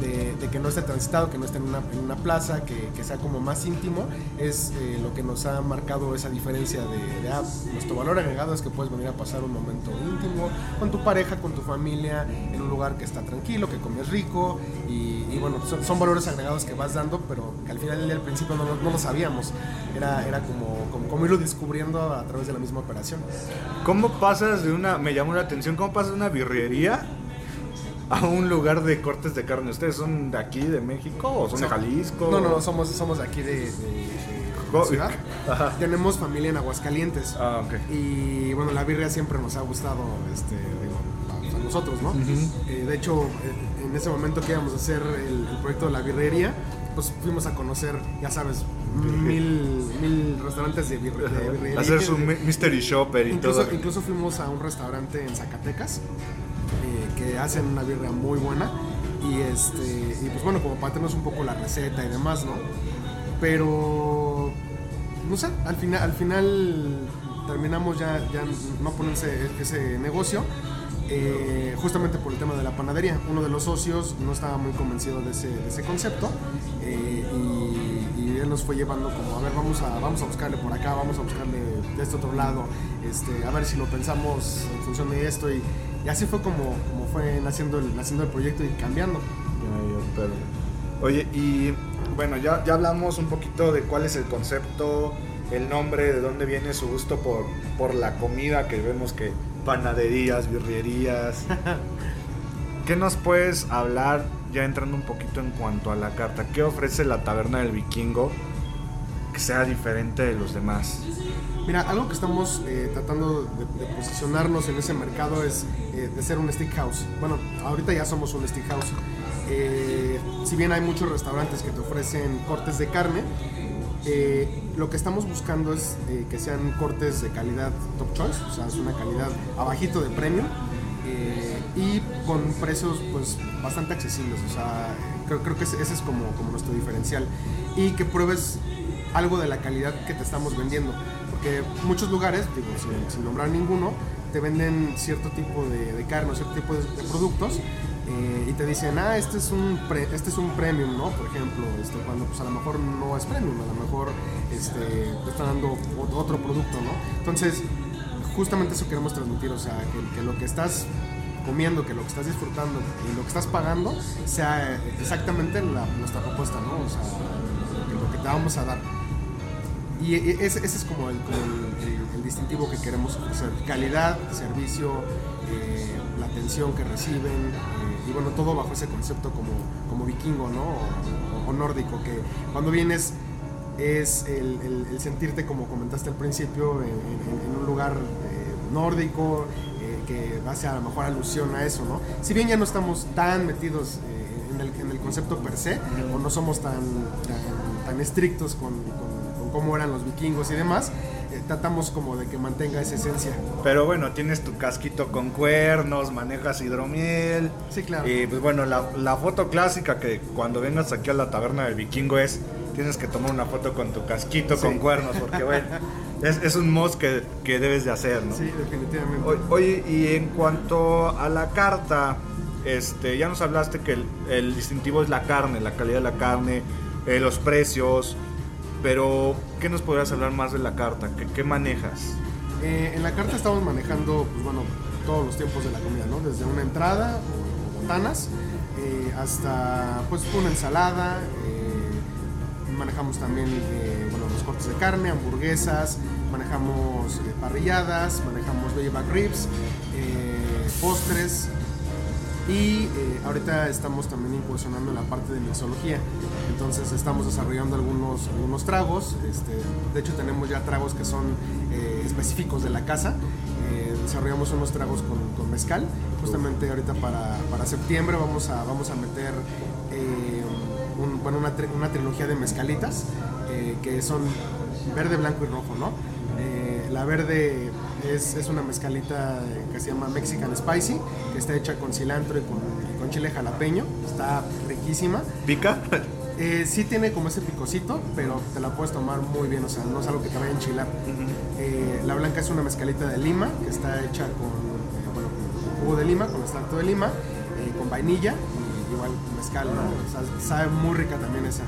C: de- de que no esté transitado, que no esté en una, en una plaza, que, que sea como más íntimo, es eh, lo que nos ha marcado esa diferencia de, de, ah, nuestro valor agregado es que puedes venir a pasar un momento íntimo con tu pareja, con tu familia, en un lugar que está tranquilo, que comes rico y, y bueno, son, son valores agregados que vas dando, pero que al final del al principio no, lo- no lo sabíamos, era, era como, como, como irlo descubriendo a través de la misma operación.
A: ¿Cómo pasas de una, me llamó la atención, cómo pasas de una birrería a un lugar de cortes de carne? ¿Ustedes son de aquí, de México o son de Jalisco?
C: No, no, somos, somos de aquí de, de- de ciudad.
A: Ajá.
C: Tenemos familia en Aguascalientes.
A: Ah, ok.
C: Y bueno, la birria siempre nos ha gustado este, digo, a, a nosotros, ¿no? Eh, de hecho, eh, en ese momento que íbamos a hacer el, el proyecto de la birrería, pues fuimos a conocer, ya sabes, mil, mil restaurantes de, birre- de birrería.
A: Hacer su mystery shopper y
C: Incluso,
A: todo.
C: incluso fuimos a un restaurante en Zacatecas eh, que hacen una birria muy buena. Y este y pues bueno como para tenernos un poco la receta y demás no pero no sé al final al final terminamos ya ya no ponerse ese negocio eh, justamente por el tema de la panadería. Uno de los socios no estaba muy convencido de ese, de ese concepto eh, y, y él nos fue llevando como a ver vamos a vamos a buscarle por acá vamos a buscarle de este otro lado este a ver si lo pensamos en función de esto y, y así fue como, como fue naciendo el, naciendo el proyecto y cambiando
A: pero- Oye, y bueno, ya, ya hablamos un poquito de cuál es el concepto, el nombre, de dónde viene su gusto por, por la comida, que vemos que panaderías, birrerías. [LAUGHS] ¿Qué nos puedes hablar, ya entrando un poquito en cuanto a la carta? ¿Qué ofrece la taberna del vikingo que sea diferente de los demás?
C: Mira, algo que estamos eh, tratando de, posicionarnos en ese mercado es eh, de ser un stick house. Bueno, ahorita ya somos un stick house. Eh, si bien hay muchos restaurantes que te ofrecen cortes de carne, eh, lo que estamos buscando es que sean cortes de calidad top choice, o sea, es una calidad abajito de premium eh, y con precios pues bastante accesibles, o sea, creo, que ese, ese es como, como nuestro diferencial y que pruebes algo de la calidad que te estamos vendiendo. Porque muchos lugares, digo, sin, nombrar ninguno, te venden cierto tipo de, carne o cierto tipo de, de productos eh, y te dicen, ah, este es un este es un premium, ¿no? Por ejemplo, este, cuando pues a lo mejor no es premium, a lo mejor este, te están dando ot- otro producto, ¿no? Entonces, justamente eso queremos transmitir, o sea, que, que lo que estás comiendo, que lo que estás disfrutando y lo que estás pagando sea exactamente la- nuestra propuesta, ¿no? O sea, lo que te vamos a dar. Y e- ese, ese es como, el, como el- el- el distintivo que queremos ofrecer. Calidad, servicio, eh, la atención que reciben eh, y bueno, todo bajo ese concepto como, como vikingo, ¿no? O, o- nórdico, que cuando vienes es el, el- sentirte, como comentaste al principio, en, en- en un lugar eh, nórdico, eh, que hace a lo mejor alusión a eso, ¿no? Si bien ya no estamos tan metidos eh, en, el, en concepto per se, o no somos tan, tan, tan estrictos con- con cómo eran los vikingos y demás, eh, tratamos como de que mantenga esa esencia.
A: Pero bueno, tienes tu casquito con cuernos, manejas hidromiel.
C: Sí, claro.
A: Y pues bueno, la, la foto clásica que cuando vengas aquí a la taberna del vikingo es, tienes que tomar una foto con tu casquito
C: Sí.
A: con cuernos, porque bueno, [LAUGHS] es, es un must que, que debes de hacer, ¿no?
C: Sí, definitivamente.
A: O- Oye, y en cuanto a la carta, este, ya nos hablaste que el, el distintivo es la carne, la calidad de la carne, eh, los precios, pero ¿qué nos podrías hablar más de la carta? ¿Qué, manejas?
C: Eh, en la carta estamos manejando, pues bueno, todos los tiempos de la comida, ¿no? Desde una entrada o, botanas eh, hasta, pues, una ensalada. eh, manejamos también, bueno, los cortes de carne, hamburguesas, manejamos parrilladas, manejamos belly back ribs, postres. Y eh, ahorita estamos también incursionando en la parte de mixología. Entonces estamos desarrollando algunos, algunos tragos. Este, de hecho tenemos ya tragos que son eh, específicos de la casa. Eh, desarrollamos unos tragos con, con mezcal. Justamente ahorita para, para septiembre vamos a, vamos a meter bueno, una, una trilogía de mezcalitas que son verde, blanco y rojo, ¿no? La verde es, es una mezcalita eh, que se llama Mexican Spicy, que está hecha con cilantro y con, y con chile jalapeño. Está riquísima.
A: ¿Pica? [LAUGHS]
C: Eh, sí tiene como ese picocito, pero te la puedes tomar muy bien, o sea, no es algo que te vaya a enchilar. Eh, la blanca es una mezcalita de lima, que está hecha con, eh, bueno, con jugo de lima, con extracto de lima, con vainilla, y igual mezcal, ¿no? O sea, sabe muy rica también esa.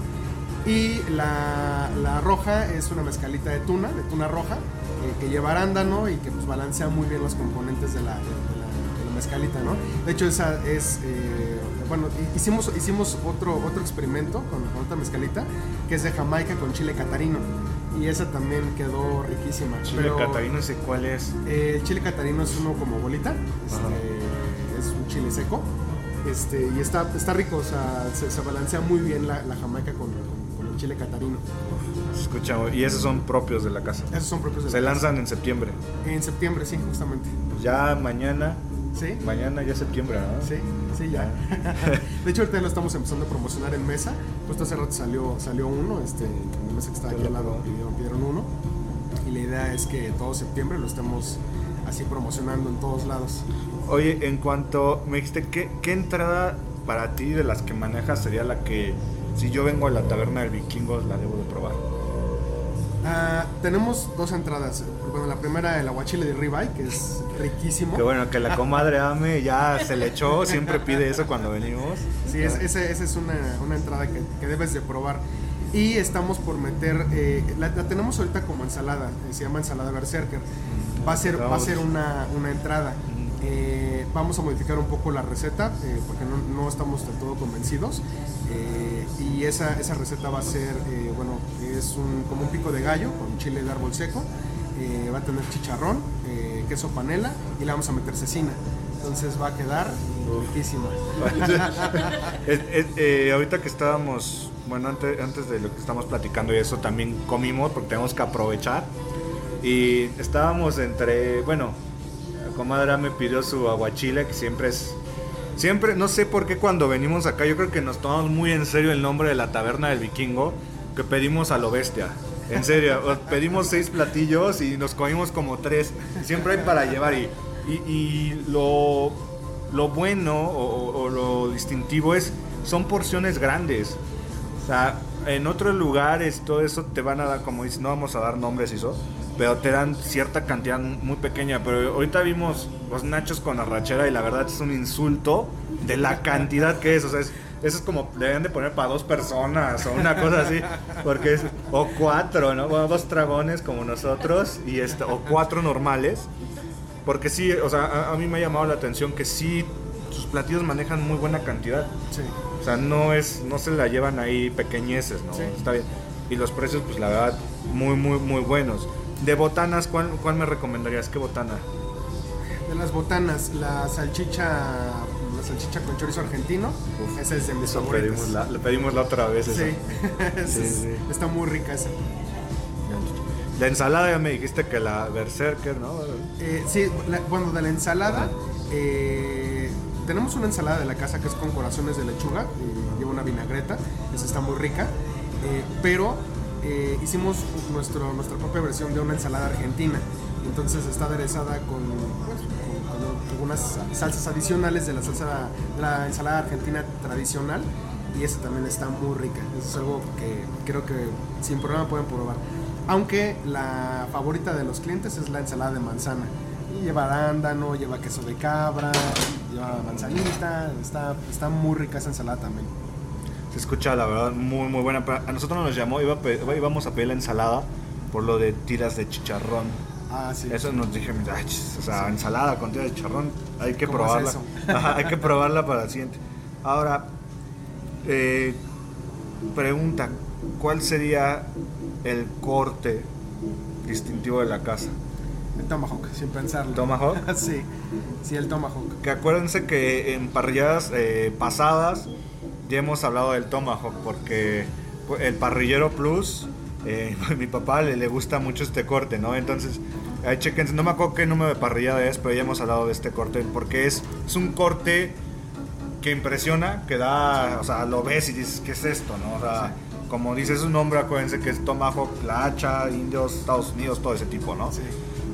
C: Y la, la roja es una mezcalita de tuna, de tuna roja, eh, que lleva arándano y que pues balancea muy bien los componentes de la, de la- de la mezcalita, ¿no? De hecho, esa es, eh, bueno, hi- hicimos, hicimos otro, otro experimento con, con otra mezcalita, que es de Jamaica con chile catarino. Y esa también quedó riquísima.
A: Chile
C: pero,
A: catarino, sé cuál es.
C: eh, el chile catarino es uno como bolita, este, es un chile seco. Este, y está, está rico, o sea, se, se balancea muy bien la, la jamaica con, con- con el chile catarino.
A: Se escucha, y esos son propios de la casa.
C: Esos son propios de
A: Se
C: la casa.
A: lanzan en septiembre.
C: En septiembre, sí, justamente.
A: Ya mañana,
C: Sí,
A: mañana ya septiembre, ¿no?
C: sí, sí, ya. [LAUGHS] De hecho, ahorita lo estamos empezando a promocionar en mesa. Justo hace rato salió, salió uno, este, en la mesa que está aquí al lado pidieron, pidieron uno. Y la idea es que todo septiembre lo estemos así promocionando en todos lados.
A: Oye, en cuanto me dijiste, ¿qué, qué entrada para ti de las que manejas sería la que, si yo vengo a la taberna del vikingo, la debo de probar?
C: Ah, tenemos dos entradas. Bueno, la primera, el aguachile de ribeye, que es riquísimo.
A: Qué bueno que la comadre Ame ya se le echó, siempre pide eso cuando venimos.
C: Sí, es- esa esa es una, una entrada que, que debes de probar. Y estamos por meter, eh, la, la tenemos ahorita como ensalada, eh, se llama ensalada berserker. Va a ser, va a ser una, una entrada. Eh, vamos a modificar un poco la receta eh, porque no, no estamos del todo convencidos. Eh, y esa, esa receta va a ser, bueno, es un, como un pico de gallo con chile de árbol seco. va a tener chicharrón, queso panela y le vamos a meter cecina. Entonces va a quedar riquísima. [LAUGHS]
A: Ahorita que estábamos, bueno, antes, antes de lo que estamos platicando y eso, también comimos porque tenemos que aprovechar. Y estábamos entre, bueno, comadre me pidió su aguachile, que siempre es... Siempre, no sé por qué cuando venimos acá, yo creo que nos tomamos muy en serio el nombre de la taberna del vikingo, que pedimos a lo bestia. En serio, pedimos seis platillos y nos comimos como tres. Siempre hay para llevar y, y, lo, lo bueno o lo distintivo es, son porciones grandes. O sea, en otros lugares todo eso te van a dar, como dices, no vamos a dar nombres y eso, pero te dan cierta cantidad muy pequeña. Pero ahorita vimos los nachos con arrachera y la verdad es un insulto de la cantidad que es. O sea, es, eso es como deben de poner para dos personas o una cosa así, porque es o cuatro, ¿no? Bueno, dos dragones como nosotros y este, o cuatro normales. Porque sí, o sea, a, a mí me ha llamado la atención que sí sus platillos manejan muy buena cantidad.
C: Sí.
A: O sea, no es no se la llevan ahí pequeñeces, ¿no?
C: Sí.
A: Está bien. Y los precios, pues la verdad, muy, muy, muy buenos. De botanas, ¿cuál, cuál me recomendarías? ¿Qué botana?
C: De las botanas, la salchicha, la salchicha con chorizo argentino, esa es de mis
A: Eso pedimos la, la pedimos la otra vez. esa.
C: Sí, [LAUGHS] Esa
A: Sí,
C: es-
A: sí.
C: está muy rica esa.
A: La ensalada ya me dijiste que la Berserker, ¿no?
C: Eh, sí, la- bueno, de la ensalada, eh, tenemos una ensalada de la casa que es con corazones de lechuga, y lleva una vinagreta, esa está muy rica, eh, pero eh, hicimos nuestro, nuestra propia versión de una ensalada argentina, entonces está aderezada con, pues, con- con algunas salsas adicionales de la salsa, de la ensalada argentina tradicional, y esa también está muy rica, eso es algo que creo que sin problema pueden probar. Aunque la favorita de los clientes es la ensalada de manzana. Y Lleva arándano, lleva queso de cabra, lleva manzanita. Está, está muy rica esa ensalada también.
A: Se escucha, la verdad, muy, muy buena. A nosotros nos llamó, iba a íbamos a pedir la ensalada por lo de tiras de chicharrón.
C: Ah, sí.
A: Eso nos dije, "Ay, chis, o sea, ensalada con tiras de chicharrón, hay que
C: ¿Cómo
A: probarla.
C: es? [LAUGHS]
A: Ajá, hay que probarla para la siguiente. Ahora, eh, pregunta, ¿cuál sería el corte distintivo de la casa?
C: El tomahawk, sin pensarlo.
A: ¿Tomahawk? [LAUGHS]
C: sí, sí, el tomahawk.
A: Que acuérdense que en parrilladas eh, pasadas ya hemos hablado del Tomahawk porque el parrillero plus, eh, [LAUGHS] a mi papá le, le gusta mucho este corte, ¿no? Entonces, ahí chequense, no me acuerdo qué número de parrillada es, pero ya hemos hablado de este corte porque es, es un corte que impresiona, que da, o sea, lo ves y dices, ¿qué es esto, no? O sea, como dice su nombre, acuérdense que es Tomahawk, la hacha, indios, Estados Unidos, todo ese tipo, ¿no?
C: Sí.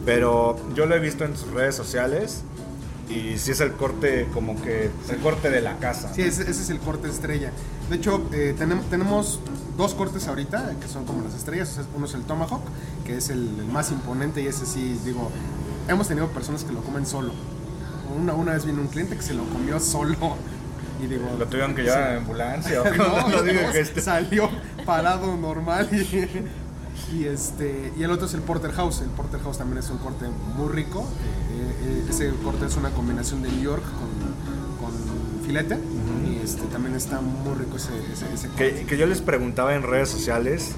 A: Pero yo lo he visto en sus redes sociales y sí es el corte como que el corte de la casa.
C: Sí, ese, ese es el corte estrella. De hecho, eh, tenem- tenemos dos cortes ahorita que son como las estrellas. Uno es el tomahawk, que es el, el más imponente y ese sí, digo, hemos tenido personas que lo comen solo. Una, una vez vino un cliente que se lo comió [LAUGHS] solo. Y digo,
A: Lo tuvieron que llevar en ambulancia. [LAUGHS]
C: no, [LAUGHS]
A: No digo que este-
C: salió parado normal y, y este y el otro es el porterhouse el porterhouse también es un corte muy rico Eh, eh, ese corte es una combinación de New York con, con filete y este también está muy rico ese, ese, ese corte.
A: que, que yo les preguntaba en redes sociales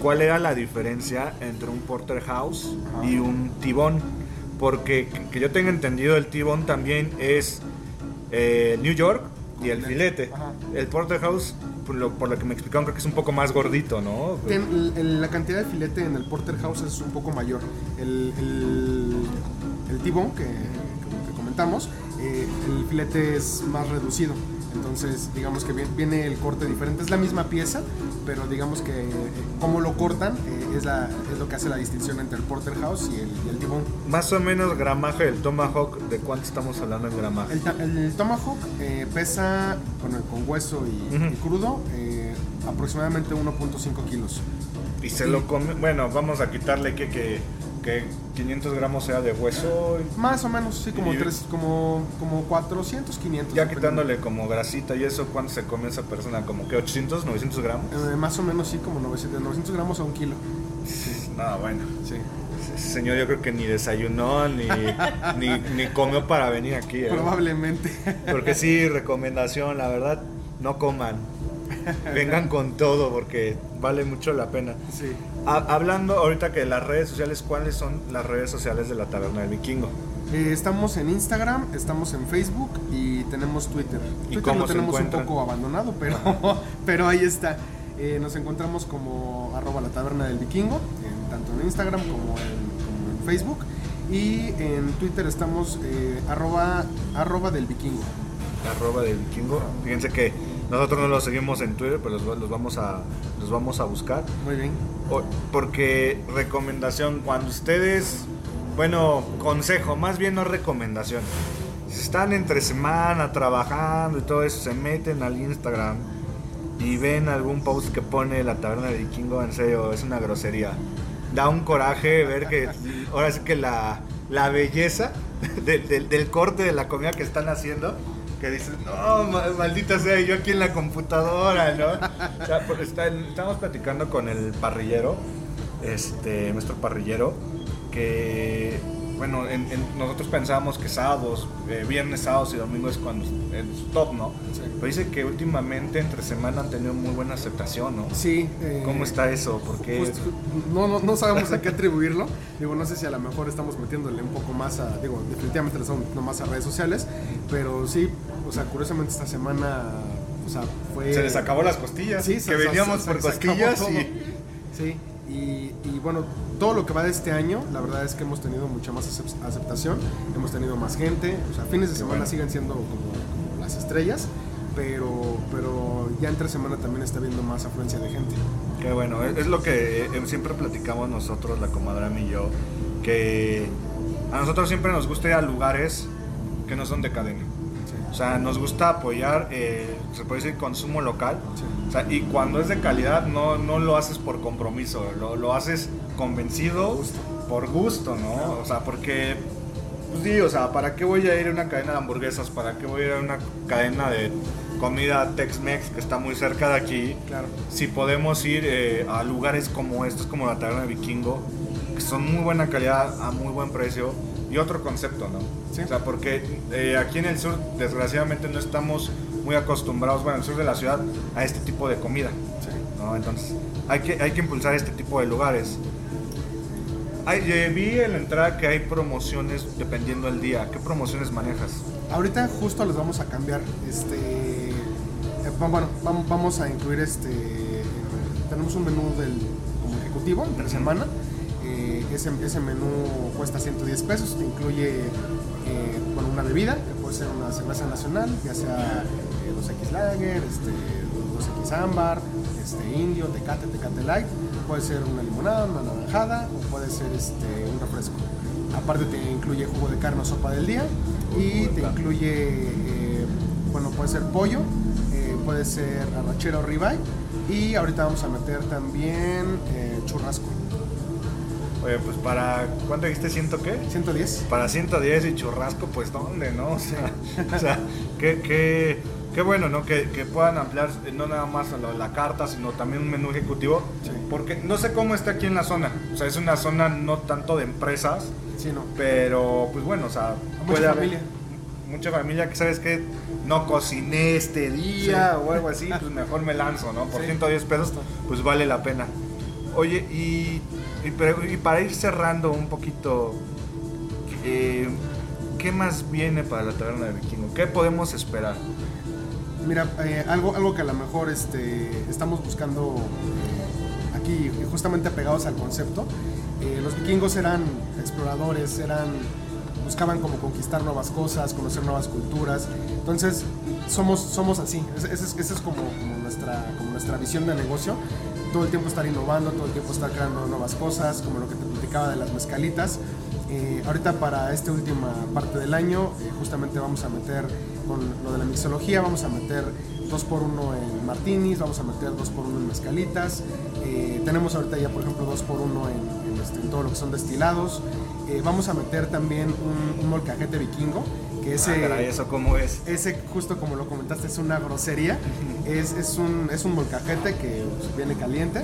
A: cuál era la diferencia entre un porterhouse y un tibón. Porque que- que yo tenga entendido, el tibón también es eh, New York y el filete.
C: Ajá.
A: El porterhouse, por lo, por lo que me explicaron, creo que es un poco más gordito, ¿no?
C: Ten- el- el- la cantidad de filete en el porterhouse es un poco mayor. El, el, el T-bone que, que- comentamos, eh, el filete es más reducido. Entonces, digamos que vi- viene el corte diferente. Es la misma pieza, pero digamos que eh, cómo lo cortan eh, es, la, es lo que hace la distinción entre el porterhouse y el, y el T-bone.
A: Más o menos gramaje del tomahawk, ¿de cuánto estamos hablando en gramaje?
C: El, el tomahawk eh, pesa, bueno, con hueso y,
A: Ujú.
C: y crudo, eh, aproximadamente 1.5 kilos.
A: Y se lo come, bueno, vamos a quitarle que, que, que 500 gramos sea de hueso, y
C: Más o menos, sí, como,
A: Y-
C: tres, como, como 400, 500.
A: ya quitándole como grasita y eso, ¿cuánto se come esa persona? ¿Como que 800, 900 gramos?
C: Eh, más o menos, sí, como 900, 900 gramos a un kilo.
A: No, bueno.
C: Sí.
A: Ese señor yo creo que ni desayunó ni, [LAUGHS] ni, ni comió para venir aquí. ¿eh?
C: Probablemente.
A: Porque sí, recomendación, la verdad, no coman. [LAUGHS] Vengan con todo porque vale mucho la pena.
C: sí.
A: Ha- hablando ahorita que las redes sociales, ¿cuáles son las redes sociales de la Taberna del Vikingo?
C: Eh, estamos en Instagram, estamos en Facebook y tenemos Twitter.
A: ¿Y
C: Twitter lo tenemos un poco abandonado, pero, [LAUGHS] pero ahí está. Eh, nos encontramos como arroba la taberna del vikingo, en- tanto en Instagram como en, como en Facebook. Y en Twitter estamos eh, arroba, arroba del vikingo.
A: arroba del vikingo. Fíjense que nosotros no los seguimos en Twitter, pero los, los vamos a los vamos a buscar.
C: Muy bien.
A: Porque recomendación, cuando ustedes, bueno, consejo, más bien no recomendación. Si están entre semana trabajando y todo eso, se meten al Instagram y ven algún post que pone la taberna de vikingo, en serio, es una grosería. Da un coraje ver que ahora sí que la, la belleza [LAUGHS] del corte de la comida que están haciendo, que dices, no, ma- maldita sea, yo aquí en la computadora, ¿no? O sea, porque está- estamos platicando con el parrillero, este, nuestro parrillero, que, bueno, en- en- nosotros pensábamos que sábados, eh, viernes, sábados y domingos es cuando es top, ¿no?
C: Sí.
A: Pero dice que últimamente entre semana han tenido muy buena aceptación, ¿no?
C: Sí. eh,
A: ¿Cómo está eso? Porque
C: no, no, no sabemos a qué atribuirlo. Digo, no sé si a lo mejor estamos metiéndole un poco más a. Digo, definitivamente le estamos metiendo más a redes sociales. Pero sí, o sea, curiosamente esta semana. O sea, fue.
A: se les acabó las costillas.
C: Sí, se-
A: que veníamos
C: se-
A: por
C: se
A: costillas y...
C: Sí, y, y bueno, todo lo que va de este año, la verdad es que hemos tenido mucha más acep- aceptación, hemos tenido más gente, o sea, fines de semana
A: bueno.
C: siguen siendo como, como las estrellas, pero, pero ya entre semana también está habiendo más afluencia de gente.
A: Qué bueno, es, es lo que eh, siempre platicamos nosotros, la comadre y yo, que a nosotros siempre nos gusta ir a lugares que no son de cadena. O sea, nos gusta apoyar, eh, se puede decir, consumo local.
C: Sí.
A: O sea, y cuando es de calidad, no, no lo haces por compromiso, lo, lo haces convencido,
C: Gusto.
A: por gusto, ¿no? O sea, porque, pues sí, o sea, ¿para qué voy a ir a una cadena de hamburguesas? ¿Para qué voy a ir a una cadena de comida Tex-Mex que está muy cerca de aquí?
C: Claro.
A: si podemos ir eh, a lugares como estos, como la Taberna de Vikingo, que son muy buena calidad, a muy buen precio, y otro concepto, ¿no?
C: Sí.
A: O sea, porque eh, aquí en el sur, desgraciadamente, no estamos muy acostumbrados, bueno, en el sur de la ciudad, a este tipo de comida,
C: Sí.
A: ¿no? Entonces, hay que, hay que impulsar este tipo de lugares. Hay, eh, vi en la entrada que hay promociones dependiendo del día. ¿Qué promociones manejas?
C: Ahorita justo les vamos a cambiar, este, eh, bueno, vam- vamos a incluir este, tenemos un menú del como ejecutivo entre semana, eh, ese, ese menú cuesta 110 pesos, te incluye eh, bueno, una bebida, que puede ser una cerveza nacional, ya sea eh, 2X Lager, este, 2X Ámbar, este, Indio, Tecate, Tecate Light, puede ser una limonada, una naranjada o puede ser este, un refresco. Aparte te incluye jugo de carne o sopa del día y te incluye, eh, bueno, puede ser pollo, eh, puede ser arrachera o ribeye y ahorita vamos a meter también eh, churrasco.
A: Oye, pues para, ¿cuánto dijiste? ¿Ciento qué?
C: 110.
A: Para 110 y churrasco, pues ¿dónde, no? O sea, [LAUGHS] o sea, qué, qué, qué bueno, ¿no? Que, que puedan ampliar eh, no nada más la, la carta, sino también un menú ejecutivo.
C: Sí.
A: Porque no sé cómo está aquí en la zona. O sea, es una zona no tanto de empresas,
C: Sí, no.
A: pero pues bueno, o sea,
C: Mucha
A: puede haber
C: familia.
A: mucha familia que sabes que no cociné este día o algo así, pues mejor me lanzo, ¿no? Por
C: Sí.
A: 110 pesos, pues vale la pena. Oye, y, y, para ir cerrando un poquito, eh, ¿qué más viene para la taberna de Vikingo? ¿Qué podemos esperar?
C: Mira, eh, algo, algo que a lo mejor este, estamos buscando eh, aquí, justamente apegados al concepto. los vikingos eran exploradores, eran buscaban como conquistar nuevas cosas, conocer nuevas culturas. Entonces, somos, somos así. Esa es, es como nuestra, como nuestra visión de negocio. Todo el tiempo estar innovando, todo el tiempo estar creando nuevas cosas, como lo que te platicaba de las mezcalitas. Eh, ahorita para esta última parte del año, eh, justamente vamos a meter con lo de la mixología, vamos a meter 2x1 en martinis, vamos a meter 2x1 en mezcalitas. Eh, tenemos ahorita ya, por ejemplo, 2x1 en, en, este, en todo lo que son destilados. Vamos a meter también un molcajete vikingo, que ese...
A: Ah, caray, ¿eso cómo es?
C: Ese, justo como lo comentaste, es una grosería. Es, es, un, es un molcajete que pues, viene caliente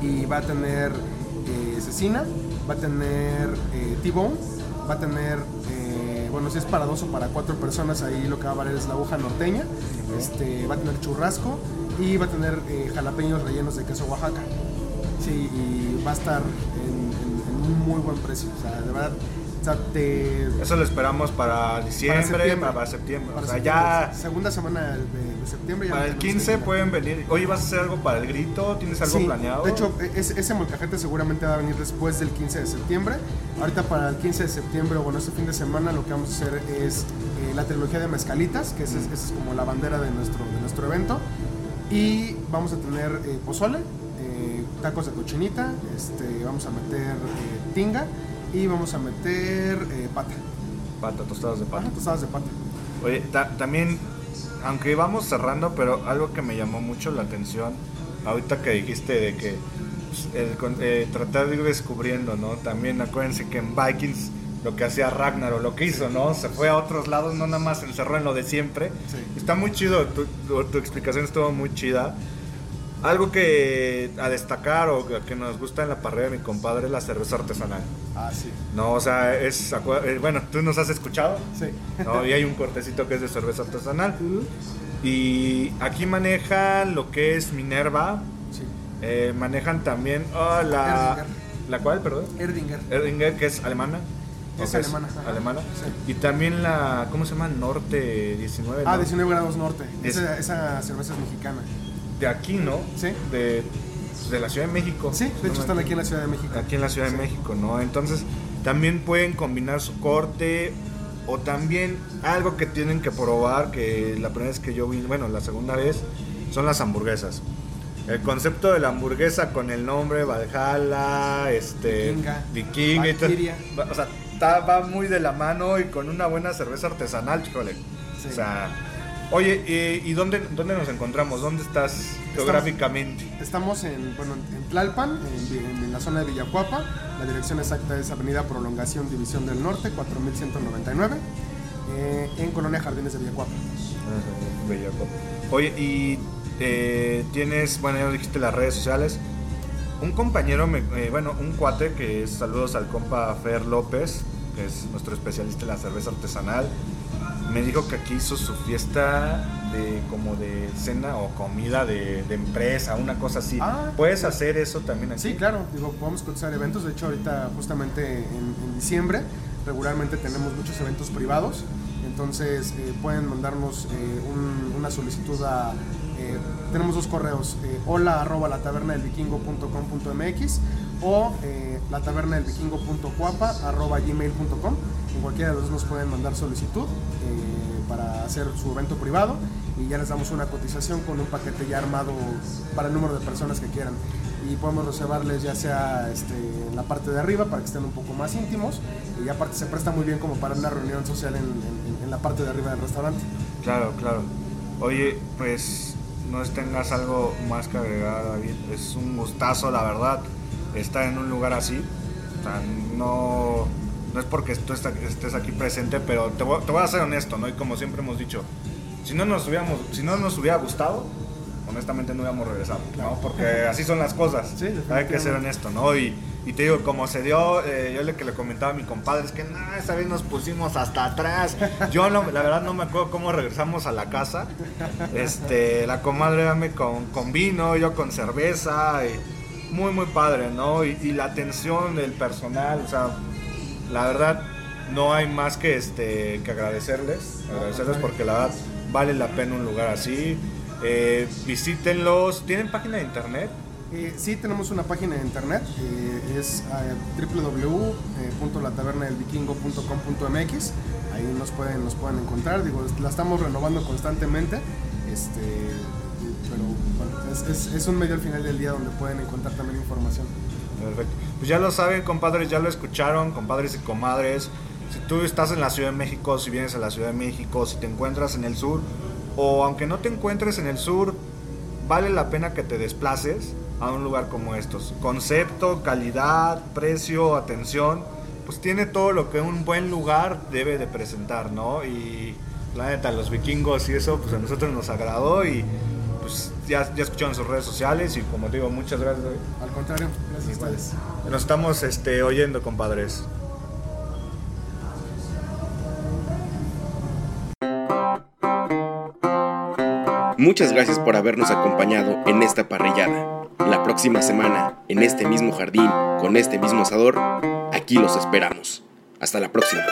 C: y va a tener eh, cecina, va a tener eh, T-bone, va a tener, eh, bueno, si es para dos o para cuatro personas, ahí lo que va a valer es la aguja norteña. Este, va a tener churrasco y va a tener eh, jalapeños rellenos de queso Oaxaca. Sí, y va a estar en, en- en un muy buen precio. O sea, de verdad, o sea,
A: Eso lo esperamos para diciembre, para septiembre.
C: septiembre.
A: o sea,
C: septiembre,
A: ya
C: Segunda semana de, de septiembre. ya
A: para el
C: tenemos
A: 15
C: que-
A: pueden venir. Oye, ¿vas a hacer algo para el grito? ¿Tienes algo
C: Sí,
A: planeado?
C: De hecho, e- ese, molcajete seguramente va a venir después del 15 de septiembre. Ahorita para el 15 de septiembre, o bueno, este fin de semana, lo que vamos a hacer es eh, la trilogía de mezcalitas, que esa es, es como la bandera de nuestro, de nuestro evento. Y vamos a tener eh, pozole, eh, tacos de cochinita, este, vamos a meter eh, tinga y vamos a meter eh, pata.
A: Pata, tostadas de pata.
C: Ajá, tostadas de pata.
A: Oye, ta- también aunque vamos cerrando, pero algo que me llamó mucho la atención, ahorita que dijiste de que pues, el eh, tratar de ir descubriendo, ¿no? También acuérdense que en Vikings lo que hacía Ragnar o lo que hizo, ¿no? Se fue a otros lados, no nada más se encerró en lo de siempre.
C: Sí.
A: Está muy chido, tu, tu- tu explicación estuvo muy chida. Algo que a destacar o que nos gusta en la parrilla de mi compadre es la cerveza artesanal.
C: Ah, sí.
A: No, o sea, es, eh, bueno, tú nos has escuchado,
C: Sí.
A: ¿no? Y hay un cortecito que es de cerveza artesanal. Y aquí manejan lo que es Minerva,
C: Sí.
A: eh, manejan también oh, la...
C: Erdinger.
A: ¿La cual, perdón?
C: Erdinger.
A: Erdinger, que es alemana.
C: Es
A: ¿O qué
C: alemana, ajá.
A: alemana.
C: Sí.
A: Y también la, ¿cómo se llama? Norte 19.
C: Ah,
A: ¿no?
C: 19 grados norte.
A: Es-
C: Esa, esa cerveza es mexicana.
A: De aquí, ¿no?
C: Sí.
A: De, de la Ciudad de México.
C: Sí, de hecho están aquí en la Ciudad de México.
A: aquí en la Ciudad
C: Sí.
A: de México, ¿no? Entonces también pueden combinar su corte o también algo que tienen que probar, que la primera vez que yo vine, bueno, la segunda vez, son las hamburguesas. El concepto de la hamburguesa con el nombre Valhalla, este,
C: Vikinga,
A: Vikinga y todo,
C: Valkyria.
A: va- o sea, está- va muy de la mano y con una buena cerveza artesanal, híjole.
C: Sí.
A: O sea, oye, ¿y, y dónde, dónde nos encontramos? ¿Dónde estás geográficamente?
C: Estamos en, bueno, en Tlalpan, en, la zona de Villacuapa. La dirección exacta es Avenida Prolongación División del Norte, 4199, eh, en Colonia Jardines de Villacuapa.
A: Ajá, Bellaco. Oye, y eh, tienes, bueno, ya dijiste las redes sociales. Un compañero, me- eh, bueno, un cuate que es, saludos al compa Fer López, que es nuestro especialista en la cerveza artesanal, me dijo que aquí hizo su fiesta de como de cena o comida de, de empresa, una cosa así.
C: Ah,
A: ¿Puedes hacer eso también aquí?
C: Sí, claro, digo, podemos cotizar eventos. De hecho, ahorita, justamente en, en diciembre, regularmente tenemos muchos eventos privados. Entonces, eh, pueden mandarnos eh, un- una solicitud a. eh, tenemos dos correos: eh, hola arroba la taberna del vikingo.com.mx o eh, la taberna del gmail.com. En cualquiera de los dos nos pueden mandar solicitud eh, para hacer su evento privado y ya les damos una cotización con un paquete ya armado para el número de personas que quieran. Y podemos reservarles ya sea este, en la parte de arriba para que estén un poco más íntimos y aparte se presta muy bien como para una reunión social en, en- en la parte de arriba del restaurante.
A: Claro, claro. Oye, pues no tengas algo más que agregar, David. Es un gustazo, la verdad, estar en un lugar así. O sea, no, no es porque tú estés aquí presente, pero te voy, te voy a ser honesto, ¿no? Y como siempre hemos dicho, si no nos hubiéramos, si no nos hubiera gustado, honestamente no hubiéramos regresado, ¿no? Porque así son las cosas.
C: Sí,
A: Hay que ser honesto, ¿no? Y, y te digo, como se dio, eh, yo le que le comentaba a mi compadre, es que no, esa vez nos pusimos hasta atrás. [LAUGHS] Yo no, la verdad no me acuerdo cómo regresamos a la casa. Este, la comadre dame con, con vino, yo con cerveza. y muy, muy padre, ¿no? Y, la atención del personal, o sea, la verdad no hay más que este que agradecerles, agradecerles porque la verdad vale la pena un lugar así. Eh, visítenlos, ¿tienen página de internet?
C: Eh, sí, tenemos una página de internet, eh, es eh, www.latabernadelvikingo.com.mx. Ahí nos pueden, nos pueden encontrar, digo, la estamos renovando constantemente, este, pero es, es- un medio al final del día donde pueden encontrar también información.
A: Perfecto. Pues ya lo saben, compadres, ya lo escucharon, compadres y comadres. Si tú estás en la Ciudad de México, si vienes a la Ciudad de México, si te encuentras en el sur, o aunque no te encuentres en el sur, vale la pena que te desplaces a un lugar como estos. Concepto, calidad, precio, atención, pues tiene todo lo que un buen lugar debe de presentar, ¿no? Y la neta, los vikingos y eso, pues a nosotros nos agradó y pues ya, ya escucharon sus redes sociales y como te digo, muchas gracias. David.
C: Al contrario, gracias a ustedes.
A: Nos estamos este, oyendo, compadres.
D: Muchas gracias por habernos acompañado en esta parrillada. La próxima semana, en este mismo jardín, con este mismo asador, aquí los esperamos. Hasta la próxima.